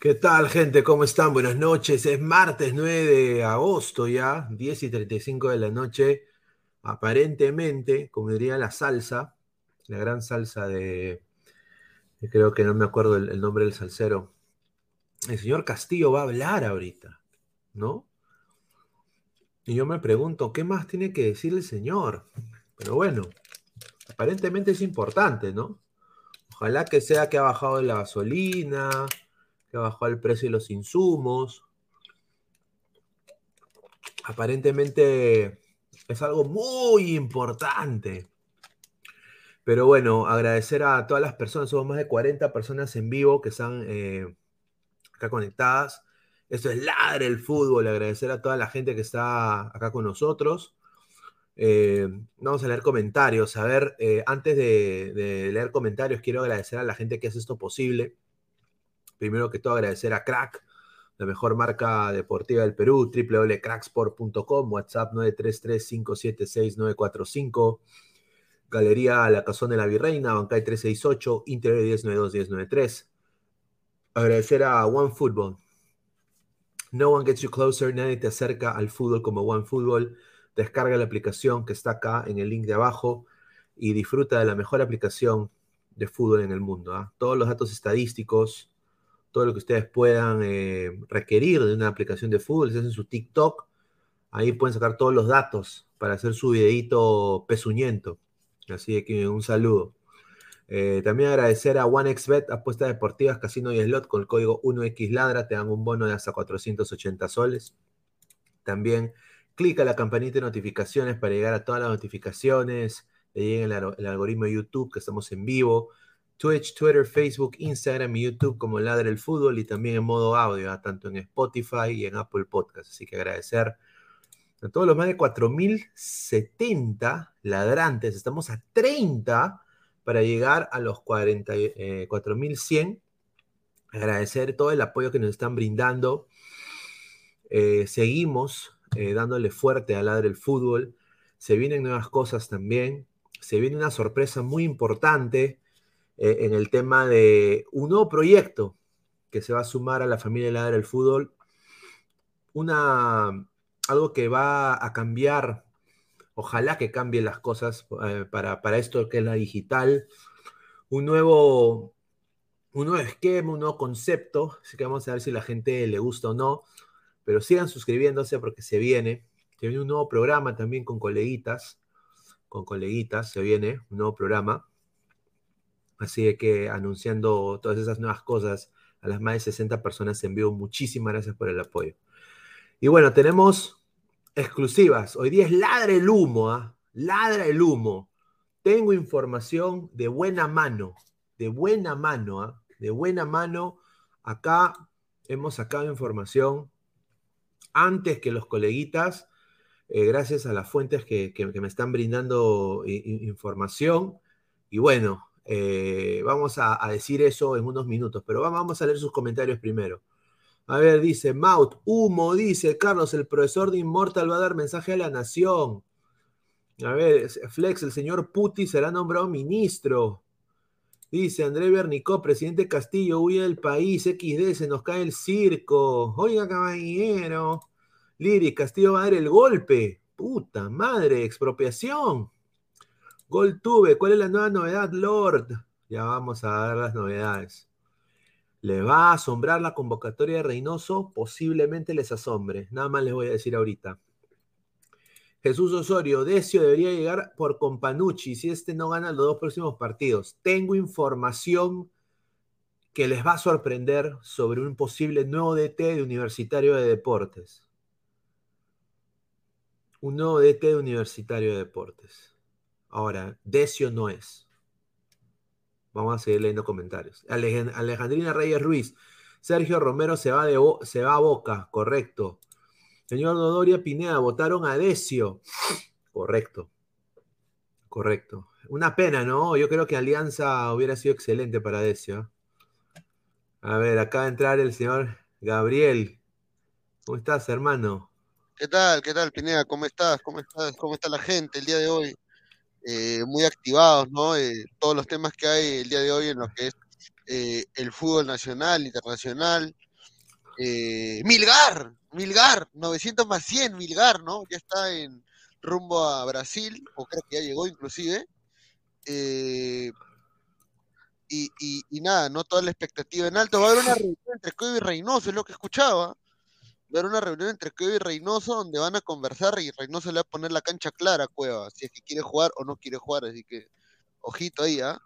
¿Qué tal, gente? ¿Cómo están? Buenas noches. Es martes 9 de agosto ya, 10 y 35 de la noche. Aparentemente, como diría la salsa, la gran salsa de. Creo que no me acuerdo el, el nombre del salsero. El señor Castillo va a hablar ahorita, ¿no? Y yo me pregunto, ¿qué más tiene que decir el señor? Pero bueno, aparentemente es importante, ¿no? Ojalá que sea que ha bajado la gasolina, que bajó el precio de los insumos. Aparentemente es algo muy importante. Pero bueno, agradecer a todas las personas, somos más de 40 personas en vivo que están eh, acá conectadas. Esto es Ladre el Fútbol, agradecer a toda la gente que está acá con nosotros. Eh, vamos a leer comentarios. A ver, eh, antes de, de leer comentarios, quiero agradecer a la gente que hace esto posible. Primero que todo, agradecer a Crack, la mejor marca deportiva del Perú, www.cracksport.com, WhatsApp 933-576-945, Galería La Cazón de la Virreina, Bancay 368, Interior 1092-1093. Agradecer a OneFootball. No one gets you closer, nadie te acerca al fútbol como OneFootball. Descarga la aplicación que está acá en el link de abajo y disfruta de la mejor aplicación de fútbol en el mundo. ¿ah? Todos los datos estadísticos, todo lo que ustedes puedan eh, requerir de una aplicación de fútbol, si hacen su TikTok, ahí pueden sacar todos los datos para hacer su videito pezuñento. Así que un saludo. Eh, también agradecer a OneXBet, apuestas deportivas, casino y slot con el código 1XLadra, te dan un bono de hasta 480 soles. También clica la campanita de notificaciones para llegar a todas las notificaciones, le lleguen el, el algoritmo de YouTube, que estamos en vivo. Twitch, Twitter, Facebook, Instagram y YouTube como Ladre el Fútbol y también en modo audio, ¿ah? tanto en Spotify y en Apple Podcast. Así que agradecer a todos los más de 4.070 ladrantes. Estamos a 30 para llegar a los 40, eh, 4.100. Agradecer todo el apoyo que nos están brindando. Eh, seguimos eh, dándole fuerte a Ladre el Fútbol. Se vienen nuevas cosas también. Se viene una sorpresa muy importante eh, en el tema de un nuevo proyecto que se va a sumar a la familia Ladra del Fútbol. una, algo que va a cambiar, ojalá que cambie las cosas eh, para, para esto que es la digital, un nuevo, un nuevo esquema, un nuevo concepto, así que vamos a ver si la gente le gusta o no, pero sigan suscribiéndose porque se viene, se viene un nuevo programa también con coleguitas, con coleguitas, se viene un nuevo programa, así que anunciando todas esas nuevas cosas a las más de 60 personas en vivo, muchísimas gracias por el apoyo. Y bueno, tenemos exclusivas, hoy día es ladra el humo, ¿ah? ladra el humo, tengo información de buena mano, de buena mano, ¿ah? de buena mano. Acá hemos sacado información antes que los coleguitas, eh, gracias a las fuentes que, que me están brindando información. Y bueno, eh, vamos a, decir eso en unos minutos, pero vamos a leer sus comentarios primero. A ver, dice Maut, humo, dice Carlos, el profesor de Immortal va a dar mensaje a la nación. A ver, Flex, el señor Puti será nombrado ministro. Dice André Bernicó, presidente Castillo, huye del país, XD, se nos cae el circo. Oiga, caballero. Liri, Castillo va a dar el golpe. Puta madre, expropiación. Gol tuve, ¿cuál es la nueva novedad, Lord? Ya vamos a dar las novedades. ¿Le va a asombrar la convocatoria de Reynoso? Posiblemente les asombre. Nada más les voy a decir ahorita. Jesús Osorio, Decio debería llegar por Companucci si este no gana los dos próximos partidos. Tengo información que les va a sorprender sobre un posible nuevo DT de Universitario de Deportes. Un nuevo DT de Universitario de Deportes. Ahora, Decio no es. Vamos a seguir leyendo comentarios. Alejandrina Reyes Ruiz. Sergio Romero se va, de, se va a Boca, correcto. Señor Dodoria Pineda, votaron a Decio. Correcto. Correcto. Una pena, ¿no? Yo creo que Alianza hubiera sido excelente para Decio. A ver, acaba de entrar el señor Gabriel. ¿Cómo estás, hermano? ¿Qué tal? ¿Qué tal, Pineda? ¿Cómo estás? ¿Cómo estás? ¿Cómo está la gente el día de hoy? Eh, muy activados, ¿no? Eh, todos los temas que hay el día de hoy en lo que es eh, el fútbol nacional, internacional. Eh, Milgar, Milgar, 900 más 100, Milgar, ¿no? Ya está en rumbo a Brasil, o creo que ya llegó inclusive. Eh, y, y, nada, no toda la expectativa en alto. Va a haber una reunión entre Cueva y Reynoso, es lo que escuchaba. Va una reunión entre Cueva y Reynoso donde van a conversar y Reynoso le va a poner la cancha clara a Cueva, si es que quiere jugar o no quiere jugar. Así que, ojito ahí, ¿ah?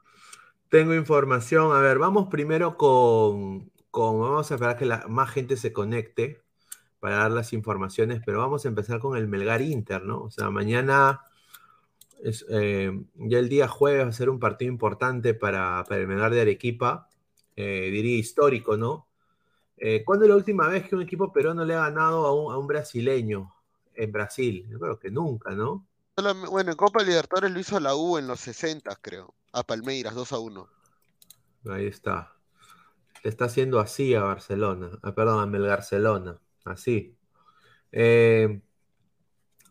Tengo información. A ver, vamos primero con, con vamos a esperar que más gente se conecte para dar las informaciones, pero vamos a empezar con el Melgar Inter, ¿no? O sea, mañana, eh, ya el día jueves va a ser un partido importante para, para el Melgar de Arequipa, eh, diría histórico, ¿no? Eh, ¿Cuándo es la última vez que un equipo peruano le ha ganado a un, a un brasileño en Brasil? Yo creo que nunca, ¿no? Bueno, en Copa Libertadores lo hizo la U en los 60, creo, a Palmeiras, 2 a 1. Ahí está. Le está haciendo así a Barcelona, ah, perdón, a Melgarcelona. Así. Eh,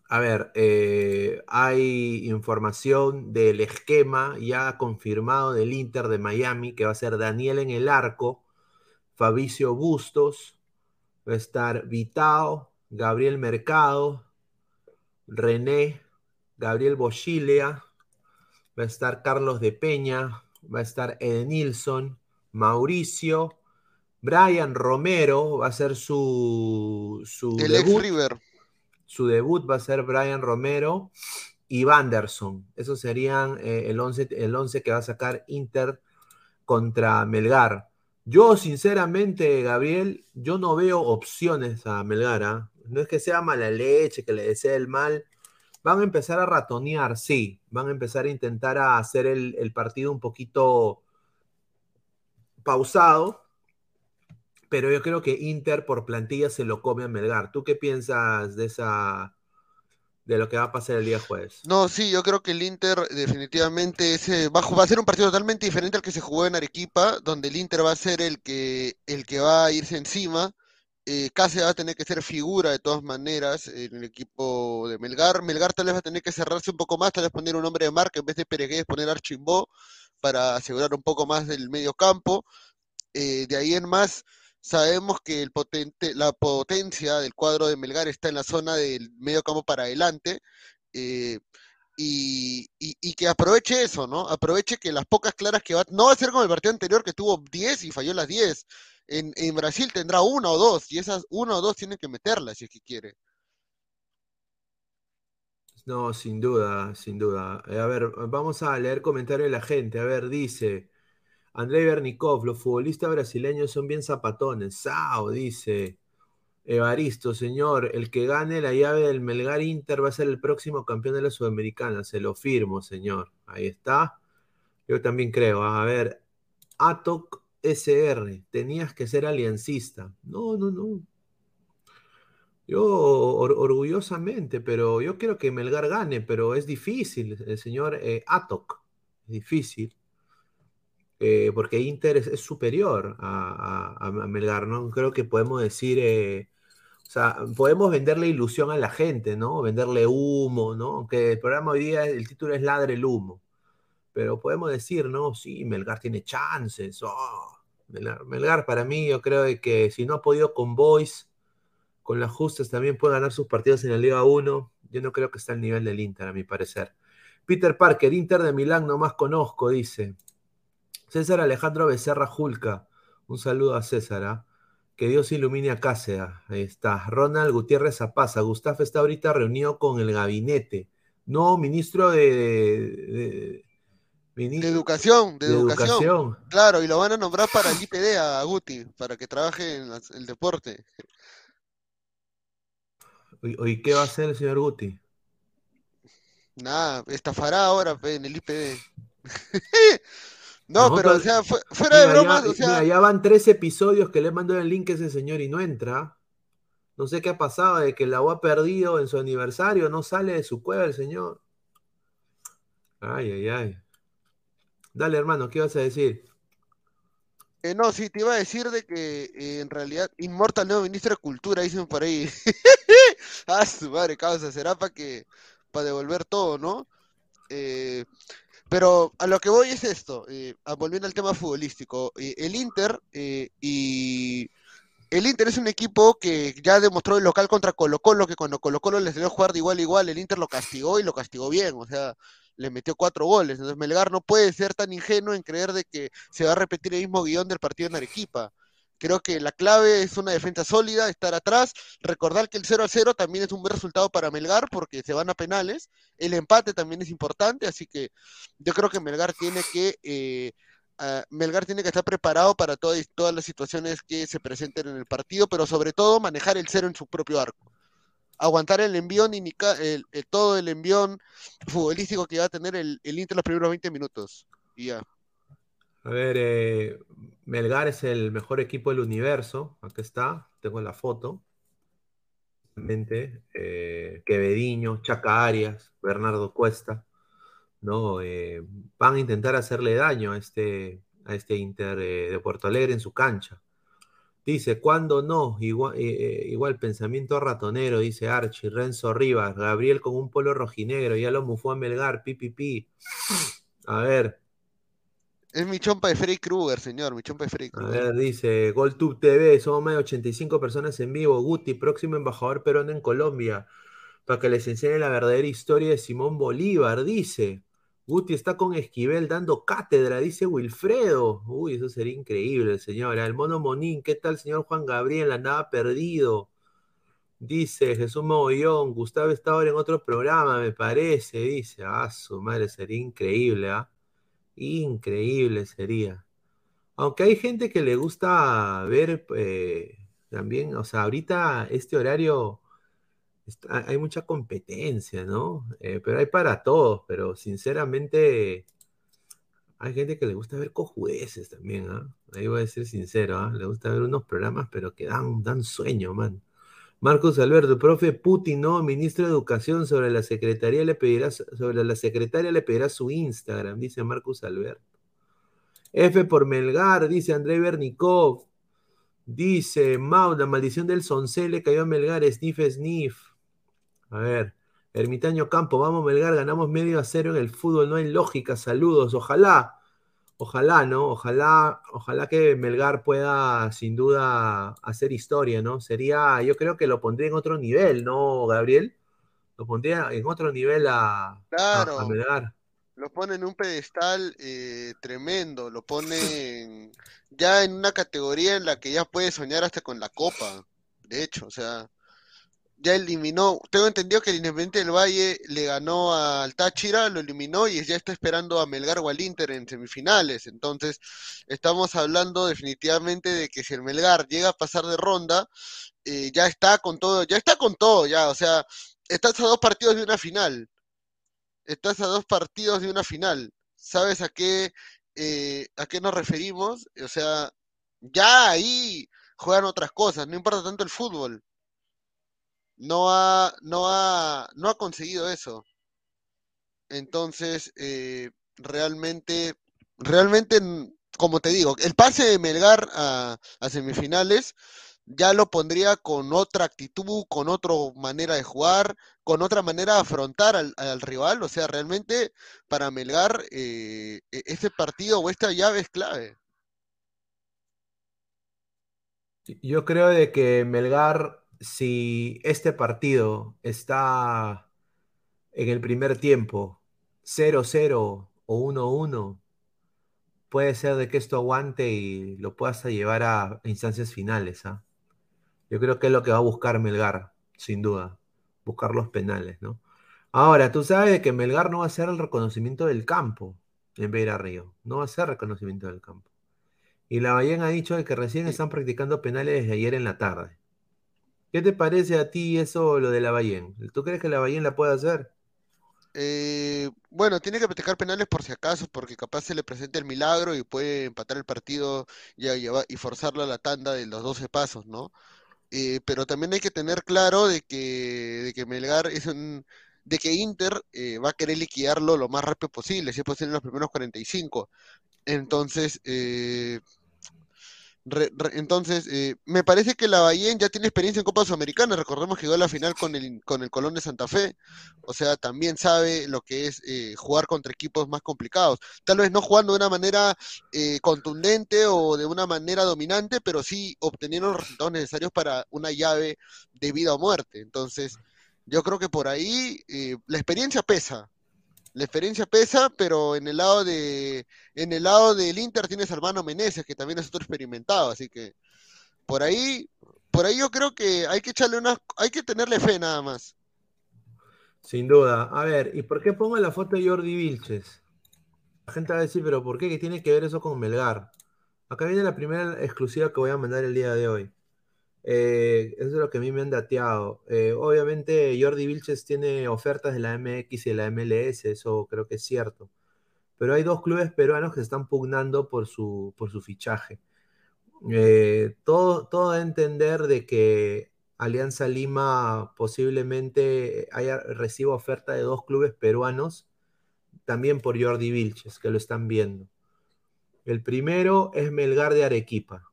a ver, eh, hay información del esquema ya confirmado del Inter de Miami, que va a ser Daniel en el arco, Fabricio Bustos, va a estar Vitao, Gabriel Mercado, René, Gabriel Bochilea, va a estar Carlos de Peña, va a estar Edenilson, Mauricio, Brian Romero va a ser su, su el debut. River. Su debut va a ser Brian Romero y Vanderson. Esos serían eh, el 11 el once que va a sacar Inter contra Melgar. Yo, sinceramente, Gabriel, yo no veo opciones a Melgar. No es que sea mala leche, que le desee el mal. Van a empezar a ratonear, sí. Van a empezar a intentar a hacer el, el partido un poquito pausado pero yo creo que Inter por plantilla se lo come a Melgar. ¿Tú qué piensas de esa de lo que va a pasar el día jueves? No, sí, yo creo que el Inter definitivamente ese va, va, a ser un partido totalmente diferente al que se jugó en Arequipa, donde el Inter va a ser el que el que va a irse encima. Eh, va a tener que ser figura de todas maneras en el equipo de Melgar. Melgar tal vez va a tener que cerrarse un poco más, tal vez poner un hombre de marca en vez de Peregués, poner Archimbó para asegurar un poco más del medio campo. Eh, de ahí en más, Sabemos que el potente, la potencia del cuadro de Melgar está en la zona del medio campo para adelante. Eh, y, que aproveche eso, ¿no? Aproveche que las pocas claras que va, no va a ser como el partido anterior que tuvo 10 y falló las 10. En, en Brasil tendrá una o dos, y esas una o dos tienen que meterlas si es que quiere. No, sin duda, sin duda. Eh, a ver, vamos a leer comentarios de la gente. A ver, dice André Bernikov, los futbolistas brasileños son bien zapatones. Sao, dice. Evaristo, señor, el que gane la llave del Melgar Inter va a ser el próximo campeón de la Sudamericana, se lo firmo, señor. Ahí está. Yo también creo. A ver, Atok SR, tenías que ser aliancista. No, no, no. Yo orgullosamente, pero yo quiero que Melgar gane, pero es difícil, el señor eh. Es difícil. Eh, porque Inter es, superior a, Melgar, ¿no? Creo que podemos decir eh, o sea, podemos venderle ilusión a la gente, ¿no? Venderle humo, ¿no? Aunque el programa hoy día, el título es Ladre el humo. Pero podemos decir, ¿no? Sí, Melgar tiene chances. Oh, Melgar, para mí, yo creo que si no ha podido con Boys, con las justas también puede ganar sus partidos en la Liga 1. Yo no creo que está al nivel del Inter, a mi parecer. Peter Parker, Inter de Milán no más conozco, dice. César Alejandro Becerra Julca. Un saludo a César. ¿ah? Que Dios ilumine a Cáceres. Ahí está. Ronald Gutiérrez Zapaza. Gustavo está ahorita reunido con el gabinete. No, ministro de. de, educación, de, educación. Claro, y lo van a nombrar para el IPD a Guti, para que trabaje en el deporte. ¿Y qué va a hacer el señor Guti? Nada, estafará ahora en el IPD. No, pero, o sea, fuera de bromas, ya, o sea. ya van tres episodios que le mando el link a ese señor y no entra. No sé qué ha pasado, de que la ha perdido en su aniversario, no sale de su cueva el señor. Ay, ay, ay. Dale, hermano, ¿qué vas a decir? Eh, no, sí, te iba a decir de que eh, en realidad Inmortal nuevo ministro de Cultura, dicen por ahí. ah, su madre causa, será para que para devolver todo, ¿no? Eh, pero a lo que voy es esto, eh, volviendo al tema futbolístico, eh, el Inter eh, y el Inter es un equipo que ya demostró el local contra Colo Colo, que cuando Colo Colo les dio jugar de igual a igual, el Inter lo castigó y lo castigó bien, o sea, le metió cuatro goles. Entonces Melgar no puede ser tan ingenuo en creer de que se va a repetir el mismo guion del partido en Arequipa. Creo que la clave es una defensa sólida, estar atrás, recordar que el 0 a 0 también es un buen resultado para Melgar porque se van a penales, el empate también es importante, así que yo creo que Melgar tiene que eh, Melgar tiene que estar preparado para todas, todas las situaciones que se presenten en el partido, pero sobre todo manejar el cero en su propio arco. Aguantar el envión y el, todo el envión futbolístico que va a tener el, el Inter los primeros 20 minutos. Y ya. A ver, eh, Melgar es el mejor equipo del universo. Aquí está, tengo la foto. Eh, Quevediño, Chaca Arias, Bernardo Cuesta, ¿no? Eh, van a intentar hacerle daño a este, a este Inter de Puerto Alegre en su cancha. Dice, ¿cuándo no? Igual, igual pensamiento ratonero, dice Archie, Renzo Rivas, Gabriel con un polo rojinegro, ya lo mufó a Melgar, pi, pi, pi. A ver, es mi chompa de Freddy Krueger, señor, mi chompa de Freddy Krueger. A ver, dice GolTube TV, somos más de 85 personas en vivo. Guti, próximo embajador peruano en Colombia, para que les enseñe la verdadera historia de Simón Bolívar, dice. Guti está con Esquivel dando cátedra, dice Wilfredo. Uy, eso sería increíble, señor. El mono Monín, ¿qué tal, señor Juan Gabriel? Andaba perdido. Dice Jesús Mogollón, Gustavo está ahora en otro programa, me parece. Dice, ah, su madre, sería increíble, ¿ah? Increíble sería. Aunque hay gente que le gusta ver eh, también, o sea, ahorita este horario hay mucha competencia, ¿no? Eh, pero hay para todos, pero sinceramente hay gente que le gusta ver cojudeces también, ¿ah? Ahí voy a ser sincero, ¿ah? Le gusta ver unos programas, pero que dan, dan sueño, man. Marcos Alberto, profe Putin, no, ministro de Educación, sobre la secretaría le pedirá, sobre la secretaria le pedirá su Instagram, dice Marcos Alberto. F por Melgar, dice André Bernikov. Dice Mau, la maldición del Sonce le cayó a Melgar, sniff, sniff. A ver, Ermitaño Campo, vamos Melgar, ganamos medio a cero en el fútbol, no hay lógica, saludos, ojalá. Ojalá, ¿no? Ojalá, ojalá que Melgar pueda sin duda hacer historia, ¿no? Sería, yo creo que lo pondría en otro nivel, ¿no, Gabriel? Lo pondría en otro nivel a, claro, a, Melgar. Lo pone en un pedestal eh, tremendo, lo pone ya en una categoría en la que ya puede soñar hasta con la copa, de hecho, o sea, ya eliminó, tengo entendido que el Independiente del Valle le ganó al Táchira, lo eliminó y ya está esperando a Melgar o al Inter en semifinales. Entonces, estamos hablando definitivamente de que si el Melgar llega a pasar de ronda, eh, ya está con todo, ya está con todo, ya, o sea, estás a dos partidos de una final. Estás a dos partidos de una final. ¿Sabes a qué, eh, a qué nos referimos? O sea, ya ahí juegan otras cosas, no importa tanto el fútbol no ha, no ha, no ha conseguido eso. Entonces, eh, realmente, realmente, como te digo, el pase de Melgar a, semifinales ya lo pondría con otra actitud, con otra manera de jugar, con otra manera de afrontar al, rival. O sea, realmente para Melgar eh, este partido o esta llave es clave. Yo creo de que Melgar si este partido está en el primer tiempo 0-0 o 1-1, puede ser de que esto aguante y lo puedas llevar a instancias finales. ¿ah? Yo creo que es lo que va a buscar Melgar, sin duda, buscar los penales, ¿no? Ahora, tú sabes que Melgar no va a hacer el reconocimiento del campo en Beira Río, no va a hacer reconocimiento del campo. Y la Bahía ha dicho que recién están practicando penales desde ayer en la tarde. ¿Qué te parece a ti eso, lo de la Bayén? ¿Tú crees que la Bayén la puede hacer? Eh, bueno, tiene que practicar penales por si acaso, porque capaz se le presenta el milagro y puede empatar el partido y, y forzarlo a la tanda de los 12 pasos, ¿no? Eh, pero también hay que tener claro de que, de que Melgar es un, de que Inter eh, va a querer liquidarlo lo más rápido posible, si es posible en los primeros 45. Entonces, eh, entonces, eh, me parece que la Bahía ya tiene experiencia en Copa Sudamericana. Recordemos que llegó a la final con el, con el Colón de Santa Fe. O sea, también sabe lo que es eh, jugar contra equipos más complicados. Tal vez no jugando de una manera eh, contundente o de una manera dominante, pero sí obteniendo los resultados necesarios para una llave de vida o muerte. Entonces, yo creo que por ahí la experiencia pesa. La experiencia pesa, pero en el lado de en el lado del Inter tienes a hermano Meneses, que también es otro experimentado, así que por ahí por ahí yo creo que hay que echarle una hay que tenerle fe nada más. Sin duda. A ver, ¿y por qué pongo la foto de Jordi Vilches? La gente va a decir, pero ¿por qué? ¿Qué tiene que ver eso con Melgar? Acá viene la primera exclusiva que voy a mandar el día de hoy. Eh, eso es lo que a mí me han dateado. Eh, obviamente Jordi Vilches tiene ofertas de la MX y de la MLS, eso creo que es cierto. Pero hay dos clubes peruanos que están pugnando por su, por su fichaje. Eh, todo, todo a entender de que Alianza Lima posiblemente haya, reciba oferta de dos clubes peruanos, también por Jordi Vilches, que lo están viendo. El primero es Melgar de Arequipa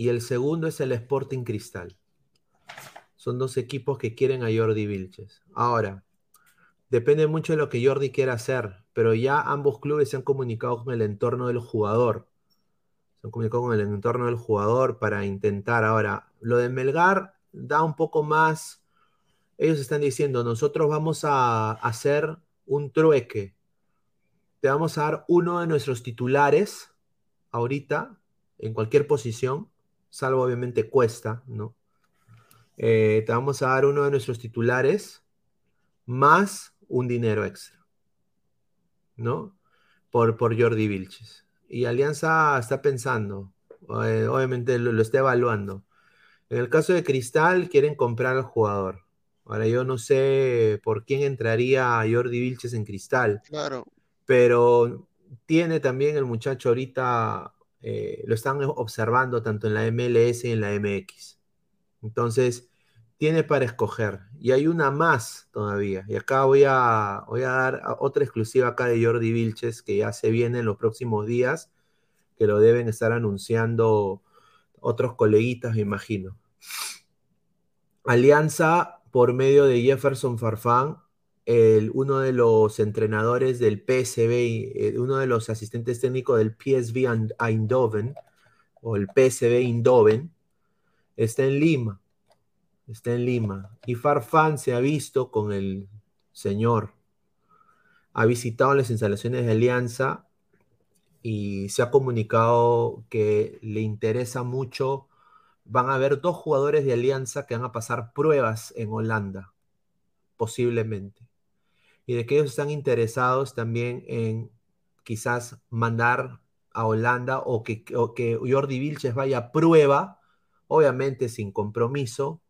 y el segundo es el Sporting Cristal. Son dos equipos que quieren a Jordi Vilches. Ahora, depende mucho de lo que Jordi quiera hacer, pero ya ambos clubes se han comunicado con el entorno del jugador. Se han comunicado con el entorno del jugador para intentar. Ahora, lo de Melgar da un poco más. Ellos están diciendo, nosotros vamos a hacer un trueque. Te vamos a dar uno de nuestros titulares ahorita, en cualquier posición, salvo obviamente Cuesta, ¿no? Eh, te vamos a dar uno de nuestros titulares más un dinero extra, ¿no? Por, por Jordi Vilches. Y Alianza está pensando, eh, obviamente lo, está evaluando. En el caso de Cristal, quieren comprar al jugador. Ahora yo no sé por quién entraría Jordi Vilches en Cristal. Claro. Pero tiene también el muchacho ahorita eh, lo están observando tanto en la MLS y en la MX. Entonces, tiene para escoger. Y hay una más todavía. Y acá voy a, voy a dar otra exclusiva acá de Jordi Vilches, que ya se viene en los próximos días, que lo deben estar anunciando otros coleguitas, me imagino. Alianza, por medio de Jefferson Farfán, el, uno de los entrenadores del PSV, eh, uno de los asistentes técnicos del PSV Eindhoven, o el PSV Eindhoven, está en Lima. Está en Lima. Y Farfán se ha visto con el señor. Ha visitado las instalaciones de Alianza y se ha comunicado que le interesa mucho. Van a haber dos jugadores de Alianza que van a pasar pruebas en Holanda, posiblemente. Y de que ellos están interesados también en quizás mandar a Holanda o que, que Jordi Vilches vaya a prueba, obviamente sin compromiso,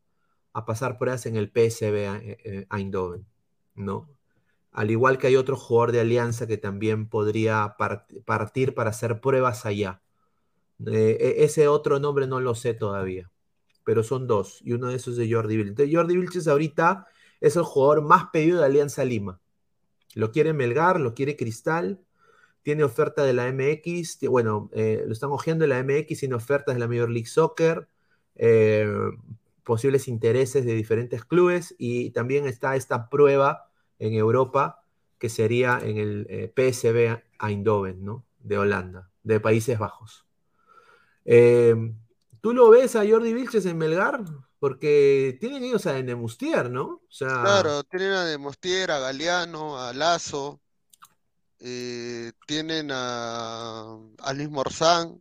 a pasar pruebas en el PSV eh, eh, Eindhoven, ¿no? Al igual que hay otro jugador de Alianza que también podría partir para hacer pruebas allá. Eh, e, ese otro nombre no lo sé todavía, pero son dos, y uno de esos es de Jordi Vilches. Jordi Vilches ahorita es el jugador más pedido de Alianza Lima. Lo quiere Melgar, lo quiere Cristal, tiene oferta de la MX, bueno, eh, lo están ojeando de la MX, tiene ofertas de la Major League Soccer, eh, posibles intereses de diferentes clubes y también está esta prueba en Europa que sería en el eh, PSV Eindhoven, ¿no? De Holanda, de Países Bajos. ¿Tú lo ves a Jordi Vilches en Melgar? Porque tienen ellos a Nemustier, ¿no? Claro, tienen a Nemustier, a Galeano, a Lazo, eh, tienen a, a Luis Morzán.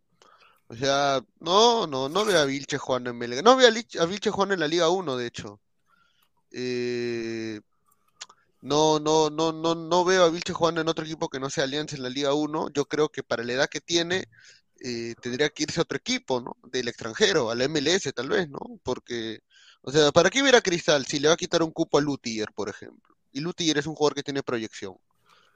O sea, no, no, no veo a Vilche jugando en Belga. No veo a, Vilche jugando en la Liga 1, de hecho. Eh, no, no, no, no, no veo a Vilche jugando en otro equipo que no sea Alianza en la Liga 1. Yo creo que para la edad que tiene, eh, tendría que irse a otro equipo, ¿no? Del extranjero, a la MLS tal vez, ¿no? Porque, o sea, ¿para qué ver a Cristal si le va a quitar un cupo a Lutier, por ejemplo? Y Lutier es un jugador que tiene proyección.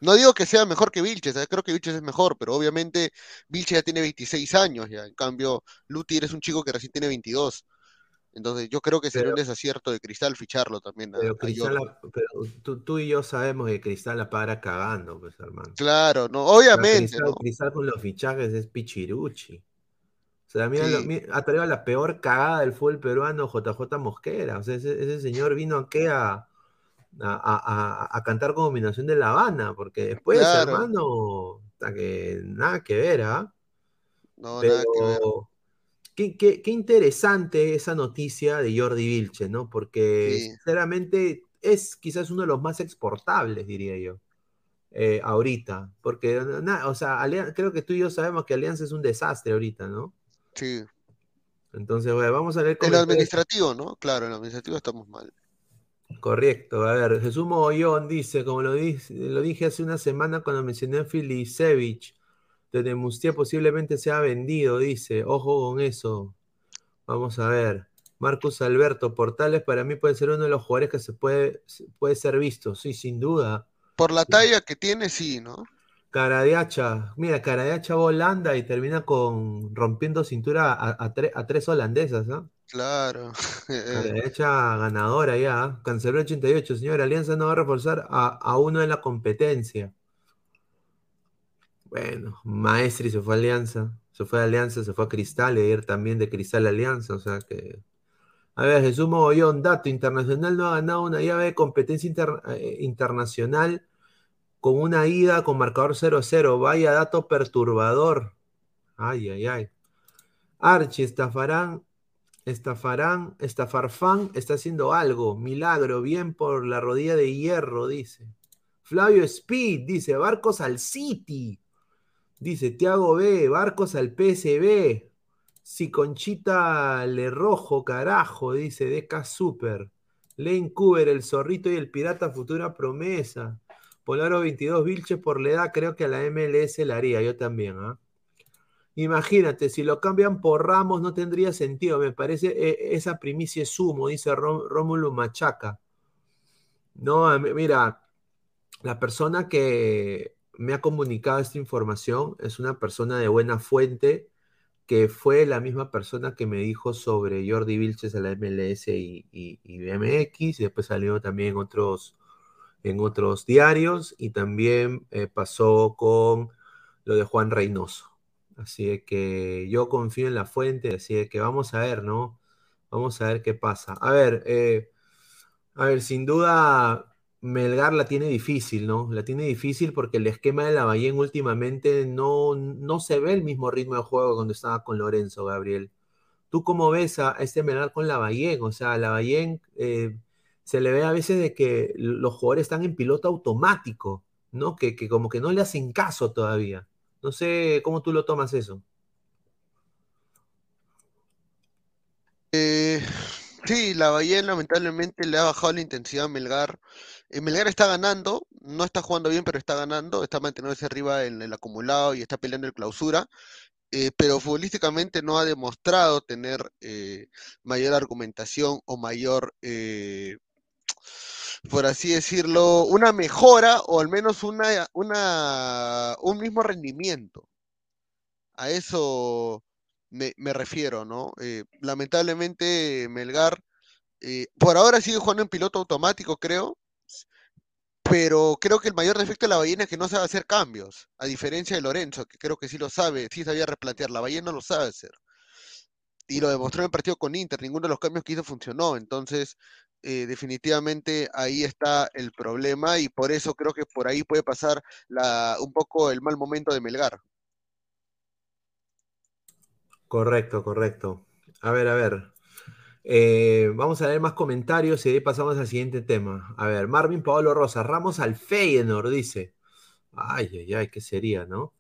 No digo que sea mejor que Vilches, ¿eh? creo que Vilches es mejor, pero obviamente Vilches ya tiene 26 años ya. En cambio, Lutier es un chico que recién tiene 22. Entonces yo creo que sería un desacierto de Cristal ficharlo también. pero, Cristal pero tú, y yo sabemos que Cristal la para cagando, pues hermano. Claro, no, obviamente. Cristal, con los fichajes es pichiruchi. O sea, mira, ha traído la peor cagada del fútbol peruano JJ Mosquera. O sea, ese, ese señor vino aquí a, a, cantar con combinación de La Habana, porque después, hermano, que, nada que ver, ¿ah? No, nada que ver. Qué, interesante esa noticia de Jordi Vilche, ¿no? Porque sinceramente es quizás uno de los más exportables, diría yo, eh, ahorita. Porque, o sea, creo que tú y yo sabemos que Alianza es un desastre ahorita, ¿no? Sí. Entonces, vamos a ver cómo. En lo administrativo, ¿no? Claro, en lo administrativo estamos mal. Correcto, a ver, Jesús Mogollón dice, como lo, lo dije hace una semana cuando mencioné a Filisevich, de Mustia posiblemente sea vendido, dice, ojo con eso. Vamos a ver. Marcus Alberto, Portales para mí puede ser uno de los jugadores que se puede, puede ser visto, sí, sin duda. Por la talla que tiene, sí, ¿no? Cara de hacha, mira, cara de hacha Holanda y termina con rompiendo cintura a, tres holandesas, ¿no? Claro. Hecha ganadora ya. Canceló 88. Señor, Alianza no va a reforzar a, uno de la competencia. Bueno, Maestri se fue a Alianza. Se fue a Alianza, se fue a Cristal. Y ayer también de Cristal a Alianza. O sea que. A ver, Jesús Mogollón, dato internacional no ha ganado una llave de competencia eh, internacional con una ida con marcador 0-0. Vaya dato perturbador. Ay, ay, ay. Archie, estafarán Estafarán, Estafarfán está haciendo algo. Milagro, bien por la rodilla de hierro, dice. Flavio Speed dice, barcos al City. Dice, Tiago B, barcos al PSB. Si Conchita Le Rojo, carajo, dice Deca Super. Lane Cooper, el zorrito y el pirata, futura promesa. Polaro 22 Vilches por la edad, creo que a la MLS la haría, yo también, ¿ah? Imagínate, si lo cambian por Ramos no tendría sentido. Me parece e, esa primicia es sumo, dice Rómulo Machaca. No, mira, la persona que me ha comunicado esta información es una persona de buena fuente que fue la misma persona que me dijo sobre Jordi Vilches a la MLS y, BMX, y después salió también en otros, en otros diarios, y también eh, pasó con lo de Juan Reynoso. Así que yo confío en la fuente, así que vamos a ver, ¿no? Vamos a ver qué pasa. A ver, eh, a ver, sin duda, Melgar la tiene difícil, ¿no? La tiene difícil porque el esquema de la Lavallén últimamente no, no se ve el mismo ritmo de juego cuando estaba con Lorenzo, Gabriel. ¿Tú cómo ves a, este Melgar con la Lavallén? O sea, la eh, se le ve a veces de que los jugadores están en piloto automático, ¿no? Que, que como que no le hacen caso todavía. No sé cómo tú lo tomas eso. Eh, sí, la Bahía lamentablemente le ha bajado la intensidad a Melgar. Eh, Melgar está ganando, no está jugando bien, pero está ganando, está manteniéndose arriba en el acumulado y está peleando el clausura. Eh, pero futbolísticamente no ha demostrado tener mayor argumentación o mayor, por así decirlo, una mejora o al menos una, un mismo rendimiento. A eso me, refiero, ¿no? Eh, lamentablemente Melgar eh, por ahora sigue jugando en piloto automático, creo, pero creo que el mayor defecto de la ballena es que no sabe hacer cambios, a diferencia de Lorenzo, que creo que sí lo sabe, sí sabía replantear, la ballena no lo sabe hacer. Y lo demostró en el partido con Inter, ninguno de los cambios que hizo funcionó, entonces eh, definitivamente ahí está el problema y por eso creo que por ahí puede pasar la, un poco el mal momento de Melgar. Correcto, correcto. A ver, a ver. Eh, vamos a leer más comentarios y ahí pasamos al siguiente tema. A ver, Marvin Paolo Rosa, Ramos al Feyenoord, dice. Ay, ay, ay, ¿qué sería, no?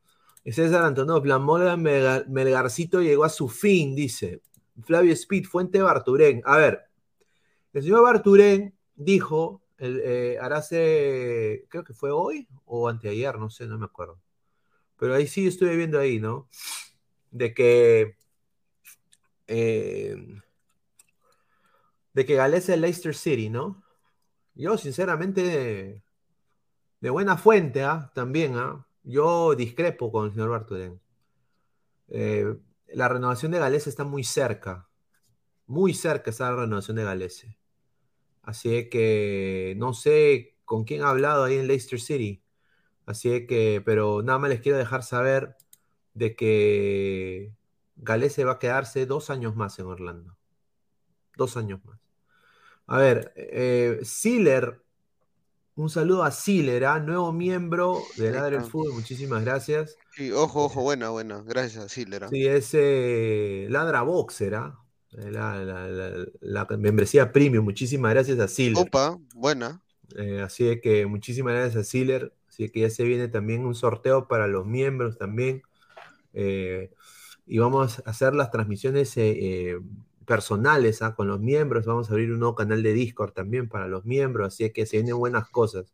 César Antonov, la moda Melgarcito llegó a su fin, dice. Flavio Speed, Fuente Barturén. A ver, el señor Barturén dijo, el, eh, creo que fue hoy o anteayer, no sé, no me acuerdo. Pero ahí sí estuve viendo ahí, ¿no? De que eh, de que Gales es Leicester City, ¿no? Yo, sinceramente, de, buena fuente, ¿ah? También, ¿ah? Yo discrepo con el señor Barturén. Eh, la renovación de Gales está muy cerca. Muy cerca está la renovación de Gales. Así que no sé con quién ha hablado ahí en Leicester City. Así que, pero nada más les quiero dejar saber de que Galese va a quedarse dos años más en Orlando. Dos años más. A ver, eh, un saludo a Siller, ¿ah? nuevo miembro de Ladre del Fútbol, muchísimas gracias. Sí, ojo, ojo, buena, buena, gracias a Siller. ¿ah? Sí, es eh, Ladra Boxer, ¿ah? la, membresía premium, muchísimas gracias a Siller. Opa, buena. Eh, así que muchísimas gracias a Siller, así que ya se viene también un sorteo para los miembros también. Eh, y vamos a hacer las transmisiones eh, eh, personales ¿ah? con los miembros. Vamos a abrir un nuevo canal de Discord también para los miembros, así que se vienen buenas cosas.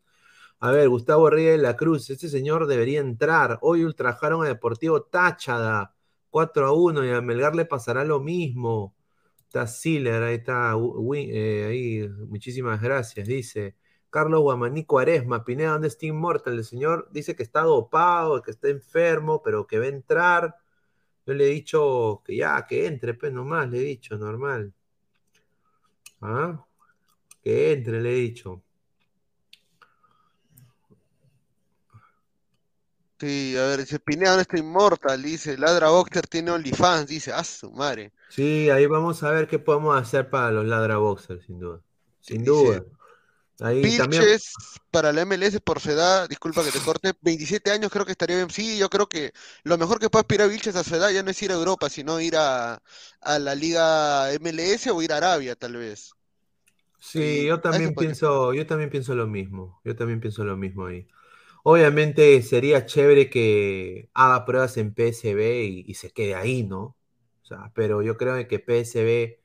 A ver, Gustavo Ríos de la Cruz, este señor debería entrar. Hoy ultrajaron a Deportivo Táchada 4 a 1 y a Melgar le pasará lo mismo. Está Siller, ahí está, eh, ahí, muchísimas gracias, dice. Carlos Guamaní Cuaresma, Pineda, ¿dónde está Inmortal? El señor dice que está dopado, que está enfermo, pero que va a entrar. Yo le he dicho que ya, que entre, pues nomás, le he dicho, normal. ¿Ah? Que entre, le he dicho. Sí, a ver, dice Pineda no está inmortal, dice Ladra Boxer tiene OnlyFans, dice, ah, su madre. Sí, ahí vamos a ver qué podemos hacer para los Ladra Boxer, sin duda. Sin duda. Ahí también... para la MLS por su edad, disculpa que te corte, 27 años creo que estaría bien. Sí, yo creo que lo mejor que puede aspirar Vilches a su edad ya no es ir a Europa, sino ir a, la liga MLS o ir a Arabia, tal vez. Sí, yo también pienso, yo también pienso lo mismo. Yo también pienso lo mismo ahí. Obviamente sería chévere que haga pruebas en PSB y, se quede ahí, ¿no? O sea, pero yo creo que PSB,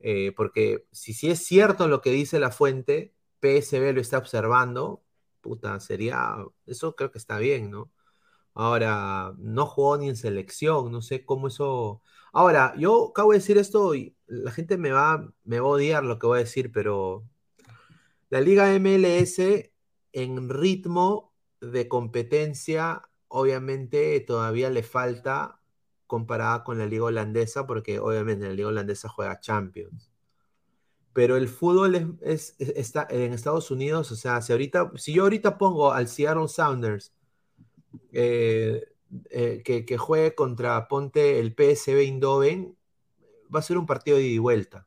eh, porque si, si es cierto lo que dice la fuente, PSB lo está observando, puta, sería, eso creo que está bien, ¿no? Ahora, no jugó ni en selección, no sé cómo eso... Ahora, yo acabo de decir esto y la gente me va, me va a odiar lo que voy a decir, pero la Liga MLS en ritmo de competencia, obviamente todavía le falta comparada con la liga holandesa, porque obviamente la liga holandesa juega Champions pero el fútbol es, está en Estados Unidos, o sea, si, ahorita, si yo ahorita pongo al Seattle Sounders eh, eh, que, juegue contra, ponte el PSV Eindhoven, va a ser un partido de ida y vuelta.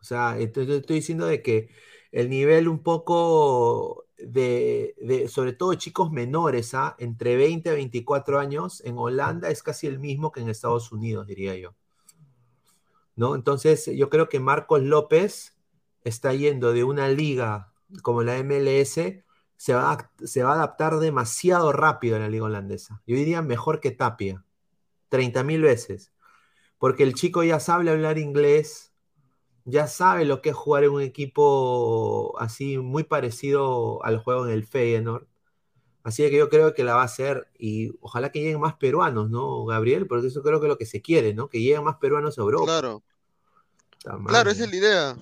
O sea, estoy, estoy diciendo de que el nivel un poco de, de sobre todo chicos menores, ¿ah? entre 20 a 24 años, en Holanda es casi el mismo que en Estados Unidos, diría yo. ¿No? Entonces, yo creo que Marcos López está yendo de una liga como la MLS, se va, a, se va a adaptar demasiado rápido a la liga holandesa. Yo diría mejor que Tapia, 30 mil veces, porque el chico ya sabe hablar inglés, ya sabe lo que es jugar en un equipo así muy parecido al juego en el Feyenoord. Así que yo creo que la va a hacer y ojalá que lleguen más peruanos, ¿no, Gabriel? Porque eso creo que es lo que se quiere, ¿no? Que lleguen más peruanos a Europa. Claro. Claro, esa es la idea.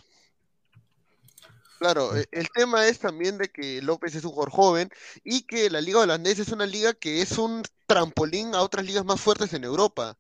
Claro, e, el tema es también de que López es un jugador joven y que la liga holandesa es una liga que es un trampolín a otras ligas más fuertes en Europa.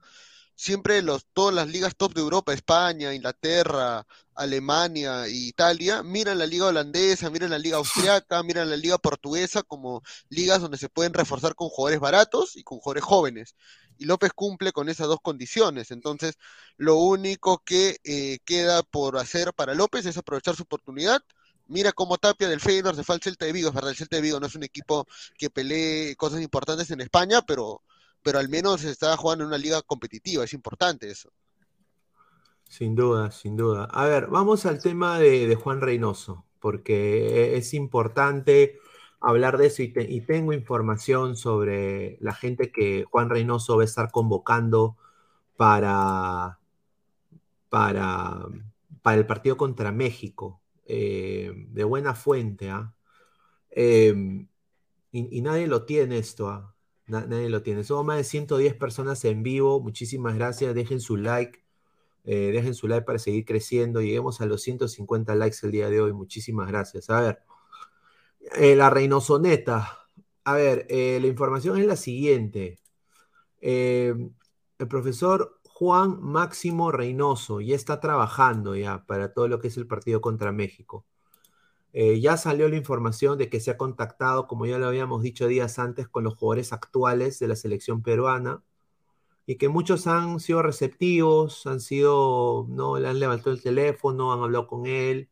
Siempre los, todas las ligas top de Europa, España, Inglaterra, Alemania e Italia, miran la liga holandesa, miran la liga austriaca, miran la liga portuguesa como ligas donde se pueden reforzar con jugadores baratos y con jugadores jóvenes. Y López cumple con esas dos condiciones. Entonces, lo único que eh, queda por hacer para López es aprovechar su oportunidad, Mira cómo Tapia del Feyenoord se fue al Celta de Vigo, es verdad, el Celta de Vigo no es un equipo que pelee cosas importantes en España, pero, pero al menos está jugando en una liga competitiva, es importante eso. Sin duda, sin duda. A ver, vamos al tema de, Juan Reynoso, porque es importante hablar de eso y, tengo información sobre la gente que Juan Reynoso va a estar convocando para, para, para el partido contra México. Eh, de buena fuente, ¿ah? em, y, nadie lo tiene esto, ¿ah? nadie lo tiene. Somos más de 110 personas en vivo. Muchísimas gracias. Dejen su like. Eh, dejen su like para seguir creciendo. Lleguemos a los 150 likes el día de hoy. Muchísimas gracias. A ver, eh, la Reynosoneta. A ver, la información es la siguiente. Em, el profesor Juan Máximo Reynoso ya está trabajando ya para todo lo que es el partido contra México. Eh, ya salió la información de que se ha contactado, como ya lo habíamos dicho días antes, con los jugadores actuales de la selección peruana y que muchos han sido receptivos, han sido, no, le han levantado el teléfono, han hablado con él,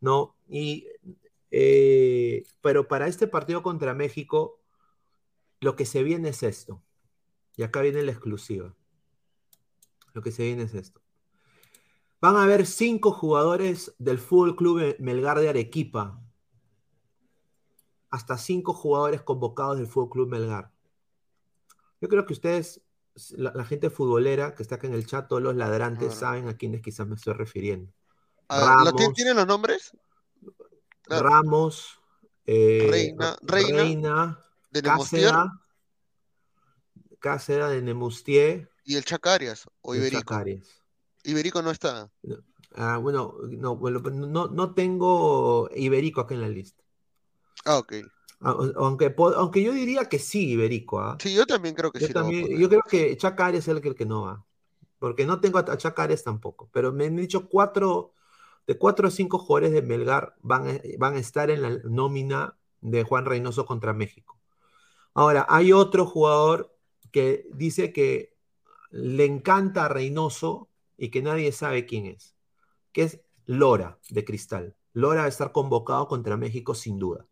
¿no? Y, eh, pero para este partido contra México, lo que se viene es esto. Y acá viene la exclusiva. Lo que se viene es esto. Van a haber cinco jugadores del Fútbol Club Melgar de Arequipa. Hasta cinco jugadores convocados del Fútbol Club Melgar. Yo creo que ustedes, la, gente futbolera que está acá en el chat, todos los ladrantes, saben a quiénes quizás me estoy refiriendo. Ramos, ¿Tienen los nombres? Ramos, eh, Reina, Reina, Reina de Cáceres, de Nemustier ¿Y el Chacarias o Iberico? Iberico no está. Ah, bueno, no, no, tengo Iberico acá en la lista. Ah, ok. Ah, aunque, aunque yo diría que sí, Iberico. ¿ah? Sí, yo también creo que yo sí. También, yo creo que Chacarias es el que, no va. Porque no tengo a Chacarias tampoco. Pero me han dicho cuatro, de cuatro o cinco jugadores de Melgar van a, van estar en la nómina de Juan Reynoso contra México. Ahora, hay otro jugador que dice que le encanta a Reynoso y que nadie sabe quién es, que es Lora de Cristal. Lora va a estar convocado contra México sin duda,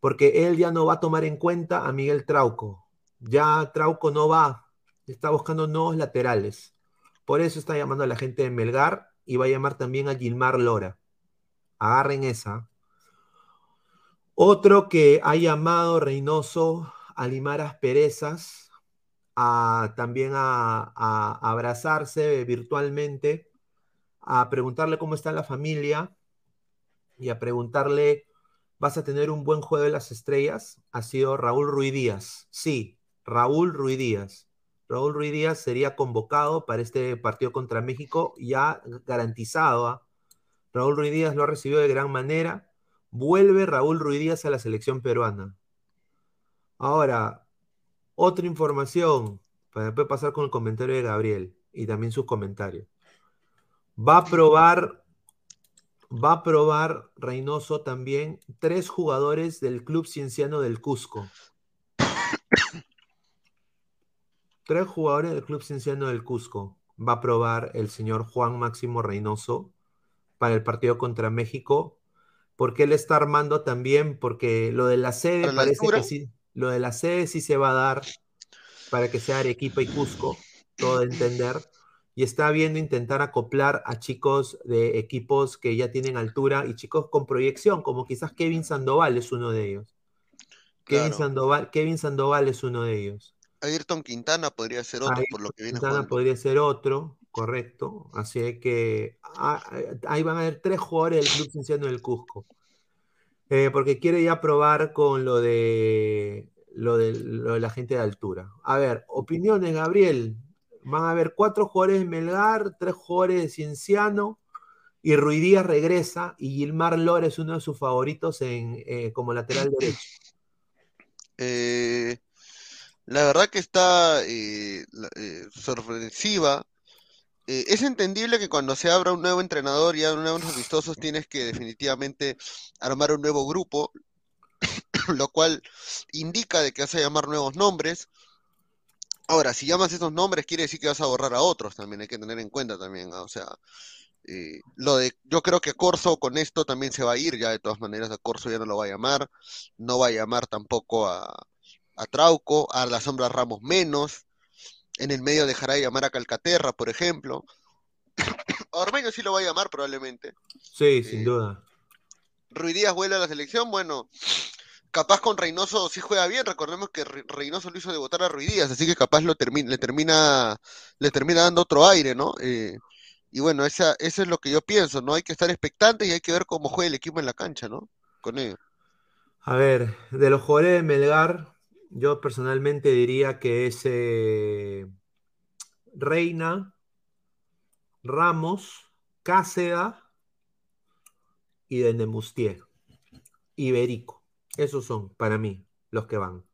porque él ya no va a tomar en cuenta a Miguel Trauco. Ya Trauco no va, está buscando nuevos laterales. Por eso está llamando a la gente de Melgar y va a llamar también a Gilmar Lora. Agarren esa. Otro que ha llamado Reynoso a Limaras Perezas también a, abrazarse virtualmente, a preguntarle cómo está la familia y a preguntarle, ¿vas a tener un buen juego de las estrellas? Ha sido Raúl Ruiz Díaz. Sí, Raúl Ruiz Díaz. Raúl Ruiz Díaz sería convocado para este partido contra México, ya garantizado. ¿ah? Raúl Ruiz Díaz lo ha de gran manera. Vuelve Raúl Ruiz Díaz a la selección peruana. Ahora, otra información, para después pasar con el comentario de Gabriel y también sus comentarios. Va a probar, va a probar Reynoso también tres jugadores del Club Cienciano del Cusco. Tres jugadores del Club Cienciano del Cusco va a probar el señor Juan Máximo Reynoso para el partido contra México. porque él está armando también, porque lo de la sede la parece altura. que sí, lo de la sede sí se va a dar para que sea Arequipa y Cusco, todo de entender. Y está viendo intentar acoplar a chicos de equipos que ya tienen altura y chicos con proyección, como quizás Kevin Sandoval es uno de ellos. Kevin. Sandoval, Kevin Sandoval es uno de ellos. Ayrton Quintana podría ser otro por lo que viene Quintana jugando. podría ser otro, correcto. Así que ah, eh, ahí van a haber tres jugadores del Club Cienciano del Cusco. Eh, porque quiere ya probar con lo de, lo de lo de la gente de altura. A ver, opiniones, Gabriel. Van a haber cuatro jugadores de Melgar, tres jugadores de Cienciano, y Ruidíaz regresa, y Gilmar Lora es uno de sus favoritos en, eh, como lateral derecho. Eh, la verdad que está eh, eh, sorpresiva. Eh, es entendible que cuando se abra un nuevo entrenador y hay nuevos amistosos tienes que definitivamente armar un nuevo grupo, lo cual indica de que vas a llamar nuevos nombres. Ahora, si llamas esos nombres quiere decir que vas a borrar a otros también, hay que tener en cuenta también. O sea, eh, lo de, yo creo que Corso con esto también se va a ir, ya de todas maneras a Corso ya no lo va a llamar, no va a llamar tampoco a, a Trauco, a la sombra Ramos menos, en el medio dejará de llamar a Calcaterra, por ejemplo. A Ormeño sí lo va a llamar probablemente. Sí, sin duda. Rui Díaz vuelve a la selección, bueno, capaz con Reynoso sí juega bien, recordemos que Re- Reynoso lo hizo debutar a Rui Díaz, así que capaz lo termi- le termina, le termina dando otro aire, ¿no? Eh, y bueno, esa, eso es lo que yo pienso, ¿no? Hay que estar expectantes y hay que ver cómo juega el equipo en la cancha, ¿no? Con ellos. A ver, de los jugadores de Melgar, yo personalmente diría que es eh, Reina, Ramos, Cáceda y de Nemustier. Iberico. Esos son, para mí, los que van.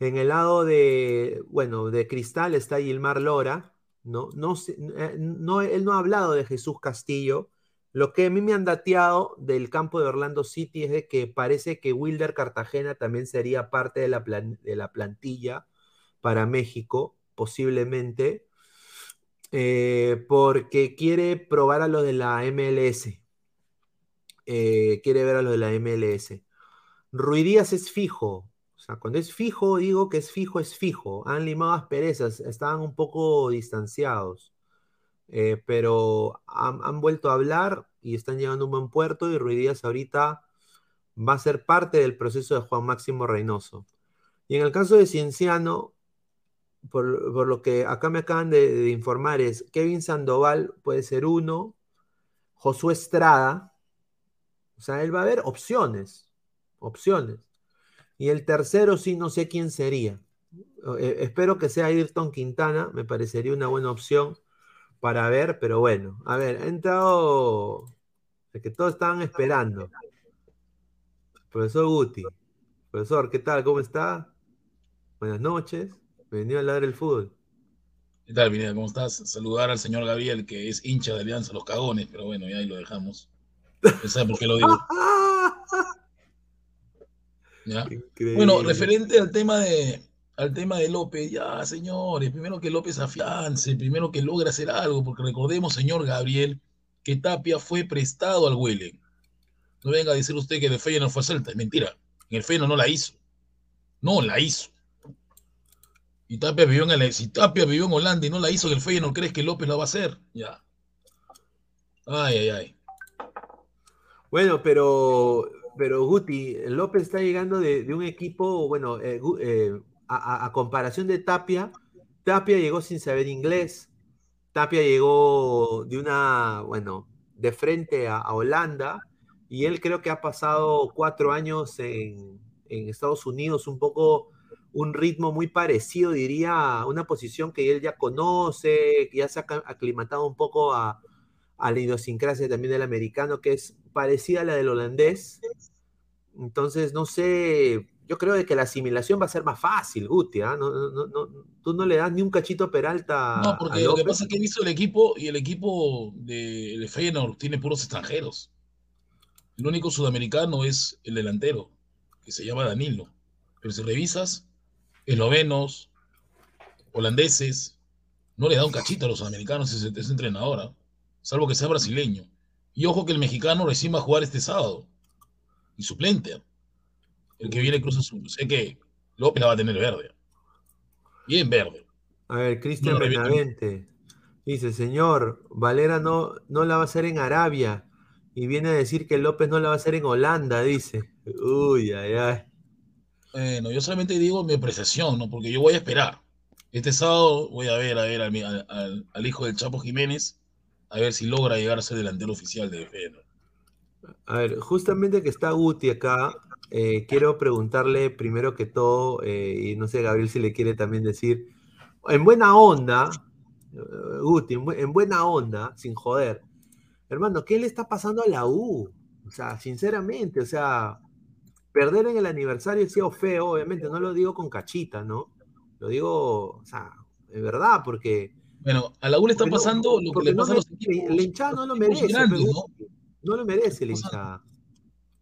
En el lado de, bueno, de Cristal está Gilmar Lora. No, no, eh, no, él no ha hablado de Jesús Castillo. Lo que a mí me han dateado del campo de Orlando City es de que parece que Wilder Cartagena también sería parte de la, plan- de la plantilla para México, posiblemente, eh, porque quiere probar a los de la MLS. Eh, quiere ver a los de la MLS. Rui Díaz es fijo. O sea, cuando es fijo, digo que es fijo, es fijo. Han limado asperezas, estaban un poco distanciados. Eh, pero han, han vuelto a hablar y están llegando a un buen puerto y Rui Díaz ahorita va a ser parte del proceso de Juan Máximo Reynoso. Y en el caso de Cienciano, por, por lo que acá me acaban de, de informar, es Kevin Sandoval puede ser uno, Josué Estrada, o sea, él va a haber opciones, opciones. Y el tercero sí no sé quién sería. Eh, espero que sea Ayrton Quintana, me parecería una buena opción para ver, pero bueno, a ver, ha entrado el que todos estaban esperando. Profesor Guti. Profesor, ¿qué tal? ¿Cómo está? Buenas noches. Bienvenido a hablar del fútbol. ¿Qué tal, Pineda? ¿Cómo estás? Saludar al señor Gabriel, que es hincha de Alianza Los Cagones, pero bueno, ya ahí lo dejamos. ¿Usted sabe por qué lo digo? ¿Ya? Bueno, referente al tema de al tema de López, ya, señores, primero que López afiance, primero que logre hacer algo, porque recordemos, señor Gabriel, que Tapia fue prestado al Huelen. No venga a decir usted que el Feyenoord fue Celta, es mentira. En el Feyenoord no la hizo. No la hizo. Y Tapia vivió en el, si Tapia vivió en Holanda y no la hizo el Feyenoord, ¿crees que López la va a hacer? Ya. Ay, ay, ay. Bueno, pero, pero Guti, López está llegando de, de un equipo, bueno, eh, eh, a, comparación de Tapia, Tapia llegó sin saber inglés, Tapia llegó de una, bueno, de frente a, Holanda, y él creo que ha pasado cuatro años en, en Estados Unidos, un poco un ritmo muy parecido, diría, una posición que él ya conoce, que ya se ha aclimatado un poco a, a la idiosincrasia también del americano, que es parecida a la del holandés. Entonces, no sé, yo creo de que la asimilación va a ser más fácil, Guti, ¿ah? No, no, no, no, tú no le das ni un cachito a Peralta No, porque lo que pasa es que he visto el equipo y el equipo de, de Feyenoord tiene puros extranjeros. El único sudamericano es el delantero, que se llama Danilo. Pero si revisas, eslovenos, holandeses, no le da un cachito a los sudamericanos ese, ese entrenador, ¿ah? salvo que sea brasileño. Y ojo que el mexicano recién va a jugar este sábado. y suplente. El que viene Cruz Azul. Sé que López la va a tener verde. Bien verde. A ver, Cristian Benavente dice, señor, Valera no, no la va a hacer en Arabia. Y viene a decir que López no la va a hacer en Holanda, dice. Uy, ay, ay. Bueno, yo solamente digo mi apreciación, ¿no? Porque yo voy a esperar. Este sábado voy a ver, a ver al, al, hijo del Chapo Jiménez, a ver si logra llegar a ser delantero oficial de FENO. A ver, justamente que está Guti acá, eh, quiero preguntarle primero que todo, eh, y no sé, Gabriel, si le quiere también decir, en buena onda, eh, Guti, en, buena onda, sin joder, hermano, ¿qué le está pasando a la U? O sea, sinceramente, o sea, perder en el aniversario ha sido feo, obviamente, no lo digo con cachita, ¿no? Lo digo, o sea, es verdad, porque... Bueno, a la U le está pasando lo que le pasa a los equipos. El hinchada no lo merece, ¿no? no lo merece el hinchada.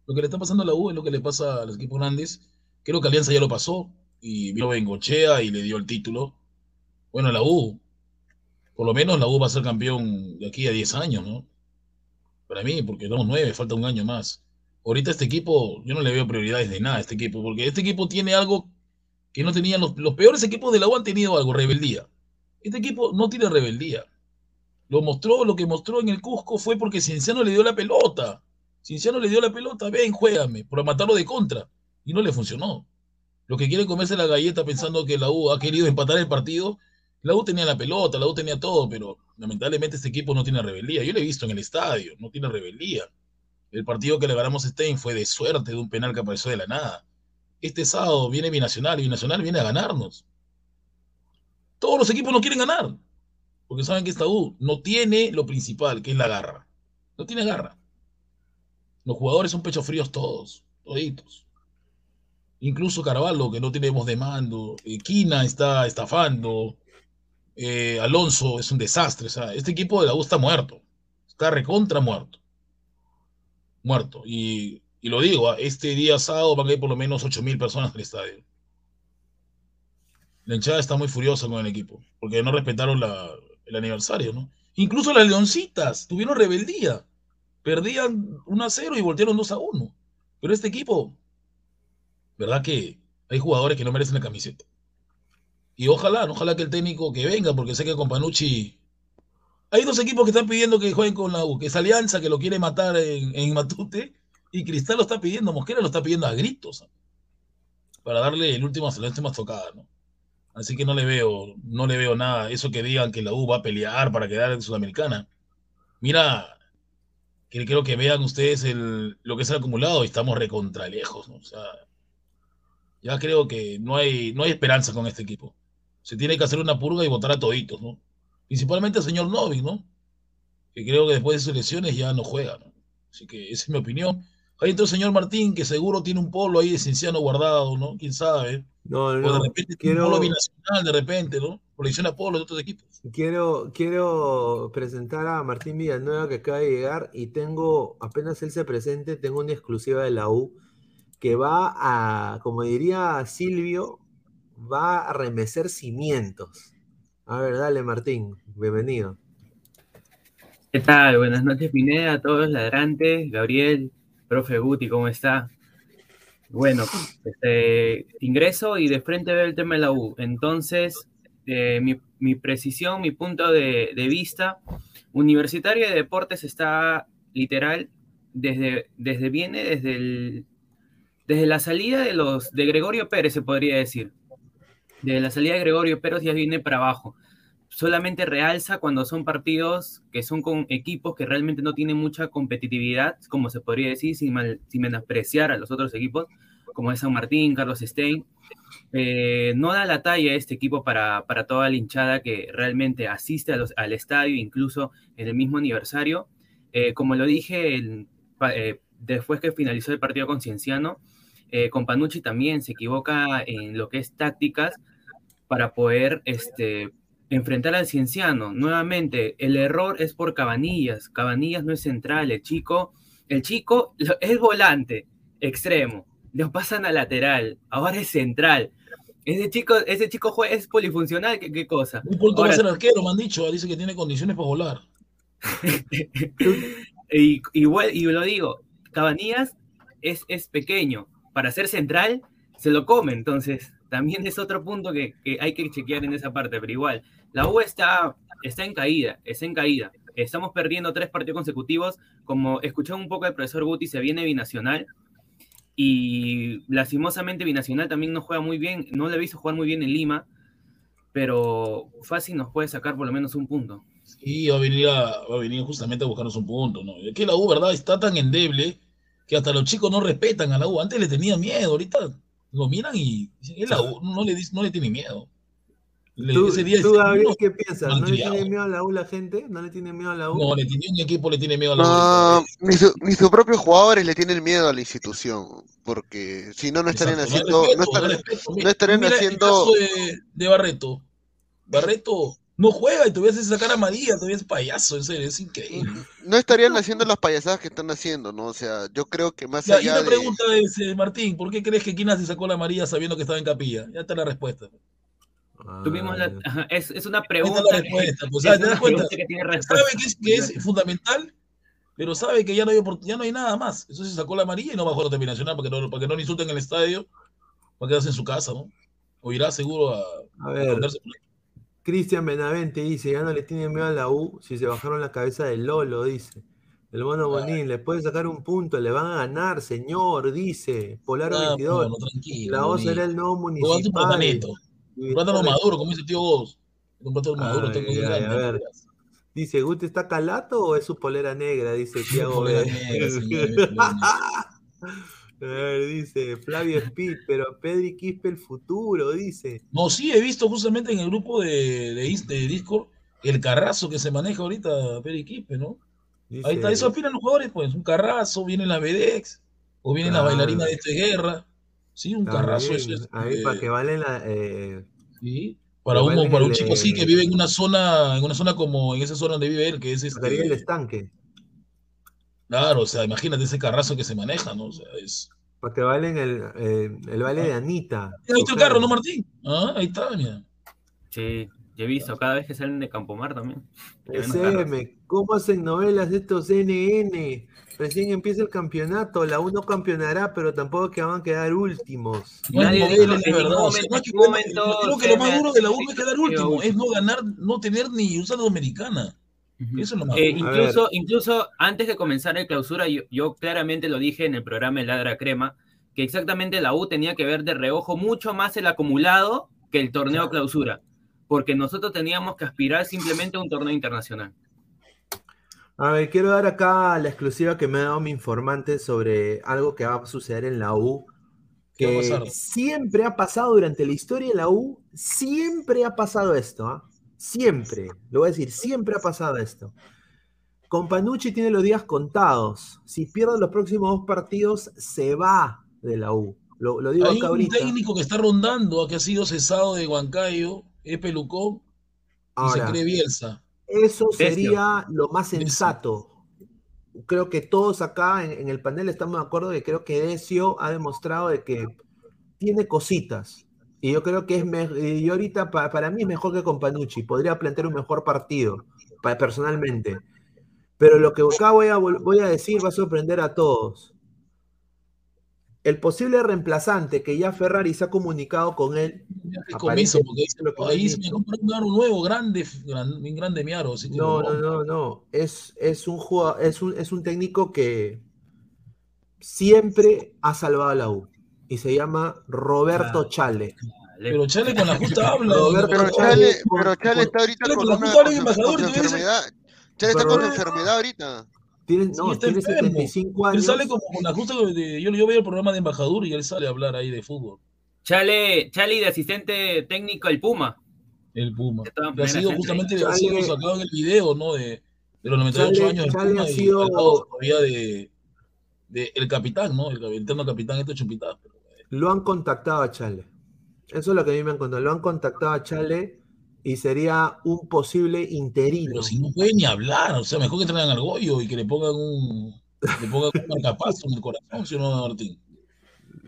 Lo que le está pasando a la U es lo que le pasa a los equipos grandes. Creo que Alianza ya lo pasó y vino Bengochea y le dio el título. Bueno, la U, por lo menos la U va a ser campeón de aquí a 10 años, ¿no? Para mí, porque damos 9, falta un año más. Ahorita este equipo, yo no le veo prioridades de nada a este equipo, porque este equipo tiene algo que no tenían los, los peores equipos de la U han tenido algo, rebeldía. Este equipo no tiene rebeldía. Lo mostró, lo que mostró en el Cusco fue porque Cienciano le dio la pelota. Cinciano le dio la pelota, ven, juégame, por matarlo de contra. Y no le funcionó. Los que quieren comerse la galleta pensando que la U ha querido empatar el partido, la U tenía la pelota, la U tenía todo, pero lamentablemente este equipo no tiene rebeldía. Yo lo he visto en el estadio, no tiene rebeldía. El partido que le ganamos a Stein fue de suerte, de un penal que apareció de la nada. Este sábado viene Binacional y Binacional viene a ganarnos. Todos los equipos no quieren ganar, porque saben que esta U no tiene lo principal, que es la garra. No tiene garra. Los jugadores son pechos fríos todos, toditos. Incluso Carvalho, que no tenemos de mando. Eh, Quina está estafando. Eh, Alonso es un desastre. este equipo de la U está muerto. Está recontra muerto. Muerto. Y, lo digo, este día sábado van a ir por lo menos 8.000 personas al estadio. La hinchada está muy furiosa con el equipo, porque no respetaron el aniversario, ¿no? Incluso las leoncitas tuvieron rebeldía. Perdían 1 a 0 y voltearon 2 a 1. Pero este equipo, ¿verdad que hay jugadores que no merecen la camiseta? Y ojalá, ojalá que el técnico que venga, porque sé que con Panucci. Hay dos equipos que están pidiendo que jueguen con la U, que es Alianza, que lo quiere matar en, Matute, y Cristal lo está pidiendo, Mosquera lo está pidiendo a gritos, para darle el último, la última tocada, ¿no? Así que no le veo, no le veo nada. Eso que digan que la U va a pelear para quedar en Sudamericana. Mira, que quiero que vean ustedes el, lo que es el acumulado y estamos recontra lejos, ¿no? O sea, ya creo que no hay, no hay esperanza con este equipo. Se tiene que hacer una purga y votar a toditos, ¿no? Principalmente al señor Novik, ¿no? Que creo que después de sus lesiones ya no juega. Así que esa es mi opinión. Ahí entra el señor Martín, que seguro tiene un polo ahí de Cienciano guardado, ¿no? ¿Quién sabe? No, no, de repente quiero... polo binacional, de repente, ¿no? Colecciona polos de otros equipos. Quiero, quiero presentar a Martín Villanueva que acaba de llegar y tengo, apenas él se presente, tengo una exclusiva de la U que va a, como diría Silvio, va a remecer cimientos. A ver, dale Martín, bienvenido. ¿Qué tal? Buenas noches, Pineda, a todos los ladrantes, Gabriel, profe Guti, ¿cómo está? Bueno, este, ingreso y de frente veo el tema de la U. Entonces, eh, mi, precisión, mi punto de, vista, Universitario de Deportes está literal desde, desde viene desde el, desde la salida de los de Gregorio Pérez se podría decir. Desde la salida de Gregorio Pérez ya viene para abajo. Solamente realza cuando son partidos que son con equipos que realmente no tienen mucha competitividad, como se podría decir, sin, sin menospreciar a los otros equipos, como es San Martín, Carlos Stein eh, no da la talla este equipo para, toda la hinchada que realmente asiste al estadio, incluso en el mismo aniversario. Eh, como lo dije eh, después que finalizó el partido con Cienciano, con Panucci también se equivoca en lo que es tácticas para poder este, enfrentar al Cienciano. Nuevamente, el error es por Cabanillas. Cabanillas no es central, el chico, el chico es volante, extremo lo pasan a lateral, ahora es central. Ese chico, ese chico juega, es polifuncional, ¿qué, qué cosa? Un punto va a ser arquero, me han dicho, dice que tiene condiciones para volar. y, y, y, lo digo, Cabanillas es, es pequeño. Para ser central, se lo come. Entonces, también es otro punto que, que, hay que chequear en esa parte. Pero igual, la U está, está en caída, está en caída. Estamos perdiendo tres partidos consecutivos. Como escuchaba un poco el profesor Guti, se viene binacional. Y lastimosamente Binacional también no juega muy bien. No le he visto jugar muy bien en Lima. Pero fácil nos puede sacar por lo menos un punto. Sí, va a venir, va a venir justamente a buscarnos un punto. ¿no? Es que la U, ¿verdad? Está tan endeble que hasta los chicos no respetan a la U. Antes le tenían miedo, ahorita lo miran y es la U, no le, no le tiene miedo. Le, ¿Tú, ese día ¿tú Gabriel, qué piensas? ¿No le tiene miedo a la U la gente? ¿No le tiene miedo a la U? No, le tiene, un equipo le tiene miedo a la no, U. Ni, su, ni sus propios jugadores le tienen miedo a la institución, porque si no, no estarían Exacto, haciendo... No, respeto, no, estarían, no, no estarían Mira haciendo... El caso de, de, Barreto. Barreto no juega y todavía se sacar a María, todavía es payaso, en serio, es increíble. No estarían haciendo las payasadas que están haciendo, ¿no? O sea, yo creo que más ya, allá y una de... pregunta es, eh, Martín, ¿por qué crees que Quina se sacó la María sabiendo que estaba en capilla? Ya está la respuesta. Tuvimos la, es, es, una pregunta. La respuesta, pues, ¿sabes? ¿Te das cuenta? Que tiene sabe que es, que es fundamental, pero sabe que ya no, hay, ya no hay nada más. Entonces se sacó la amarilla y no bajó la terminacional para que no, para que no le insulten en el estadio, para quedarse en su casa, ¿no? O irá seguro a, a ver. Cristian Benavente dice, ya no le tiene miedo a la U si se bajaron la cabeza del Lolo, dice. El mono Bonín, le puede sacar un punto, le van a ganar, señor, dice. Polaro Ah, 22. bueno, tranquilo, la voz será el nuevo un municipal. plátano maduro, como dice tío Vos. Un plátano maduro, tengo grande. a ver. Dice, ¿Guti está calato o es su polera negra? Dice Tiago A ver, dice Flavio Speed, pero Pedri Quispe el futuro, dice. No, sí, he visto justamente en el grupo de, de, de Discord el carrazo que se maneja ahorita Periquipe, ¿no? Dice- Ahí está, eso opinan los jugadores, pues. Un carrazo, viene la Vedex, o viene la bailarina de este guerra. Sí, un carrazo bien, eso es. Ahí eh, para que valen la. eh, sí, para un, valen para un el, chico así que eh, vive en una zona, en una zona como en esa zona donde vive él, que es sacaría el este. estanque. Claro, o sea, imagínate ese carrazo que se maneja, ¿no? O sea, es. Para que valen el, eh, el baile de Anita. ¿Has visto el carro, no, Martín? Ah, ahí está, mira. Sí, yo he visto cada vez que salen de Campomar también. SM, ¿cómo hacen novelas estos NN? Recién empieza el campeonato, la U no campeonará, pero tampoco que van a quedar últimos. No es Nadie novela, dijo en verdad. O sea, momento- no momento creo que lo más duro de la U no hace es quedar que último, es no ganar, no tener ni una dominicana. Eso Eh, incluso, incluso antes de comenzar el clausura, yo, yo claramente lo dije en el programa El Ladra Crema, que exactamente la U tenía que ver de reojo mucho más el acumulado que el torneo clausura, porque nosotros teníamos que aspirar simplemente a un torneo internacional. A ver, quiero dar acá la exclusiva que me ha dado mi informante sobre algo que va a suceder en la U. ¿Qué va a Que siempre ha pasado durante la historia de la U, siempre ha pasado esto, ¿ah? Siempre, lo voy a decir, siempre ha pasado esto. Con Panucci tiene los días contados. Si pierde los próximos dos partidos, se va de la U. Lo, lo digo Hay acá un ahorita. técnico que está rondando, que ha sido cesado de Huancayo, es Pelucón, y Ahora, se cree Bielsa. Eso Bestia. sería lo más sensato. Creo que todos acá en, en el panel estamos de acuerdo de que creo que Decio ha demostrado de que tiene cositas. Y yo creo que es me- y ahorita pa- para mí es mejor que con Panucci. Podría plantear un mejor partido, pa- personalmente. Pero lo que acá voy a, voy a decir va a sorprender a todos. El posible reemplazante que ya Ferrari se ha comunicado con él. Comiso, porque dice, lo que ahí se me compró un aro nuevo, grande, gran- grande mi aro. No, no, no, no. Es, es un jugador, es un, es un técnico que siempre ha salvado a la U. Y se llama Roberto Chale. Pero Chale con la justa habla. Roberto Pero Chale pero Chale con- está ahorita Chale con con la una justa habla con embajador con y enfermedad. Chale está Pero- con enfermedad ahorita. tiene, Sí, no, está tiene enfermo. 75 Él sale como con la justa de. Yo, yo veo el programa de embajador y él sale a hablar ahí de fútbol. Chale, Chale de asistente técnico el Puma. El Puma. De Que ha sido Chale- justamente ha Chale- sido sacado en el video, ¿no? De, de los 98 Chale- años del Chale Puma ha y sido- lado todavía de, de el capitán, ¿no? El, el eterno capitán, este Chumpitá. Lo han contactado a Chale. Eso es lo que a mí me han contado. Lo han contactado a Chale y sería un posible interino. Pero si no puede ni hablar, o sea, mejor que traigan al Goyo y que le pongan un, le pongan un marcapaso en el corazón, ¿sí o no, Martín?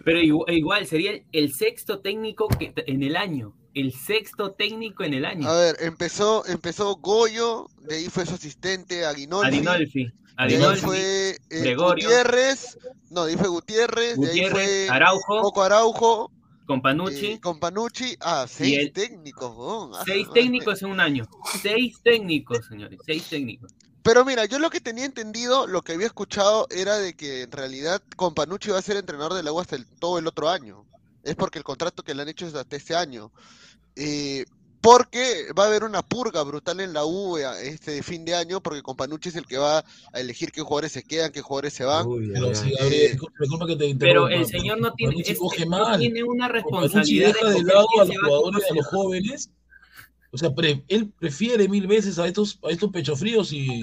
Pero igual, igual sería el, sexto técnico que, en el año. el sexto técnico en el año. A ver, empezó, empezó Goyo, de ahí fue su asistente Aguinolfi. Adinolfi. De ahí Adinolfi. fue eh, Gregorio. Gutiérrez, no, ahí fue Gutiérrez, de ahí Gutiérrez, fue Araujo. Coco Araujo, Con Panucci. eh, con Panucci, ah, seis el- técnicos. Ah, Seis técnicos en un año. Seis técnicos, señores. Seis técnicos. Pero mira, yo lo que tenía entendido, lo que había escuchado era de que en realidad Companucci va a ser entrenador del agua hasta el- todo el otro año. Es porque el contrato que le han hecho es hasta este año. Eh, porque va a haber una purga brutal en la U eh, este fin de año, porque Companucci es el que va a elegir qué jugadores se quedan, qué jugadores se van. Pero sí, Gabriel, disculpa- disculpa que te Pero interrumpa, el señor no tiene, es- coge no mal. tiene una responsabilidad. deja de lado a se los va, jugadores, a los jóvenes. O sea, pre- él prefiere mil veces a estos, a estos pechofríos y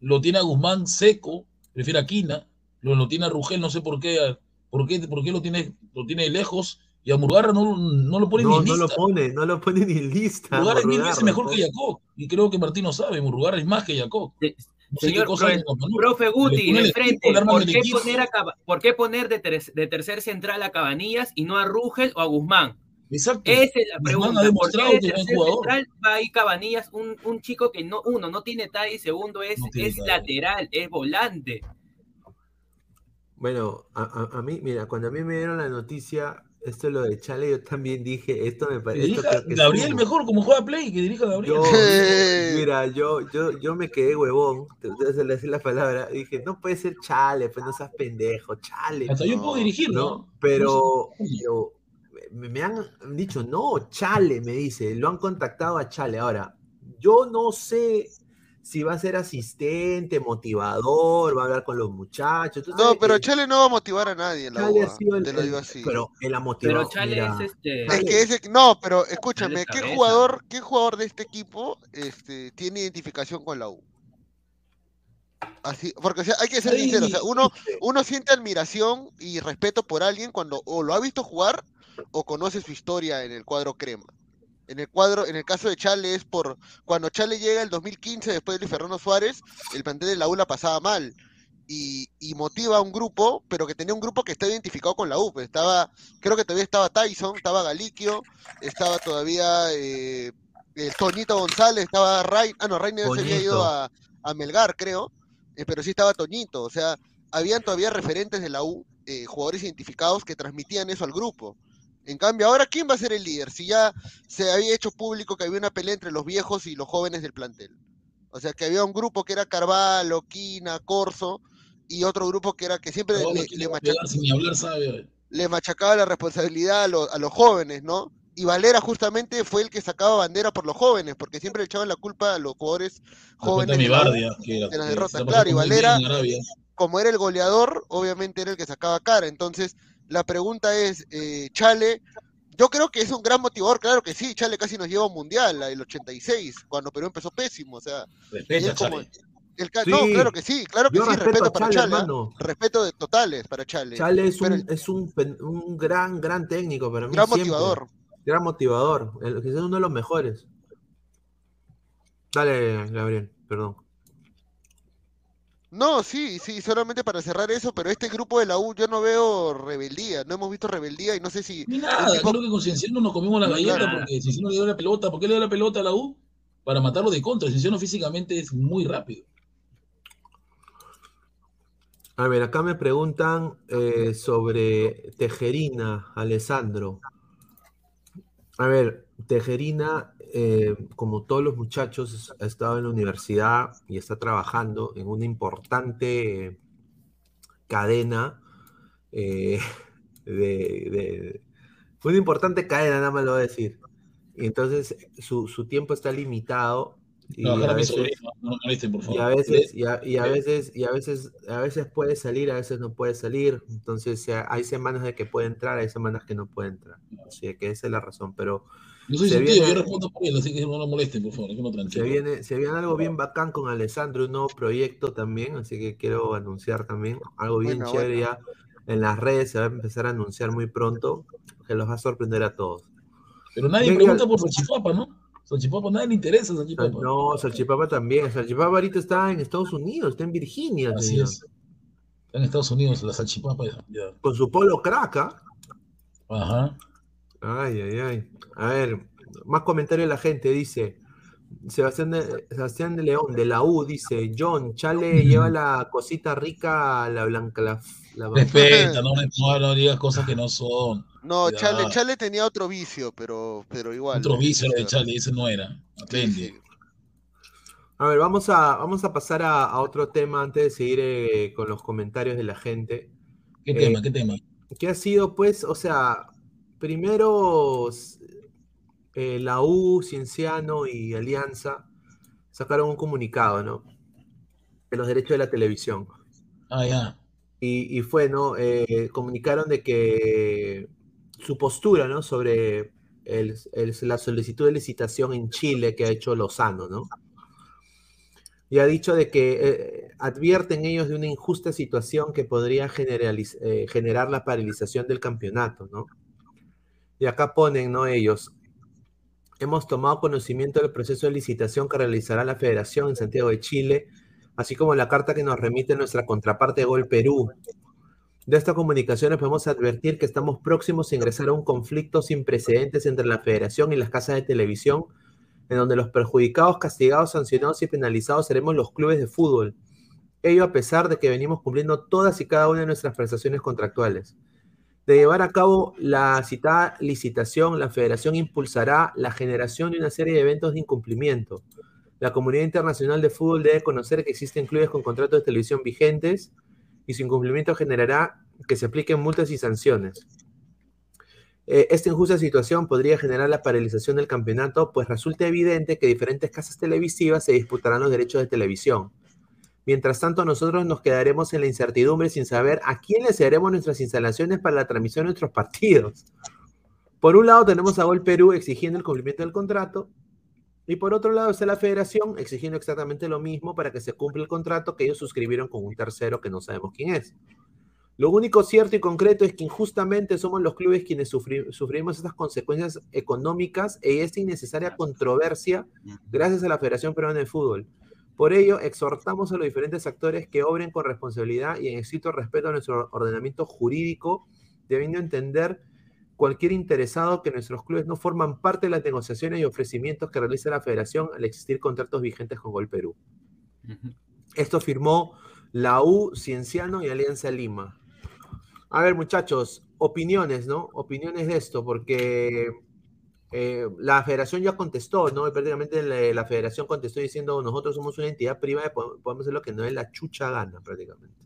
lo tiene a Guzmán seco, prefiere a Quina, lo, lo tiene a Rugel, no sé por qué, por qué, por qué lo tiene, lo tiene lejos, y a Murgarra no, no lo pone No, ni en no lo lista. pone, no lo pone ni en lista. Murgarra es mil veces mejor que. Yacob, y creo que Martín no sabe, Murgarra es más que Yacob. No sé qué Señor cosa profe, profe Guti, de el frente, ¿por qué, poner a Cava- ¿por qué poner de, ter- de tercer central a Cabanillas y no a Rugel o a Guzmán? Exacto. Esa es la pregunta. ha ¿Por demostrado qué de que es buen tercer jugador. central va ahí Cabanillas, un, un chico que no, uno, no tiene talla y segundo es, No es talla. lateral, es volante? Bueno, a, a- a mí, mira, cuando a mí me dieron la noticia, esto es lo de Chale, yo también dije, esto me parece. dirija Gabriel mejor como juega Play, que dirija Gabriel. Yo, mira, yo, yo, yo me quedé huevón, te voy a decir la palabra, dije, no puede ser Chale, pues no seas pendejo, Chale. Hasta yo puedo dirigir, ¿no? Pero, pero me, me han dicho, no, Chale, me dice, lo han contactado a Chale. Ahora, yo no sé si va a ser asistente, motivador, va a hablar con los muchachos. No, pero que Chale no va a motivar a nadie en la Chale U, ha sido el, te lo digo así. pero el ha motivado. Pero Chale mira, es este. Es que ese, no, pero escúchame, ¿qué jugador, qué jugador de este equipo este, tiene identificación con la U? Así, porque o sea, hay que ser Ay, sincero, o sea, uno, uno siente admiración y respeto por alguien cuando o lo ha visto jugar o conoce su historia en el cuadro crema. En el cuadro, en el caso de Chale es por cuando Chale llega el 2015 después de Luis Fernando Suárez, el plantel de la U la pasaba mal y, y motiva a un grupo, pero que tenía un grupo que está identificado con la U. estaba, creo que todavía estaba Tyson, estaba Galiquio, estaba todavía eh, el Toñito González, estaba Ray, ah no, Rainer se había ido a Melgar, creo, eh, pero sí estaba Toñito, o sea, habían todavía referentes de la U, eh, jugadores identificados que transmitían eso al grupo. En cambio, ahora, ¿quién va a ser el líder? Si ya se había hecho público que había una pelea entre los viejos y los jóvenes del plantel. O sea, que había un grupo que era Carvalho, Quina, Corso, y otro grupo que era que siempre le, que le hablar machacaba la responsabilidad a, los- a los jóvenes, ¿no? Y Valera justamente fue el que sacaba bandera por los jóvenes, porque siempre le echaban la culpa a los jugadores jóvenes de la U Bardia, que la- de las derrotas. Claro, y Valera, como era el goleador, obviamente era el que sacaba cara. Entonces, la pregunta es, eh, Chale, yo creo que es un gran motivador, claro que sí, Chale casi nos lleva a un mundial, el 86, cuando Perú empezó pésimo, o sea, y Respeta, él como- Chale. el Sí. no, claro que sí, claro que Yo sí, respeto para Chale, Chale, ¿ah? respeto de totales para Chale. Chale es pero un, es un, un gran, gran técnico para mí. Gran siempre. motivador. Gran motivador. El, que es uno de los mejores. Dale, Gabriel, perdón. No, sí, sí, solamente para cerrar eso, pero este grupo de la U yo no veo rebeldía, no hemos visto rebeldía y no sé si... Ni nada, tipo- creo que con Cienciano nos comimos la galleta claro. porque Cienciano le dio la pelota. ¿Por qué le dio la pelota a la U? Para matarlo de contra. Cienciano físicamente es muy rápido. A ver, acá me preguntan eh, sobre Tejerina, Alessandro. A ver, Tejerina, eh, como todos los muchachos, ha estado en la universidad y está trabajando en una importante eh, cadena eh, de, de- una importante cadena, nada más lo voy a decir. Y entonces su, su tiempo está limitado y a veces, y a veces, y a, veces, y a veces, a veces puede salir, a veces no puede salir. Entonces hay semanas de que puede entrar, hay semanas que no puede entrar. Así que esa es la razón. Pero Yo soy se su tío, viene- yo respondo por él, así que no lo molesten, por favor, déjenlo se tranquilo. viene, se viene algo bien bacán con Alessandro, un nuevo proyecto también, así que quiero anunciar también algo bien Bueno, chévere bueno. ya en las redes, se va a empezar a anunciar muy pronto, que los va a sorprender a todos. Pero nadie Venga. pregunta por Salchipapa, ¿no? Salchipapa, nadie le interesa Salchipapa. No, Salchipapa también, Salchipapa ahorita está en Estados Unidos, está en Virginia, Así señor. es. Está en Estados Unidos, la Salchipapa. ya- con su polo crack, ¿ah? Ajá. Ay, ay, ay. A ver, más comentarios de la gente, dice Sebastián de, Sebastián de León, de la U, dice John, Chale lleva la cosita rica, la blanca, la, la Respeta, no, no, no digas cosas que no son. No, Ya. Chale, Chale tenía otro vicio, pero, pero igual. Otro ¿no? vicio de Sí, Charlie, ese no era. Aprende. A ver, vamos a, vamos a pasar a, a otro tema antes de seguir eh, con los comentarios de la gente. ¿Qué Eh, tema? ¿Qué tema? ¿Qué ha sido, pues, o sea, primero eh, la U, Cienciano y Alianza sacaron un comunicado, ¿no? De los derechos de la televisión. Ah, ya. Y, y fue, ¿no? Eh, comunicaron de que su postura, ¿no? Sobre el- el- la solicitud de licitación en Chile que ha hecho Lozano, ¿no? Y ha dicho de que eh, advierten ellos de una injusta situación que podría generaliz- eh, generar la paralización del campeonato, ¿no? Y acá ponen, ¿no? Ellos, hemos tomado conocimiento del proceso de licitación que realizará la Federación en Santiago de Chile, así como la carta que nos remite nuestra contraparte Gol Perú. De estas comunicaciones podemos advertir que estamos próximos a ingresar a un conflicto sin precedentes entre la Federación y las casas de televisión, en donde los perjudicados, castigados, sancionados y penalizados seremos los clubes de fútbol. Ello a pesar de que venimos cumpliendo todas y cada una de nuestras prestaciones contractuales. De llevar a cabo la citada licitación, la Federación impulsará la generación de una serie de eventos de incumplimiento. La comunidad internacional de fútbol debe conocer que existen clubes con contratos de televisión vigentes y su incumplimiento generará que se apliquen multas y sanciones. Eh, esta injusta situación podría generar la paralización del campeonato, pues resulta evidente que diferentes casas televisivas se disputarán los derechos de televisión. Mientras tanto, nosotros nos quedaremos en la incertidumbre sin saber a quién le cederemos nuestras instalaciones para la transmisión de nuestros partidos. Por un lado, tenemos a Gol Perú exigiendo el cumplimiento del contrato, y por otro lado está la federación exigiendo exactamente lo mismo para que se cumpla el contrato que ellos suscribieron con un tercero que no sabemos quién es. Lo único cierto y concreto es que injustamente somos los clubes quienes sufri- sufrimos estas consecuencias económicas e esta innecesaria controversia gracias a la Federación Peruana de Fútbol. Por ello, exhortamos a los diferentes actores que obren con responsabilidad y en estricto respeto a nuestro ordenamiento jurídico, debiendo entender cualquier interesado que nuestros clubes no forman parte de las negociaciones y ofrecimientos que realiza la Federación al existir contratos vigentes con Gol Perú. Esto firmó la U, Cienciano y Alianza Lima. A ver, muchachos, opiniones, ¿no? Opiniones de esto, porque eh, la federación ya contestó, ¿no? Y prácticamente la, la federación contestó diciendo, nosotros somos una entidad privada, y podemos hacer lo que no es la chucha gana, prácticamente.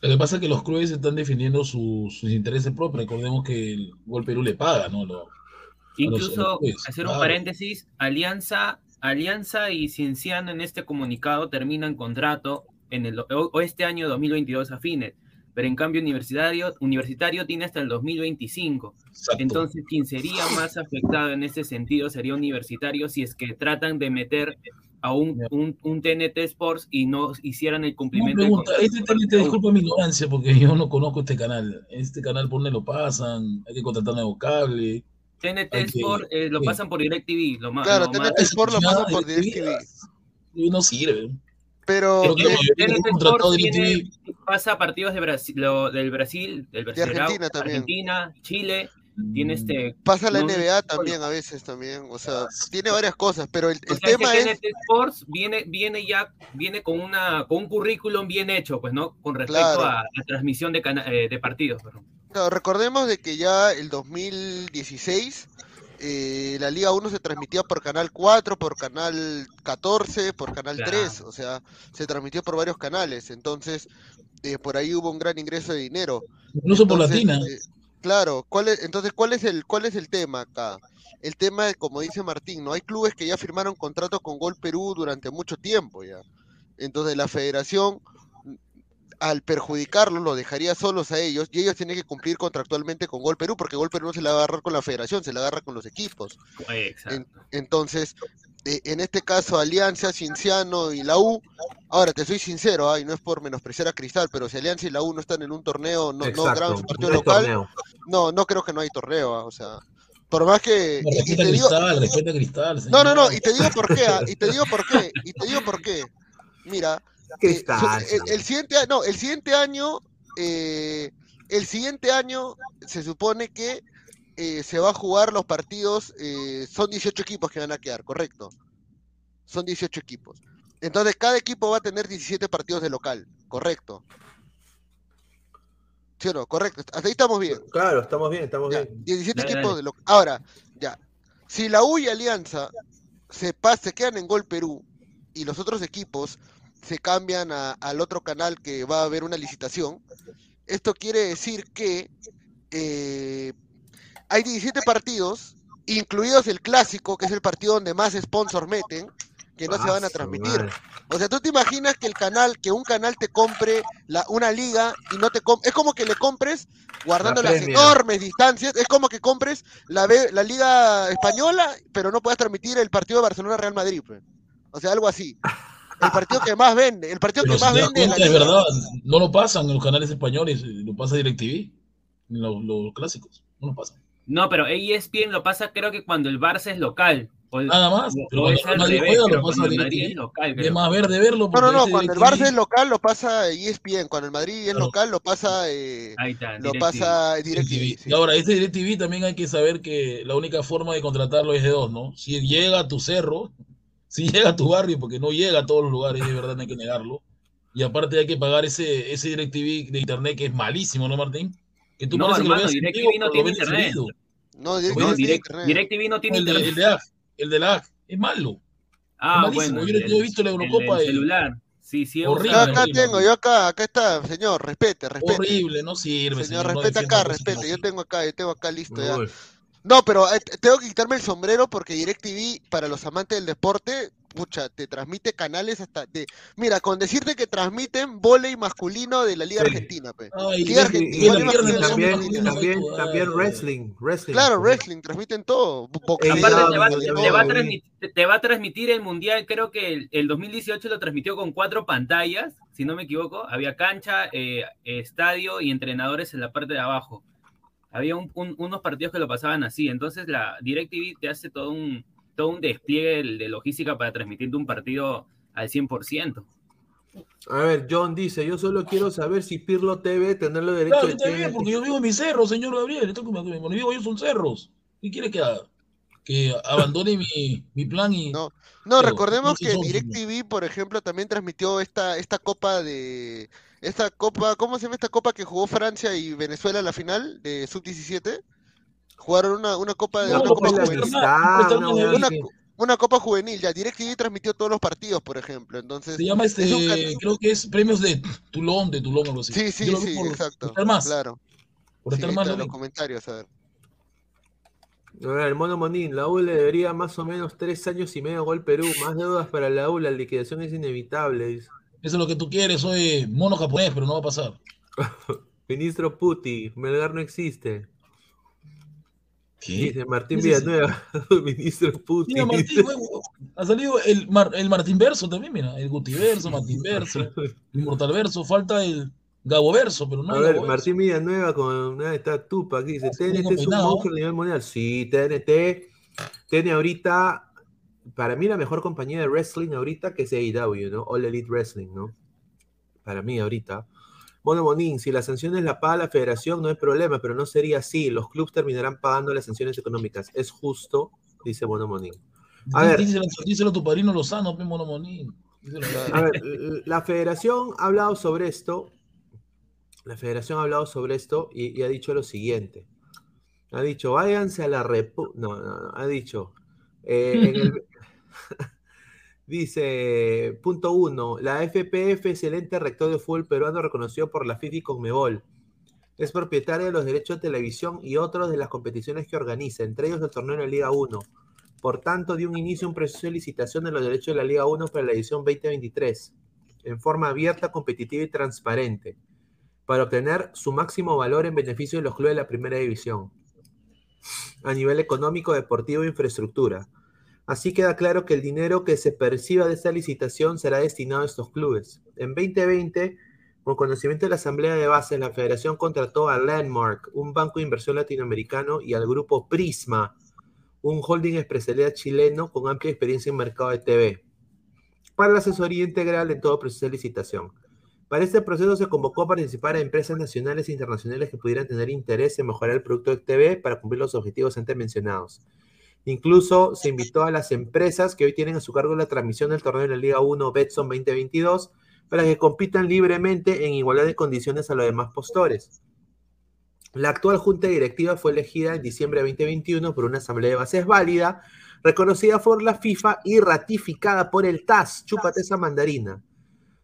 Lo que pasa es que los clubes están defendiendo su- sus intereses propios. Recordemos que el Gol Perú le paga, ¿no? Lo- a los- a los Incluso, hacer un claro. paréntesis, Alianza, Alianza y Cienciano en este comunicado terminan contrato en el, o, o este año 2022 a fines, pero en cambio universitario, universitario tiene hasta el 2025. Entonces, quien sería más afectado en ese sentido sería universitario si es que tratan de meter a un, un, un TNT Sports y no hicieran el cumplimiento del pregunta, este TNT, disculpa mi ignorancia, porque yo no conozco este canal. Este canal, ¿por dónde lo pasan? Hay que contratar nuevo cable. TNT Hay que- Sport eh, lo pasan por DirecTV. Lo, ma- Claro, lo TNT más- Sport lo pasan por DirecTV. DirecTV. Y no sirve. Pero contratado tiene- pasa partidos de Brasil, lo- del Brasil, del Brasileirao, Argentina también. Argentina, Chile, tiene este pasa la no- NBA también a veces también, o sea, tiene varias cosas, pero el, o el sea, tema es, TNT Sports viene, viene ya, viene con una, con un currículum bien hecho, pues, ¿no? Con respecto Claro. a la transmisión de, cana- eh, de partidos, perdón. claro, recordemos de que ya el 2016 eh, la Liga 1 se transmitía por Canal 4, por Canal 14, por Canal Claro. 3, o sea, se transmitió por varios canales, entonces eh, por ahí hubo un gran ingreso de dinero. Incluso por Latina. eh, claro, ¿cuál es, entonces, ¿cuál es, el, ¿cuál es el tema acá? El tema, como dice Martín, ¿no? Hay clubes que ya firmaron contrato con Gol Perú durante mucho tiempo ya. Entonces la federación, al perjudicarlos, lo dejaría solos a ellos y ellos tienen que cumplir contractualmente con Gol Perú porque Gol Perú no se la va a agarrar con la federación, se la agarra con los equipos. En- entonces, eh, en este caso, Alianza, Cienciano y la U, ahora te soy sincero, ay, no es por menospreciar a Cristal, pero si Alianza y la U no están en un torneo, no, no Exacto, su partido no local, torneo. no, no creo que no hay torneo, ah, o sea, por más que... No, y- y respeta te digo- Cristal, Cristal. no, no, no, señor. y te digo por qué, ah, y te digo por qué, y te digo por qué. Mira, eh, Cristal, so- el, el siguiente, no, el siguiente año, eh, el siguiente año se supone que eh, se va a jugar los partidos, eh, son 18 equipos que van a quedar, correcto. Son 18 equipos. Entonces cada equipo va a tener 17 partidos de local, correcto. ¿Sí o no? Correcto. Hasta ahí estamos bien. Claro, estamos bien, estamos Ya, bien. 17 Dale, equipos dale. de local. Ahora, ya. Si la U y Alianza se, pas- se quedan en Gol Perú y los otros equipos se cambian a- al otro canal que va a haber una licitación, esto quiere decir que eh, hay 17 partidos, incluidos el clásico, que es el partido donde más sponsors meten, que no se van a Ah, transmitir. O sea, tú te imaginas que el canal, que un canal te compre la, una liga y no te compre, es como que le compres, guardando La las enormes distancias, es como que compres la, B- la liga española, pero no puedas transmitir el partido de Barcelona-Real Madrid. pues. O sea, algo así. El partido que más vende, el partido Pero que más vende cuenta, es verdad, no lo pasan en los canales españoles, eh, lo pasa DirecTV, en los, los clásicos, no lo pasan. No, pero ESPN lo pasa creo que cuando el Barça es local. O el- Nada más, o- pero o cuando es el al revés, juega, lo pero pasa cuando el Madrid es local, Es creo. más verde verlo No, no, no, cuando el. Barça es local lo pasa ESPN, cuando el Madrid es local lo pasa eh, Ahí está, lo DirecTV. pasa DirecTV. DirecTV. sí. Y ahora, este DirecTV también hay que saber que la única forma de contratarlo es de dos, ¿no? Si llega a tu cerro, si llega a tu barrio, porque no llega a todos los lugares, de verdad no hay que negarlo. Y aparte hay que pagar ese, ese DirecTV de internet que es malísimo, ¿no, Martín? Que tú No, que hermano, en DirecTV no tiene internet. No, DirecTV no tiene Direct- internet. DirecTV no tiene El de, internet. el de AG, el de la AG, es malo. Ah, es bueno. yo, el yo he visto la Eurocopa el celular. Sí, sí, Horrible, Yo acá horrible. tengo, yo acá, acá está, señor, respete, respete. horrible, no sirve, Señor, señor. no respeta defienda acá, respete. Yo tengo acá, yo tengo acá listo ya. No, pero eh, tengo que quitarme el sombrero porque DirecTV, para los amantes del deporte, pucha, te transmite canales hasta de. Mira, con decirte que transmiten volei masculino de la Liga Sí. Argentina, pe. Ay, Liga Argentina, también, también, también wrestling, wrestling. Claro, wrestling, transmiten todo. Boxeo, Aparte te va, te va a te va a transmitir el mundial, creo que el, el 2018 lo transmitió con cuatro pantallas, si no me equivoco. Había cancha, eh, estadio y entrenadores en la parte de abajo. Había un- un- unos partidos que lo pasaban así. Entonces la DirecTV te hace todo un, todo un despliegue de, de logística para transmitirte un partido al 100%. A ver, John dice, yo solo quiero saber si Pirlo TV tendrá los Claro, derechos está de bien, porque yo vivo en mis cerros, señor Gabriel. Esto que me, me vivo yo son cerros. ¿Qué quiere que haga? Que abandone mi, mi plan y. No, no, Pero, recordemos no que DirecTV, por ejemplo, también transmitió esta, esta copa de. Esta copa, ¿cómo se llama esta copa que jugó Francia y Venezuela en la final de Sub-17? Jugaron una, una copa de No, una copa puedes juvenil. Amistad, prestar una copa juvenil, ya DirecTV transmitió todos los partidos, por ejemplo. Entonces, Se llama este, es un can- creo que es premios de Tulón, de Tulón, algo así. Sí, sí, sí, por exacto. estar más. Claro. Por Sí, más está, lo los comentarios, a ver. A ver, el Mono Monín, la U le debería más o menos tres años y medio gol Perú. Más deudas para la U, la liquidación es inevitable. dice. Eso es lo que tú quieres, soy mono japonés, pero no va a pasar. Ministro Puti, Melgar no existe. ¿Qué? Dice Martín. Villanueva, Ministro Puti. Mira, Martín, huevo, ha salido el, Mar- el Martín Verso también, mira, el Guti Verso, Martín Verso, el Mortal Verso, falta el Gabo Verso, pero no A ver, Gabo. Martín Villanueva con una está Tupac, dice, TNT es un monstruo a nivel mundial. Sí, TNT, TNT ahorita, para mí la mejor compañía de wrestling ahorita que es AEW, ¿no? All Elite Wrestling, ¿no? Para mí ahorita. Mono Monín, si las sanciones la paga la federación no hay problema, pero no sería así. Los clubes terminarán pagando las sanciones económicas. Es justo, dice Mono Monín. A ver, Díselo, díselo a tu padrino Lozano, mono monín. Díselo a- ver, la federación ha hablado sobre esto. La federación ha hablado sobre esto y, y ha dicho lo siguiente. Ha dicho, váyanse a la repu... No, no, no, ha dicho. eh, en el- Dice, punto uno, la FPF es el ente rector de fútbol peruano reconocido por la FIFA y Conmebol. Es propietaria de los derechos de televisión y otros de las competiciones que organiza, entre ellos el torneo de la Liga 1. Por tanto, dio un inicio a un proceso de licitación de los derechos de la Liga 1 para la edición 2023, en forma abierta, competitiva y transparente, para obtener su máximo valor en beneficio de los clubes de la primera división, a nivel económico, deportivo e infraestructura. Así queda claro que el dinero que se perciba de esta licitación será destinado a estos clubes. En 2020, con conocimiento de la Asamblea de Bases, la Federación contrató a Landmark, un banco de inversión latinoamericano, y al grupo Prisma, un holding empresarial chileno con amplia experiencia en mercado de TV, para la asesoría integral en todo proceso de licitación. Para este proceso se convocó a participar a empresas nacionales e internacionales que pudieran tener interés en mejorar el producto de TV para cumplir los objetivos antes mencionados. Incluso se invitó a las empresas que hoy tienen a su cargo la transmisión del torneo de la Liga 1 Betson 2022 para que compitan libremente en igualdad de condiciones a los demás postores. La actual junta directiva fue elegida en diciembre de 2021 por una asamblea de bases válida, reconocida por la FIFA y ratificada por el TAS. Chúpate esa mandarina.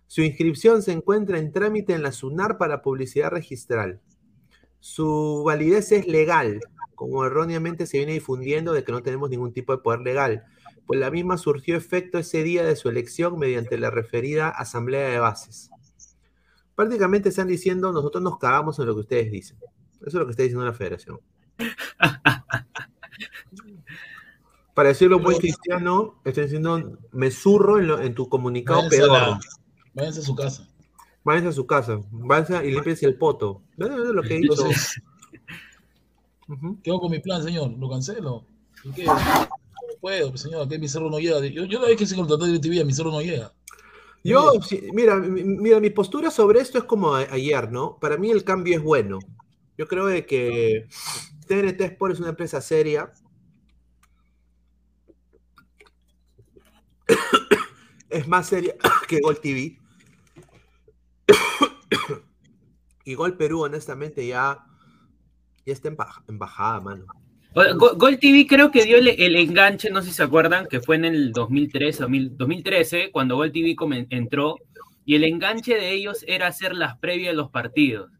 Su inscripción se encuentra en trámite en la SUNAR para publicidad registral. Su validez es legal, como erróneamente se viene difundiendo de que no tenemos ningún tipo de poder legal, pues la misma surgió efecto ese día de su elección mediante la referida asamblea de bases. Prácticamente están diciendo, nosotros nos cagamos en lo que ustedes dicen. Eso es lo que está diciendo la federación. Para decirlo muy cristiano, estoy diciendo, me zurro en, lo- en tu comunicado Váyanse a, peor. la- váyanse a su casa. Váyanse a su casa, váyanse y límpiense el poto. Eso es lo que he dicho. Entonces, ¿qué hago con mi plan, señor? ¿Lo cancelo? ¿Y qué? No puedo, señor, que mi cerro no llega. Yo, yo la vez que se contrató de TV, mi cerro no llega. Yo, sí, mira, mi- mira, mi postura sobre esto es como a- ayer, ¿no? Para mí el cambio es bueno. Yo creo de que TNT Sport es una empresa seria. es más seria que Gol TV. y Gol Perú, honestamente, ya, ya está en baja- en bajada, mano. Go- Gol TV creo que dio el, el enganche, no sé si se acuerdan, que fue en el 2013, 2000 2013 cuando Gol TV entró, y el enganche de ellos era hacer las previas de los partidos.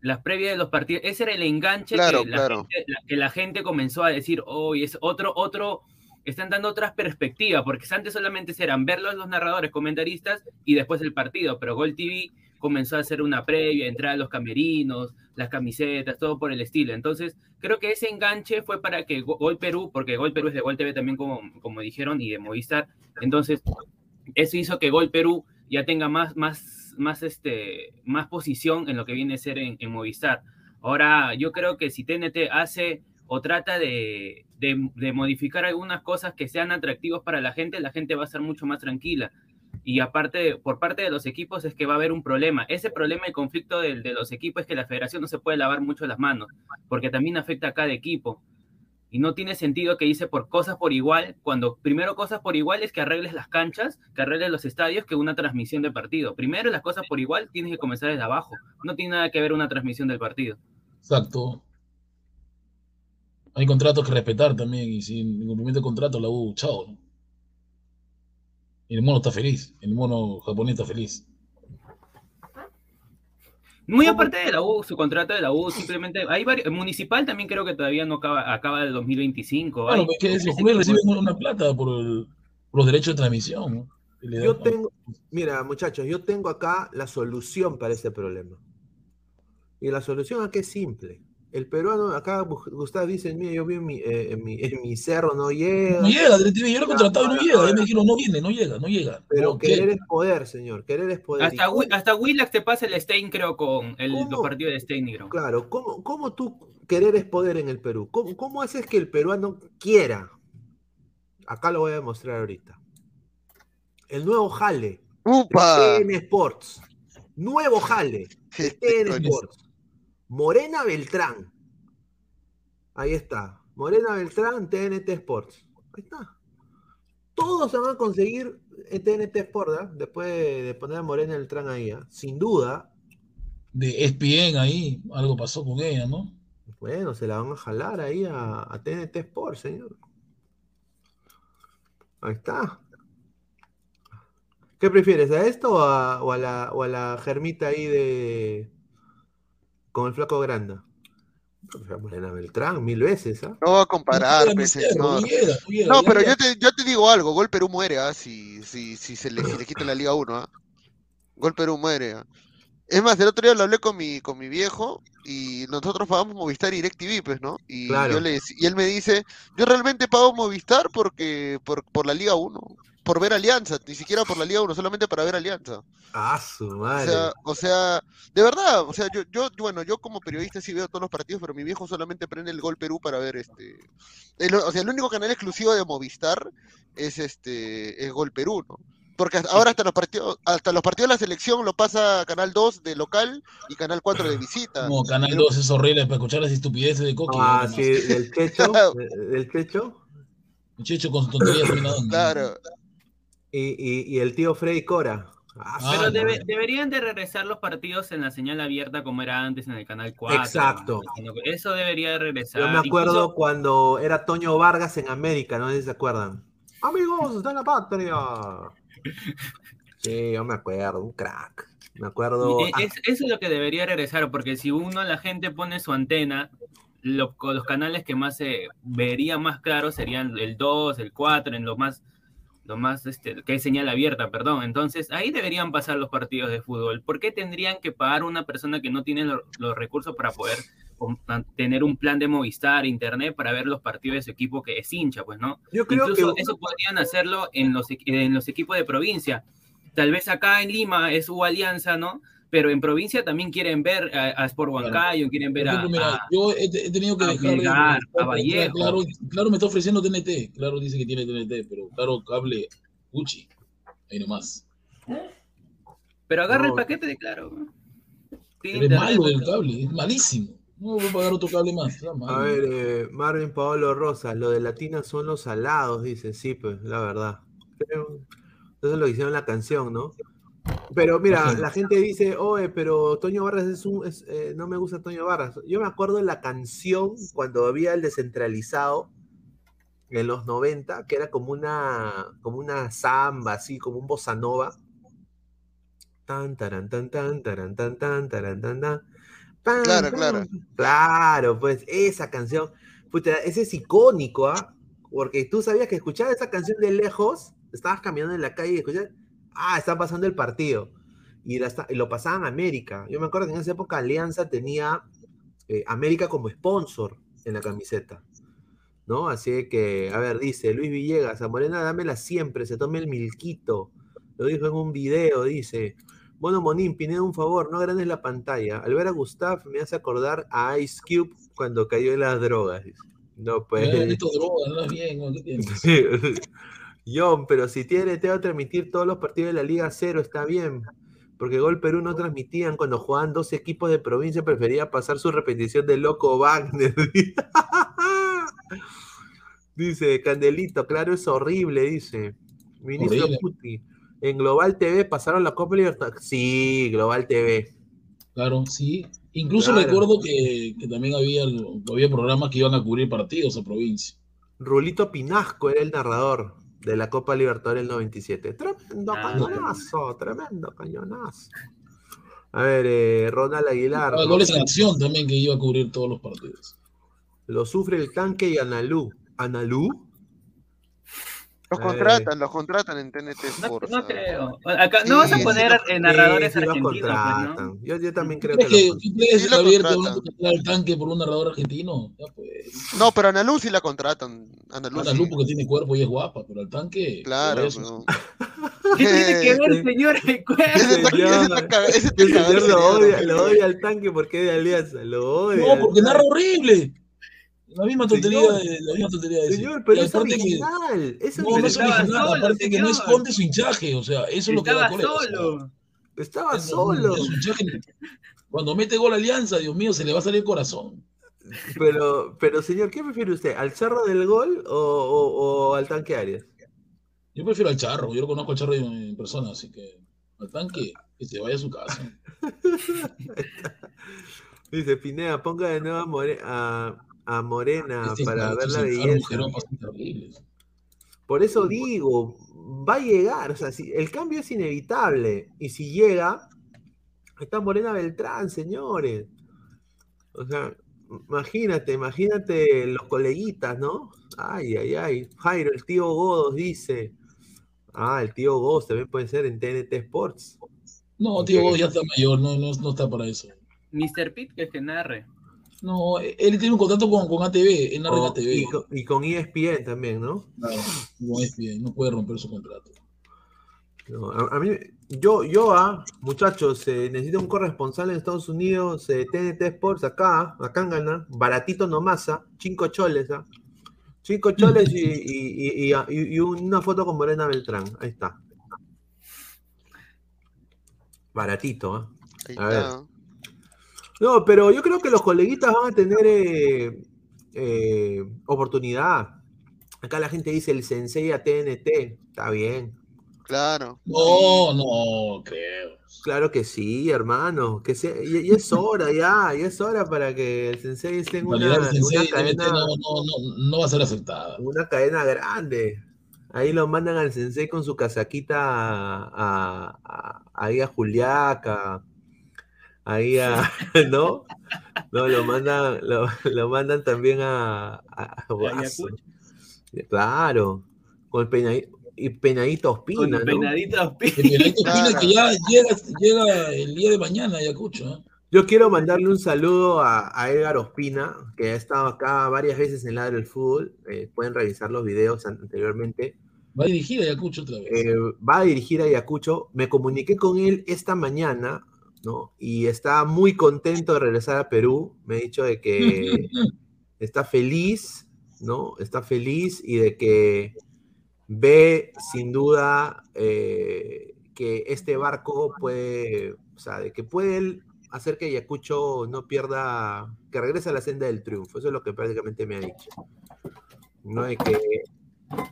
Las previas de los partidos, ese era el enganche Claro, que, la claro. gente, la- que la gente comenzó a decir, hoy es otro, otro, están dando otras perspectivas, porque antes solamente eran verlos los narradores, comentaristas y después el partido, pero Gol TV comenzó a hacer una previa, entrar a los camerinos, las camisetas, todo por el estilo. Entonces, creo que ese enganche fue para que Go- Gol Perú, porque Gol Perú es de Gol TV también, como, como dijeron, y de Movistar. Entonces, eso hizo que Gol Perú ya tenga más, más, más, este, más posición en lo que viene a ser en, en Movistar. Ahora, yo creo que si TNT hace o trata de, de- de modificar algunas cosas que sean atractivos para la gente, la gente va a estar mucho más tranquila. Y aparte, por parte de los equipos es que va a haber un problema. Ese problema y conflicto del- de, los equipos es que la federación no se puede lavar mucho las manos, porque también afecta a cada equipo. Y no tiene sentido que dice por cosas por igual, cuando primero cosas por igual es que arregles las canchas, que arregles los estadios, que una transmisión de partido. Primero las cosas por igual tienes que comenzar desde abajo. No tiene nada que ver una transmisión del partido. Exacto. Hay contratos que respetar también, y sin incumplimiento de contrato, la U, chao. ¿no? Y el mono está feliz, el mono japonés está feliz. Muy aparte de la U, su contrato de la U, simplemente hay varios, municipal también creo que todavía no acaba, acaba el 2025. Claro, hay- es que los clubes reciben una plata por, el- por los derechos de transmisión. Que Yo tengo, mira, muchachos, yo tengo acá la solución para ese problema. Y la solución aquí es simple. El peruano, acá Gustavo dice, mira, yo vi en mi, eh, en mi, en mi cerro, no llega. No llega, yo lo he contratado y no llega. Ya me dijeron, no viene, no llega, no llega. Pero querer es poder, señor, querer es poder. Hasta, hasta Willax te pasa el Stein, creo, con el, los ¿Cómo? partidos de Stein, creo. Claro, ¿cómo, cómo tú querer es poder en el Perú? ¿Cómo, cómo haces que el peruano quiera? Acá lo voy a demostrar ahorita. El nuevo jale. ¡Upa! TN Sports. Nuevo jale. de TN Sports. Morena Beltrán. Ahí está. Morena Beltrán, TNT Sports. Ahí está. Todos se van a conseguir TNT Sports, ¿ah? después de, poner a Morena Beltrán ahí, ¿ah? sin duda. De ESPN ahí, algo pasó con ella, ¿no? Bueno, se la van a jalar ahí a, a TNT Sports, señor. Ahí está. ¿Qué prefieres? ¿A esto o a, o a la, o a la germita ahí de. Con el flaco Granda? Prefiero a Morena Beltrán, mil veces, ¿ah? No va a comparar, pues, no no pero yo te, yo te digo algo, Gol Perú muere, ¿ah? Si, si, si se le, si le quitan la Liga 1, ¿ah? Gol Perú muere, ¿ah? Es más, el otro día lo hablé con mi, con mi viejo y nosotros pagamos Movistar y DirecTV, pues, ¿no? Y, Claro. yo le, y él me dice, yo realmente pago Movistar porque, por, por la Liga 1, por ver Alianza, ni siquiera por la Liga 1, solamente para ver Alianza. Ah, su O madre. sea, o sea, de verdad, o sea, yo, yo, bueno, yo como periodista sí veo todos los partidos, pero mi viejo solamente prende el Gol Perú para ver este. el- o sea, el único canal exclusivo de Movistar es este, es Gol Perú, ¿no? Porque ahora hasta los partidos, hasta los partidos de la selección lo pasa Canal 2 de local y Canal 4 de visita. No, Canal 2 es horrible para escuchar las estupideces de Coqui. Ah, sí, el Checho, el Checho. El Checho con su tontería Claro. Y, y, y el tío Freddy Cora. Ah, Pero debe, deberían de regresar los partidos en la señal abierta como era antes en el canal 4. Exacto. Eso debería de regresar. Yo me acuerdo Incluso... cuando era Toño Vargas en América, no sé si se acuerdan. Amigos, en la patria. Sí, yo me acuerdo, un crack. Me acuerdo. Es, eso es lo que debería regresar, porque si uno, la gente pone su antena, lo, los canales que más se vería más claro serían el 2, el 4, en lo más lo más, este, que es señal abierta, perdón. Entonces, ahí deberían pasar los partidos de fútbol. ¿Por qué tendrían que pagar una persona que no tiene lo, los recursos para poder tener un plan de Movistar, Internet, para ver los partidos de su equipo que es hincha, pues, ¿no? Yo creo Incluso que... eso podrían hacerlo en los, en los equipos de provincia. Tal vez acá en Lima es su alianza, ¿no? Pero en provincia también quieren ver a, a Sport Huancayo, quieren ver ejemplo, a, mira, a, yo he, he tenido que a dejar Melgar, de, a Vallejo. Claro, claro, me está ofreciendo TNT. Claro, dice que tiene TNT, pero claro, cable Gucci. Ahí nomás. Pero agarra No. el paquete de claro. Pero es malo el cable, es malísimo. No voy a pagar otro cable más. A ver, eh, Marvin Paolo Rosas, lo de Latina son los salados, dice, sí, pues, la verdad. Creo- Eso es lo que hicieron en la canción, ¿no? Pero mira, la gente dice, oye, pero Toño Barras es un, es, eh, no me gusta Toño Barras. Yo me acuerdo de la canción cuando había el descentralizado en los 90, que era como una, como una samba, así, como un bossa nova. Tan, taran, tan, tan, taran, tan, tan, taran, tan, tan. Claro, claro. Claro, pues esa canción, puta, ese es icónico, ¿ah? Porque tú sabías que escuchar esa canción de lejos, estabas caminando en la calle y escuchas, ah, están pasando el partido. Y, la esta- y lo pasaban a América. Yo me acuerdo que en esa época Alianza tenía eh, América como sponsor en la camiseta. ¿No? Así que, a ver, dice Luis Villegas, a Morena dámela siempre, se tome el milquito. Lo dijo en un video, dice. Bueno, Monín, Pineda, un favor, no agrandes la pantalla. Al ver a Gustav me hace acordar a Ice Cube cuando cayó en las drogas. No, pues. Esto droga, no es bien, ¿no? ¿qué tienes? John, pero si tiene te va a transmitir todos los partidos de la Liga Cero, está bien. Porque Gol Perú no transmitían cuando jugaban dos equipos de provincia, prefería pasar su repetición de Loco Wagner. dice Candelito, claro, es horrible, dice. Ministro Horrible. Puti. En Global TV pasaron la Copa Libertadores. Sí, Global TV. Claro, sí. Incluso Claro. recuerdo que, que también había, había programas que iban a cubrir partidos a provincia. Rulito Pinasco era el narrador de la Copa Libertadores del 97. Tremendo Ah. cañonazo, tremendo cañonazo. A ver, eh, Ronald Aguilar. Había goles en acción también que iba a cubrir todos los partidos. Lo sufre el tanque y Analú. ¿Analú? Los Eh, contratan, los contratan en TNT No, Sports. no creo. Acá, no vas a poner sí, narradores Sí, sí los argentinos, pues, ¿no? contratan. Yo, yo también creo ¿Crees que que, los ¿tú crees Sí lo Javier, que contratan. van a contratar al tanque por un narrador argentino? Ya pues. No, pero a Ana Luz sí la contratan. Ana Luz Ana porque tiene cuerpo y es guapa, pero al tanque. Claro, por eso. no. ¿Qué tiene que ver, señor? Ese Señor, está- ese el señor lo odia, lo odia al tanque porque es de alianza. Lo odia. No, porque narra horrible. La misma tontería, Señor. de, la misma tontería de. Señor, pero es aparte que- original. Es No, no es original. Original, solo, aparte que no señor. esconde su hinchaje, o sea, eso es lo que da Estaba cólera, o sea, solo. Estaba es- solo. hinchaje- cuando mete gol Alianza, Dios mío, se le va a salir el corazón. Pero, pero señor, ¿qué prefiere usted? ¿Al cerro del gol o, o- o al tanque Arias? Yo prefiero al Charro, yo lo conozco al Charro en, en persona, así que al tanque que se vaya a su casa. Dice Pineda, ponga de nuevo a, More- a- a Morena Este para ver la belleza. Por eso digo, va a llegar, o sea, si, el cambio es inevitable. Y si llega, está Morena Beltrán, señores. O sea, imagínate, imagínate los coleguitas, ¿no? Ay, ay, ay. Jairo, el tío Godos dice. Ah, el tío Godos también puede ser en TNT Sports. No, tío, vos ya está mayor, no, no, no está para eso. Mr. Pitt, que es que narre. No, él tiene un contrato con, con ATV, él narra en O- ATV. y, con, y con E ESPN también, ¿no? Claro, no es bien, no puede romper su contrato. No, a, a mí, yo, yo, ah, muchachos, se necesita un corresponsal en Estados Unidos, eh, TNT Sports, acá, acá en Gana, baratito nomás, ah, cinco choles, ah. Cinco choles y, y- y- y- y una foto con Morena Beltrán, ahí está. Baratito, ¿ah? Ahí A ver. No, pero yo creo que los coleguitas van a tener eh, eh, oportunidad. Acá la gente dice el Sensei a TNT. Está bien. Claro. No, no, creo. Claro que sí, hermano. Que se, y, y es hora ya, y es hora para que el Sensei esté en una, Sensei una cadena, no, no, no, no va a ser aceptada. una cadena grande. Ahí lo mandan al Sensei con su casaquita a, a- a- ahí a Juliaca. Ahí a, ¿no? No, lo mandan, lo, lo mandan también a, a-. Claro, con el peinadito, y peinadito Ospina, Con Ospina. El Peinadito Ospina que ya llega, llega el día de mañana a Ayacucho. ¿eh? Yo quiero mandarle un saludo a, a Edgar Ospina, que ha estado acá varias veces en Ladro del Fútbol. eh, pueden revisar los videos an- anteriormente. Va a dirigir a Ayacucho otra vez. Eh, va a dirigir a Ayacucho. Me comuniqué con él esta mañana, ¿no? Y está muy contento de regresar a Perú. Me ha dicho de que está feliz, ¿no? Está feliz y de que ve sin duda eh, que este barco puede, o sea, de que puede hacer que Ayacucho no pierda, que regrese a la senda del triunfo. Eso es lo que prácticamente me ha dicho. ¿No? De que,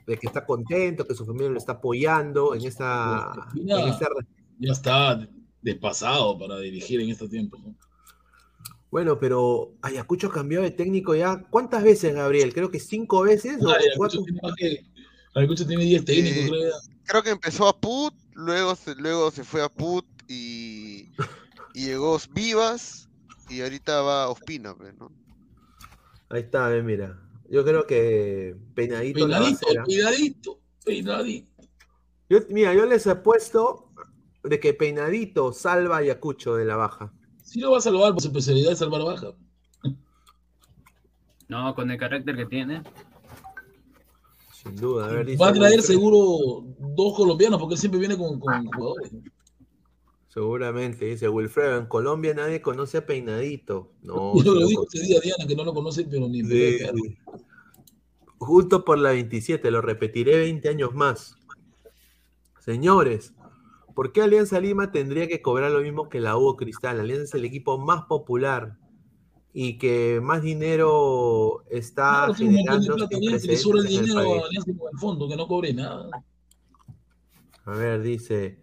de que está contento, que su familia lo está apoyando en esta, Ospina en esta ya está despasado para dirigir en estos tiempos. ¿no? Bueno, pero Ayacucho cambió de técnico ya. ¿Cuántas veces, Gabriel? Creo que cinco veces o Ayacucho cuatro. tiene Ayacucho tiene 10 técnicos, Eh, creo. que empezó a Put, luego se, luego se fue a Put y, y llegó Vivas y ahorita va a Ospina, pues, ¿no? Ahí está, mira. Yo creo que peinadito la Peinadito, hacer, ¿ah? peinadito, peinadito. Yo- mira, yo les he puesto de que peinadito salva a Ayacucho de la baja. Sí lo va a salvar por su especialidad de salvar baja. No, con el carácter que tiene. Sin duda. A ver, dice Va a traer seguro dos colombianos porque él siempre viene con, con jugadores. Seguramente, dice Wilfredo. En Colombia nadie conoce a peinadito. No, Yo lo digo ese día, Diana, que no lo conoce, pero ni sí. Justo por la 27, lo repetiré 20 años más. Señores, ¿por qué Alianza Lima tendría que cobrar lo mismo que la Hugo Cristal? Alianza es el equipo más popular y que más dinero está generando le sobra el el a Alianza con el fondo, que no cobre nada. A ver, dice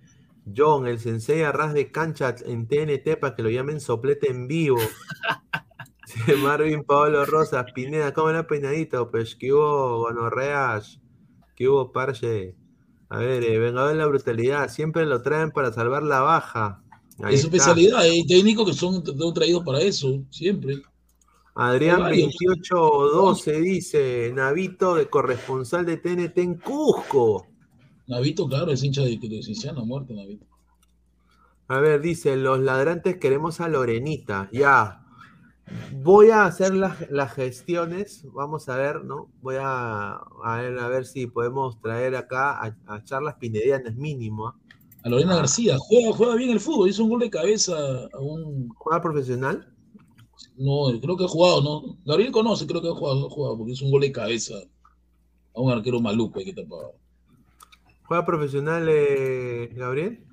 John, el sensei a ras de cancha en TNT para que lo llamen soplete en vivo. Marvin Pablo Rosas, Pineda, ¿cómo era peinadito? Pues que hubo gonorreas, que hubo parche. A ver, eh, Vengador de la Brutalidad, siempre lo traen para salvar la baja. Ahí es su especialidad, hay técnicos que son son traídos para eso, siempre. Adrián Hay varios. 2812 dice, Navito de corresponsal de TNT en Cusco. Navito, claro, es hincha de, de Cinciano, muerte, Navito. A ver, dice, los ladrantes queremos a Lorenita. Ya. Voy a hacer las, las gestiones. Vamos a ver, ¿no? Voy a, a ver, a ver si podemos traer acá a, a charlas pinedianas mínimo. ¿ah? A Lorena García, juega, juega bien el fútbol, hizo un gol de cabeza a un. ¿Juega profesional? No, creo que ha jugado, ¿no? Gabriel conoce, creo que ha jugado, ha jugado porque hizo un gol de cabeza a un arquero maluco que tapaba. ¿Juega profesional, eh, Gabriel?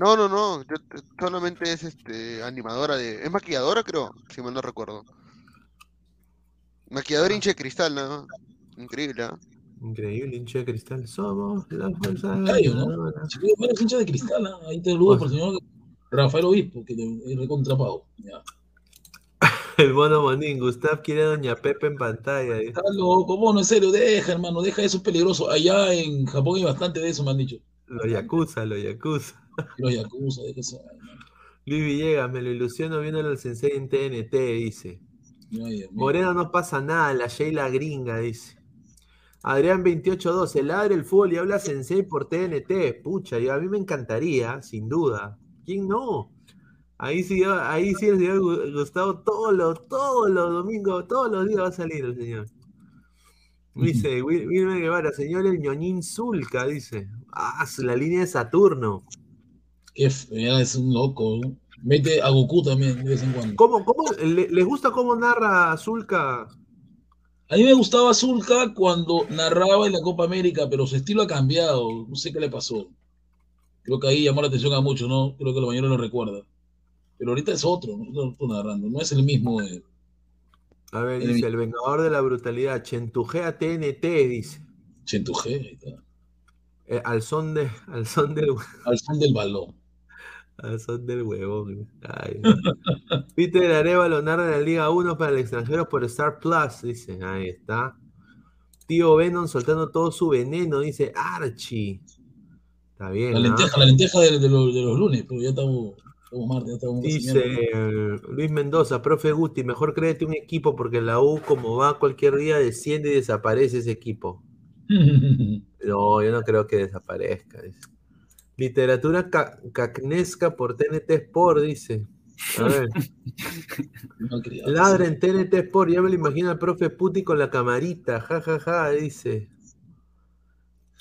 No, no, no, yo solamente es este animadora de. Es maquilladora, creo, si mal no recuerdo. Maquilladora hincha de cristal, más. Increíble, ¿ah? Increíble, hincha de cristal. Somos la fuerza. Cayo, ¿no? Si varios hinchas de cristal, ¿ah? ahí te saludo por el señor Rafael Obispo, que es recontrapado. Ya. El mono Monín, Gustav quiere a Doña Pepe en pantalla. Está loco, bueno, en serio, deja, hermano, deja eso es peligroso. Allá en Japón hay bastante de eso, me han dicho. Lo yakuza, lo yakuza. Los yakuza, deja eso. Luis Villegas, me lo ilusiono viendo al sensei en TNT, dice. Ay. Moreno no pasa nada, la Sheila gringa, dice. Adrián 2812, ladre el fútbol y habla sensei por TNT. Pucha, yo, a mí me encantaría, sin duda. ¿Quién no? Ahí sí, ahí sí el señor Gu- Gustavo todos los, todos los domingos, todos los días va a salir el señor. Dice, Wil- Wilmer Guevara, señor el ñoñín Zulca, dice. Ah, la línea de Saturno. Qué fea, es un loco. ¿no? Mete a Goku también de vez en cuando. ¿Cómo, cómo, le- ¿Les gusta cómo narra Zulca? A mí me gustaba Zulka cuando narraba en la Copa América, pero su estilo ha cambiado. No sé qué le pasó. Creo que ahí llamó la atención a muchos, ¿no? Creo que la mayoría lo recuerda. Pero ahorita es otro, no, no, narrando, no es el mismo. Eh. A ver, dice, el vengador de la brutalidad, Chentuje a TNT, dice. Chentuje, ahí está. Eh, al, son de, al son del... Al son del balón. Al son del huevón. Ay, Peter Arevalo narra la Liga 1 para el extranjero por Star Plus, dice. Ahí está. Tío Venom soltando todo su veneno, dice Archie. Está bien. La lenteja, la lenteja de, los, de, los, lunes, pero ya estamos, Dice Luis Mendoza, profe Gusti, mejor créete un equipo porque la U, como va cualquier día, desciende y desaparece ese equipo. no, yo no creo que desaparezca. Literatura cacnesca por TNT Sport, dice. A ver. Ladra en TNT Sport, ya me lo imagino al profe Puti con la camarita, jajaja, ja, ja, dice.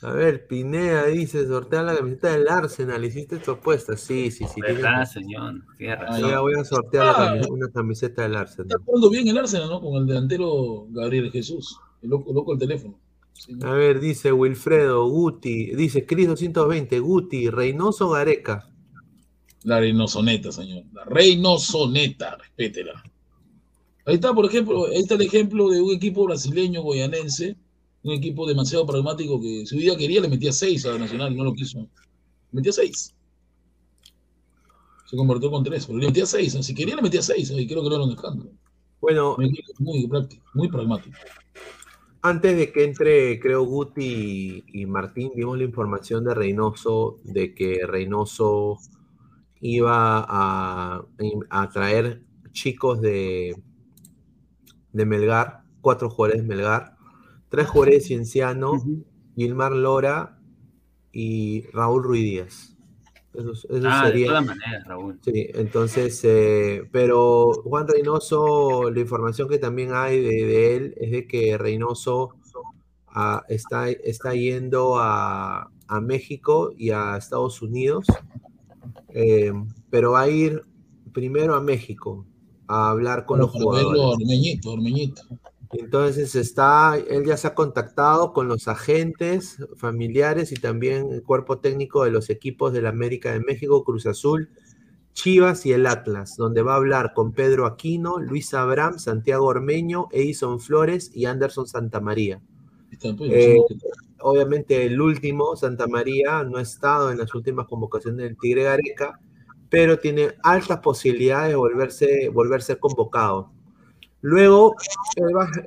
A ver, Pinea dice, sortea la camiseta del Arsenal, hiciste tu apuesta. Sí, sí, sí. Verdad, señor. Ya voy a sortear ah. una camiseta del Arsenal. Está jugando bien el Arsenal, ¿no? Con el delantero Gabriel Jesús. El loco, loco el teléfono. A ver, dice Wilfredo, Guti, dice Cris 220, Guti, Reynoso Gareca. La Reynosoneta, señor. La Reynosoneta, respétela. Ahí está, por ejemplo, ahí está el ejemplo de un equipo brasileño goyanense un equipo demasiado pragmático que si día quería le metía seis a la Nacional y no lo quiso. Le metía seis. Se convirtió con tres, pero le metía seis. Si quería le metía seis y creo que no era un escándalo. Bueno, muy práctico, muy pragmático. Antes de que entre, creo, Guti y, Martín, dimos la información de Reynoso, de que Reynoso iba a, a traer chicos de, de Melgar, cuatro jugadores de Melgar, Tres jugadores Cienciano, Gilmar Lora y Raúl Ruiz Díaz. Eso, ah, sería. de todas maneras, Raúl. Sí, entonces, eh, pero Juan Reynoso, la información que también hay de, él es de que Reynoso ah, está, está yendo a, México y a Estados Unidos, eh, pero va a ir primero a México a hablar con los jugadores. Ormeñito, Ormeñito. Entonces está, él ya se ha contactado con los agentes familiares y también el cuerpo técnico de los equipos del América de México, Cruz Azul, Chivas y el Atlas, donde va a hablar con Pedro Aquino, Luis Abraham, Santiago Ormeño, Edison Flores y Anderson Santamaría. Pues, eh, obviamente el último, Santa María, no ha estado en las últimas convocaciones del Tigre Gareca, pero tiene altas posibilidades de volverse, volver convocado. Luego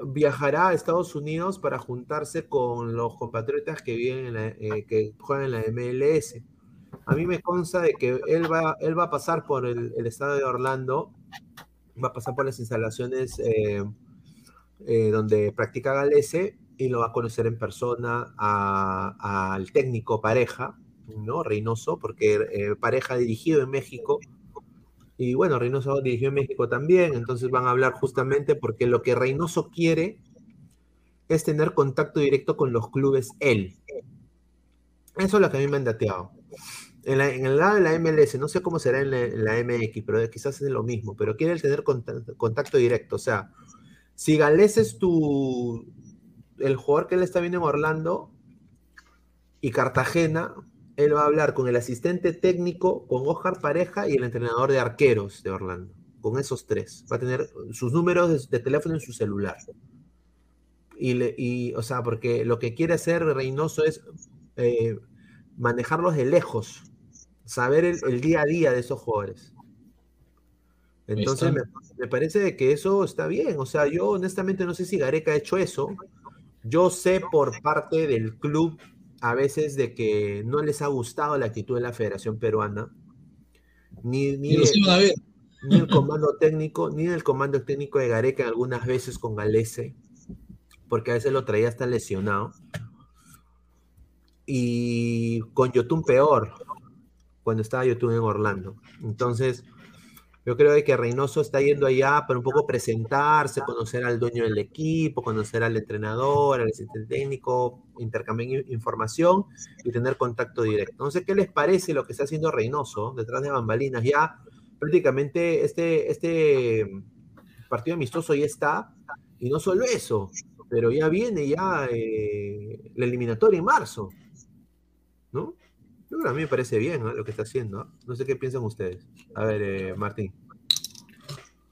viajará a Estados Unidos para juntarse con los compatriotas que viven eh, que juegan en la MLS. A mí me consta de que él va, él va a pasar por el, estado de Orlando, va a pasar por las instalaciones eh, eh, donde practica Galese y lo va a conocer en persona al técnico pareja, ¿no? Reynoso, porque pareja dirigido en México y bueno, Reynoso dirigió en México también, entonces van a hablar justamente porque lo que Reynoso quiere es tener contacto directo con los clubes él. Eso es lo que a mí me han dateado. En, el lado de la MLS, no sé cómo será en la, MX, pero quizás es lo mismo, pero quiere tener contacto, directo. O sea, si Gales es tu, el jugador que él está viendo en Orlando y Cartagena, él va a hablar con el asistente técnico, con Oscar Pareja y el entrenador de arqueros de Orlando. Con esos tres. Va a tener sus números de, teléfono en su celular. Y, o sea, porque lo que quiere hacer Reynoso es eh, manejarlos de lejos, saber el, día a día de esos jugadores. Entonces me, me, parece que eso está bien. O sea, yo honestamente no sé si Gareca ha hecho eso. Yo sé por parte del club a veces de que no les ha gustado la actitud de la Federación Peruana, ni, ni, el, comando técnico, ni el comando técnico de Gareca algunas veces con Galese, porque a veces lo traía hasta lesionado. Y con Yotun peor, cuando estaba Yotun en Orlando. Entonces, yo creo que Reynoso está yendo allá para un poco presentarse, conocer al dueño del equipo, conocer al entrenador, al asistente técnico, intercambiar información y tener contacto directo. No sé qué les parece lo que está haciendo Reynoso detrás de bambalinas. Ya prácticamente este, este partido amistoso ya está, y no solo eso, pero ya viene ya eh, la eliminatoria en marzo, ¿no? Bueno, a mí me parece bien lo que está haciendo. No sé qué piensan ustedes. A ver, eh, Martín.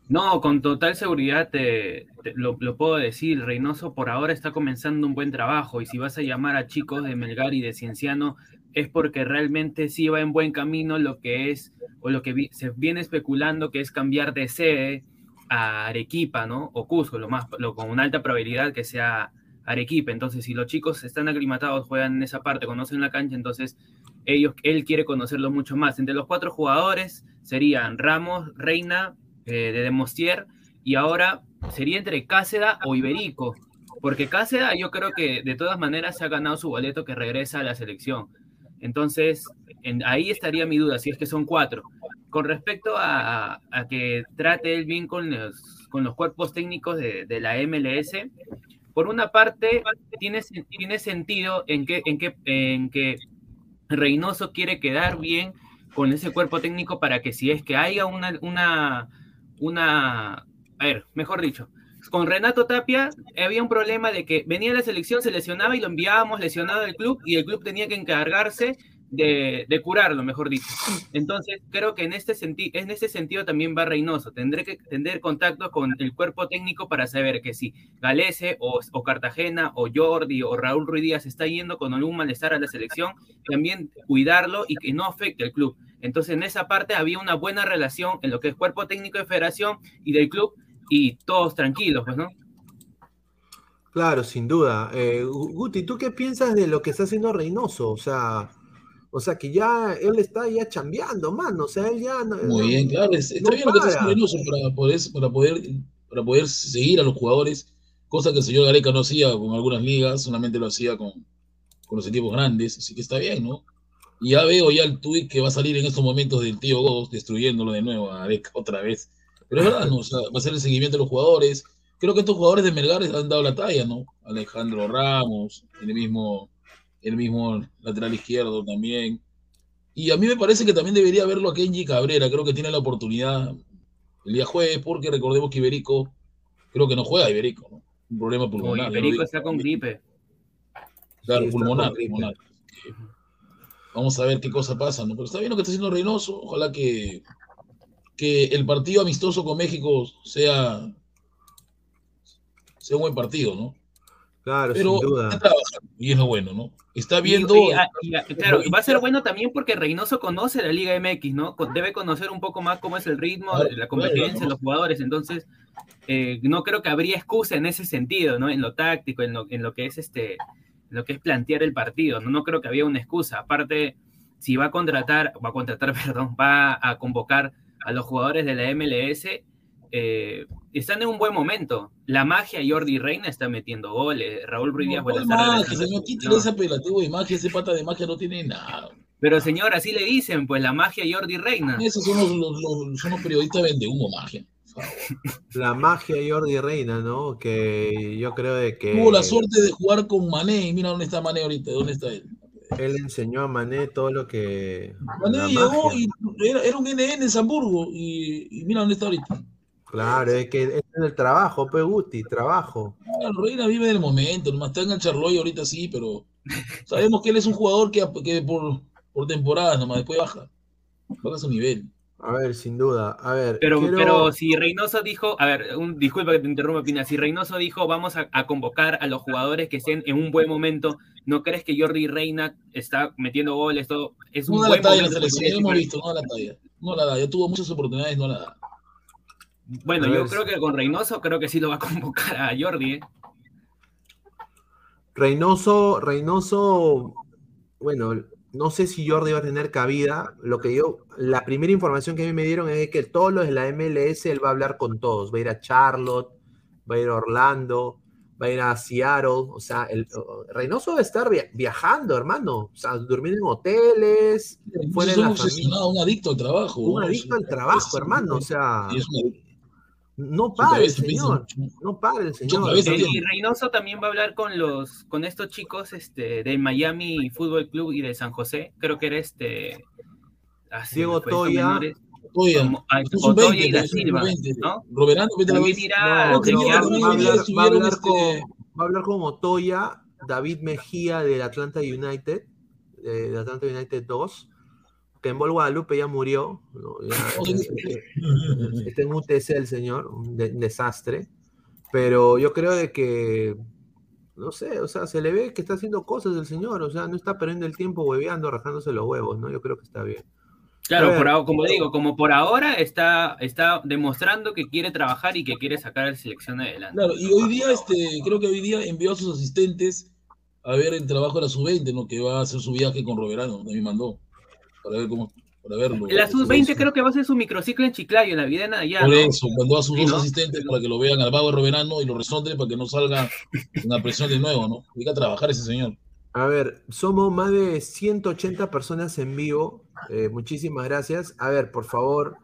No, con total seguridad te, lo, puedo decir. Reynoso por ahora está comenzando un buen trabajo y si vas a llamar a chicos de Melgar y de Cienciano es porque realmente sí va en buen camino lo que es o lo que se viene especulando que es cambiar de sede a Arequipa, ¿no? O Cusco, lo más, con una alta probabilidad que sea Arequipa. Entonces, si los chicos están aclimatados, juegan en esa parte, conocen la cancha, entonces ellos, él quiere conocerlos mucho más. Entre los cuatro jugadores serían Ramos, Reina, eh, de Demostier, y ahora sería entre Cáceda o Iberico, porque Cáceda yo creo que de todas maneras se ha ganado su boleto que regresa a la selección. Entonces, en- ahí estaría mi duda, si es que son cuatro. Con respecto a, que trate él bien con los, con los cuerpos técnicos de la MLS, por una parte, tiene, tiene sentido en que, en, que, en que Reynoso quiere quedar bien con ese cuerpo técnico para que si es que haya una, una, una, a ver, mejor dicho, con Renato Tapia había un problema de que venía la selección, se lesionaba y lo enviábamos lesionado al club y el club tenía que encargarse de, de curarlo, mejor dicho. Entonces, creo que en este, senti en este sentido también va Reynoso. Tendré que tener contacto con el cuerpo técnico para saber que si Galese o, Cartagena o Jordi o Raúl Ruiz Díaz está yendo con algún malestar a la selección, también cuidarlo y que no afecte al club. Entonces, en esa parte había una buena relación en lo que es cuerpo técnico de federación y del club y todos tranquilos, pues, ¿no? Claro, sin duda. Eh, Gu- Guti, ¿tú qué piensas de lo que está haciendo Reynoso? O sea, o sea que ya él está ya chambeando, mano. O sea, él ya no, Muy bien, claro. es- Está no bien lo que está para. haciendo para poder, para, poder, para poder seguir a los jugadores, cosa que el señor Gareca no hacía con algunas ligas, solamente lo hacía con, con los equipos grandes, así que está bien, ¿no? Y ya veo ya el tuit que va a salir en estos momentos del tío Godos, destruyéndolo de nuevo a Gareca otra vez. Pero es verdad, ¿no? O sea, va a ser el seguimiento de los jugadores. Creo que estos jugadores de Melgar han dado la talla, ¿no? Alejandro Ramos, el mismo, el mismo lateral izquierdo también. Y a mí me parece que también debería verlo a Kenji Cabrera. Creo que tiene la oportunidad el día jueves, porque recordemos que Iberico, creo que no juega Iberico, ¿no? Un problema pulmonar. Iberico está con gripe. Claro, Sí, pulmonar, pulmonar. Vamos a ver qué cosa pasa, ¿no? Pero está bien lo que está haciendo Reynoso. Ojalá que, que el partido amistoso con México sea, sea un buen partido, ¿no? Claro, Pero sin duda. está trabajando, y es lo bueno, ¿no? Está viendo. y- ah, y- ah, claro, y va a ser bueno también porque Reynoso conoce la Liga MX, ¿no? Debe conocer un poco más cómo es el ritmo, Claro, la claro, competencia, ¿no? los jugadores. Entonces, eh, no creo que habría excusa en ese sentido, ¿no? En lo táctico, en lo, en lo que es este, en lo que es plantear el partido. No, no creo que había una excusa. Aparte, si va a contratar, va a contratar, perdón, va a convocar a los jugadores de la MLS, eh, están en un buen momento. La magia, Jordi Reina está metiendo goles. Raúl Ruiz Díaz No, ¿cuál estar magia, señor? Quítale No. ese apelativo de magia, ese pata de magia no tiene nada. Pero señor, así le dicen, pues la magia Jordi Reina. Esos son los, los- los- son los periodistas vende humo magia. La magia Jordi Reina, ¿no? Que yo creo de que Tuvo la suerte de jugar con Mané y mira dónde está Mané ahorita, dónde está él. él enseñó a Mané todo lo que. Mané la llegó magia. y era, era un NN en Hamburgo y, y mira dónde está ahorita. Claro, es que es el trabajo, Pe Guti, trabajo. Claro, Reina vive del momento, nomás está en el Charloy ahorita sí, pero sabemos que él es un jugador que, que por, por temporadas nomás, después baja, baja su nivel. A ver, sin duda. A ver, Pero, quiero- pero si Reynoso dijo, a ver, un, disculpa que te interrumpa, Pina, si Reynoso dijo vamos a, a convocar a los jugadores que estén en un buen momento, ¿no crees que Jordi Reina está metiendo goles? Todo, es un No da buen la talla en la momento. selección, hemos visto, no da la talla. No la da, ya tuvo muchas oportunidades, no la da. Bueno, yo creo que con Reynoso creo que sí lo va a convocar a Jordi, ¿eh? Reynoso, Reynoso, bueno, no sé si Jordi va a tener cabida. Lo que yo, la primera información que a mí me dieron es que todos los de la MLS él va a hablar con todos. Va a ir a Charlotte, va a ir a Orlando, va a ir a Seattle. O sea, el, Reynoso va a estar via- viajando, hermano. O sea, durmiendo en hoteles, fuera de un la familia. obsesionado, un adicto al trabajo. Un adicto al trabajo, hermano. O sea, y es un adicto. No para el señor. No para el señor. Eh, y Reynoso también va a hablar con los, con estos chicos este, del Miami Fútbol Club y de San José. Creo que era este así Diego fue, estos Toya. Oye, Otoya 20, y da Silva, 20. ¿no? Roberano, vete a la irá No, no, va, a hablar, este, con, va a hablar con Otoya, David Mejía del Atlanta United, de Atlanta United 2. Que en Bol Guadalupe ya murió. ¿no? Ya, este, está en UTC el señor, un, de, un desastre. Pero yo creo de que no sé, o sea, se le ve que está haciendo cosas el señor, o sea, no está perdiendo el tiempo hueveando, rajándose los huevos, ¿no? Yo creo que está bien. Claro, por, como digo, como por ahora está, está demostrando que quiere trabajar y que quiere sacar a la selección adelante. Claro, y hoy día, este, creo que hoy día envió a sus asistentes a ver el trabajo de la sub-20, ¿no? Que va a hacer su viaje con Roberano, me mandó, para ver cómo, para verlo. La sub-20 creo que va a hacer su microciclo en Chiclayo, en la vida allá. Por eso, mandó a sus dos asistentes para que lo vean al vago de Roberano y lo resonden para que no salga una presión de nuevo, ¿no? Hay que trabajar ese señor. A ver, somos más de 180 personas en vivo. Eh, muchísimas gracias. A ver, por favor.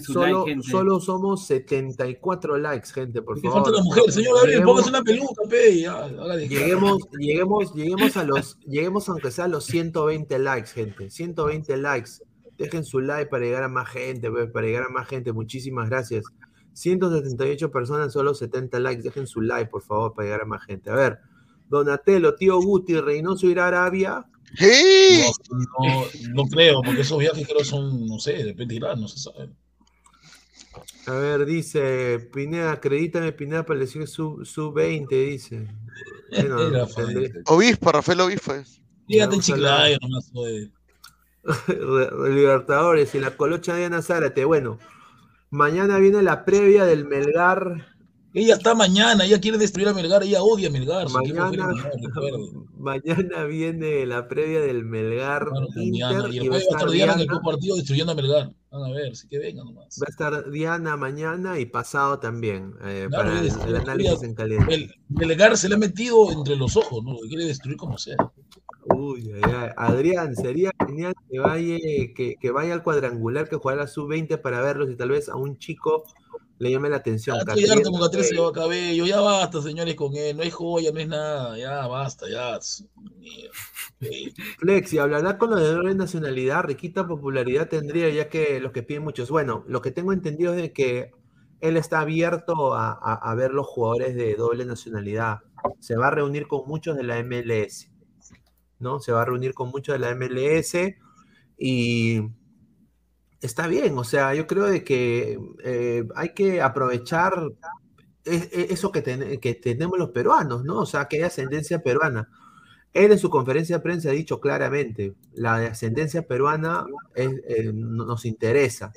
Solo, like, solo, somos 74 likes, gente, por ¿Qué favor. falta la mujer? Señor Gabriel, póngase una peluca, pe. Ya, lleguemos, lleguemos, lleguemos a los, lleguemos aunque sea a los 120 likes, gente. 120 likes. Dejen su like para llegar a más gente, para llegar a más gente. Muchísimas gracias. 178 personas, solo 70 likes. Dejen su like, por favor, para llegar a más gente. A ver, Donatello, tío Guti, Reynoso irá a Arabia. ¡Sí! No, no, no, creo, porque esos viajes creo son, no sé, depende de Irán, no se sabe. A ver, dice Pineda, acredítame Pineda para elección sub, sub 20, dice. Bueno, Obispo, Rafael Obispo. Fíjate en Chiclayo nomás, de... Libertadores y la colocha de Ana Zárate. Bueno, mañana viene la previa del Melgar. Ella está mañana, ella quiere destruir a Melgar, ella odia a Melgar. Mañana, mañana viene la previa del Melgar. Bueno, Inter, y, y va a estar Diana en el partido destruyendo a Melgar. Van a ver, sí que venga nomás. Va a estar Diana mañana y pasado también. Eh, Claro, para el, el análisis en caliente. El Melgar se le ha metido entre los ojos, ¿no? Lo quiere destruir como sea. Uy, ay, ay. Adrián, sería genial que vaya, que, que vaya al cuadrangular que jugará sub-20 para verlos y tal vez a un chico le llame la atención. Estoy harto con cabello, ya basta, señores, con él. No es joya, no es nada, ya basta, ya. Flexi, hablará con los de doble nacionalidad, riquita popularidad tendría, ya que los que piden muchos. Bueno, lo que tengo entendido es de que él está abierto a, a- a ver los jugadores de doble nacionalidad. Se va a reunir con muchos de la MLS, ¿no? Se va a reunir con muchos de la MLS y está bien, o sea, yo creo de que eh, hay que aprovechar e- eso que, ten- que tenemos los peruanos, ¿no? O sea, que hay ascendencia peruana. Él en su conferencia de prensa ha dicho claramente, la ascendencia peruana eh, no- nos interesa,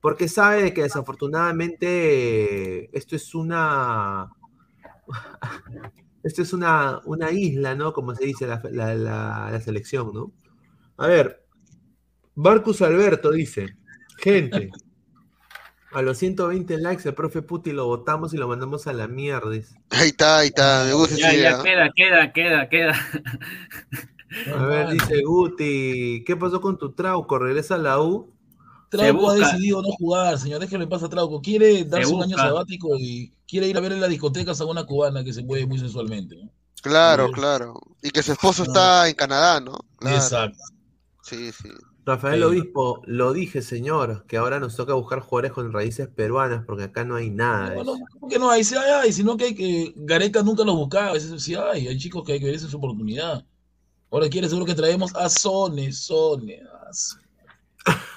porque sabe que desafortunadamente esto es una, esto es una, una isla, ¿no? Como se dice la, la- la- la selección, ¿no? A ver, Marcus Alberto dice, gente, a los 120 likes el profe Puti lo votamos y lo mandamos a la mierda. Ahí está, ahí está, me gusta Ya, esa ya, idea. queda, queda, queda, queda. A ver, dice Guti, ¿qué pasó con tu Trauco? ¿Regresa a la U? Trauco ha decidido no jugar, señor. Déjeme pasar a Trauco. Quiere darse un año sabático y quiere ir a ver en las discotecas a una cubana que se mueve muy sensualmente. ¿no? Claro, claro. Y que su esposo está en Canadá, ¿no? Claro. Exacto. Sí, sí. Rafael Sí. Obispo, lo dije, señor, que ahora nos toca buscar jugadores con raíces peruanas porque acá no hay nada. de eso. ¿cómo que no hay? Sí hay, hay, sino que hay que. Gareca nunca los buscaba, a veces sí hay. Hay chicos que hay que ver esa su oportunidad. Ahora quiere seguro que traemos a Sone, Sone. a Sone.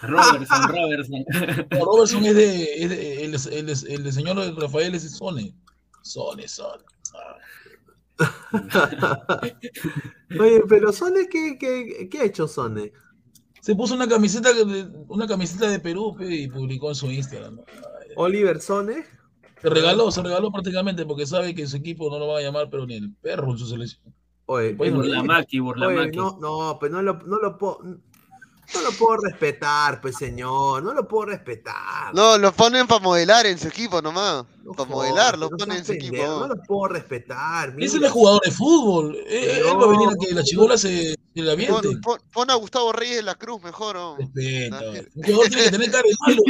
Robertson, Robertson. No, Robertson es de. Es de el, el, el, el de señor Rafael es Sone. Sone, Sone. Oye, pero Sone, ¿qué, qué, qué ha hecho Sone? Se puso una camiseta de, una camiseta de Perú pe, y publicó en su Instagram. ¿no? Oliver Sone. Se regaló, se regaló prácticamente porque sabe que su equipo no lo va a llamar, pero ni el perro en su selección. Oye, oye, Burlamaqui, oye, no, no, pues no lo, no lo puedo. No lo puedo respetar, pues señor, no lo puedo respetar. No, lo ponen para modelar en su equipo nomás. para modelar, lo no ponen en su pendejo, equipo. No lo puedo respetar. Ese mira. no es jugador de fútbol. Él, él va a venir a que la chibola se, se la aviente. Pon, pon- pon a Gustavo Reyes de la Cruz mejor, ¿no? Respeta, Un jugador tiene que tener cara de malo.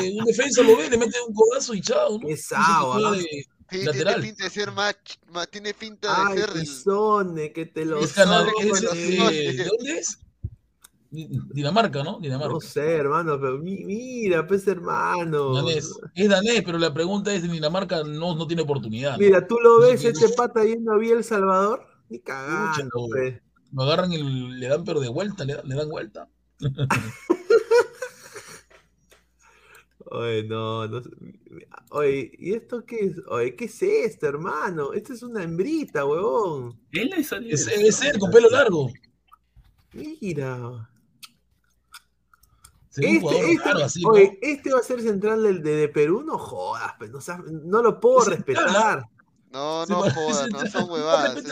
Eh, un defensa lo ve, le mete un codazo y chao. ¿no? De Sí, tiene pinta de ser más, más- tiene pinta de Ay, ser del. Sone, que te lo Es canal- eh. ¿De dónde es? Di- Dinamarca, ¿no? Dinamarca. No sé, hermano, pero mi- mira, pues hermano. Danés. Es danés, pero la pregunta es: en Dinamarca no, no tiene oportunidad. ¿no? Mira, tú lo No ves, qué- este pata yendo a Vía El Salvador, ni cagando, no. pues. Lo agarran y le dan, pero de vuelta, le, le dan vuelta. Oye, no, no. Oye, ¿y esto qué es? Oye, ¿qué es esto, hermano? Esto es una hembrita, huevón. Él es, es, es él, con pelo largo. Mira. Este, este, raro, así, oye, ¿no? este va a ser central del de, de Perú, no jodas, pues, no, no, lo puedo respetar. No, no jodas, no son huevadas.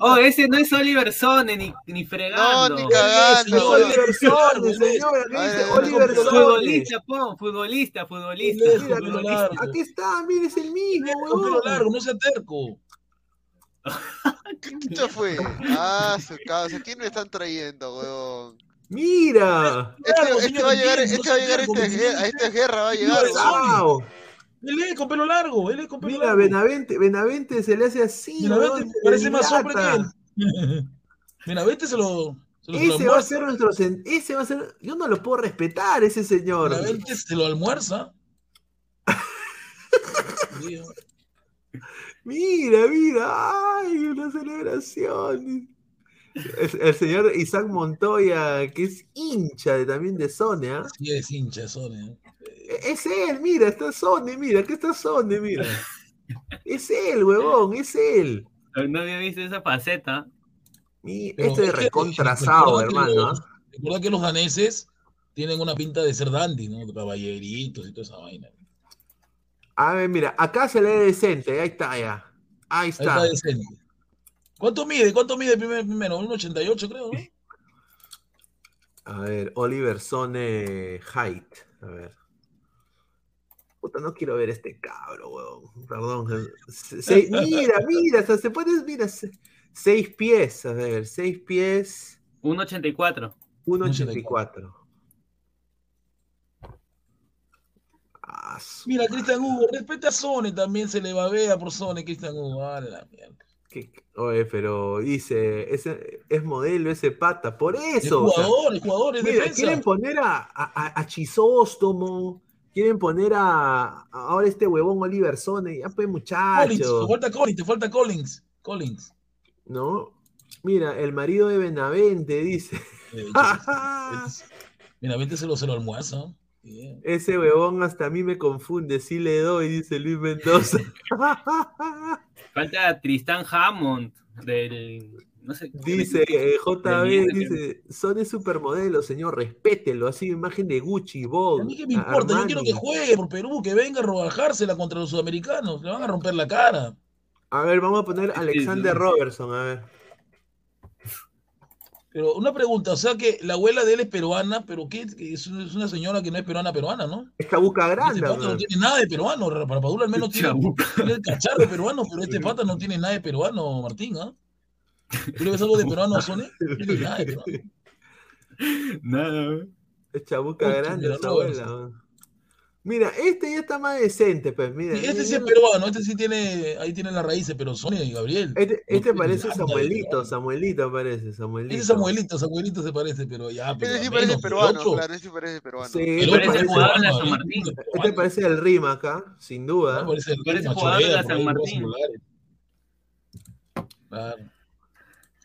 Oh, ese no es Oliver Sone, ni, ni fregando. No, ni cagando. Es Oliver Sone, señora, ¿qué dice? Oliver Sone. Futbolista, pon, futbolista, futbolista. Mira, aquí, está, mire, es el mismo, huevón. pelo largo, no sea terco. ¿Qué fue? Ah, su causa, ¿quién me están trayendo, huevón? Mira. Este, este va a llegar, este va a llegar este, a esta guerra, va a llegar. Wow. Él es con pelo largo, él es con pelo Mira, largo. Benavente, Benavente se le hace así. Benavente parece más hombre que él. Benavente se lo. Se lo ese va a ser nuestro. Ese va a ser. Yo no lo puedo respetar, ese señor. Benavente se lo almuerza. mira, mira. Ay, una celebración. El, el, señor Isaac Montoya, que es hincha de, también de Sonia. Sí, es hincha de Sonia. Es él, mira, está Sony, mira, aquí está Sony, mira. Es él, huevón, es él. No había visto esa faceta. Mi, este es recontrasado, hermano. Recuerda que los daneses tienen una pinta de ser dandy, ¿no? Caballeritos y toda esa vaina. A ver, mira, acá se lee decente, ahí está ya. Ahí está. Ahí está decente. ¿Cuánto mide? ¿Cuánto mide primero? primero? Un 88, creo, ¿no? A ver, Oliver Sone Height. A ver. Puta, no quiero ver este cabro, weón. Perdón. Se, mira, mira, se puede, mira, seis pies, a ver, seis pies. 1.84. 1.84. Ah, mira, Cristian Hugo, respeta a Sone, también se le babea por Sone, Cristian Hugo. Ah, la mierda. Oye, pero dice, ese, es modelo ese pata, por eso. El jugador, el jugador es mira, defensa. Quieren poner a, a, a Chisóstomo, quieren poner a, a, ahora este huevón Oliver Sone, ya pues muchachos. Collins, te falta Collins, te falta Collins. Collins. ¿No? Mira, el marido de Benavente dice. Eh, Benavente se lo, se lo almuerza. Yeah. Ese huevón hasta a mí me confunde, sí le doy, dice Luis Mendoza. Falta Tristan Hammond del no sé. Dice eh, JB, dice, son de supermodelo, señor, respételo, así imagen de Gucci, Vogue. A mí que me importa, Armani. yo quiero que juegue por Perú, que venga a robajársela contra los sudamericanos, le van a romper la cara. A ver, vamos a poner Alexander sí, sí. Robertson, a ver. Pero una pregunta, o sea que la abuela de él es peruana, pero ¿qué? Es una señora que no es peruana peruana, ¿no? Es Chabuca Grande. Este pata no tiene nada de peruano, Rapadura al menos tiene, tiene, el cacharro peruano, pero este pata no tiene nada de peruano, Martín, ¿ah? ¿eh? ¿Tú le ves algo de peruano a Sone? No tiene nada de peruano. Nada. Es Chabuca Grande, esa abuela. Mira, este ya está más decente, pues. Mira, este mira, sí es peruano, este sí tiene, ahí tiene las raíces, pero Sonia y Gabriel. Este, este no, parece Samuelito, Samuelito parece, Samuelito. Este Samuelito, Samuelito se parece, pero ya. Pero este sí parece peruano, claro, este sí parece peruano. Sí, este parece jugador de San Martín. Este parece el Rima acá, sin duda. No, parece el parece jugador de San Martín. Claro.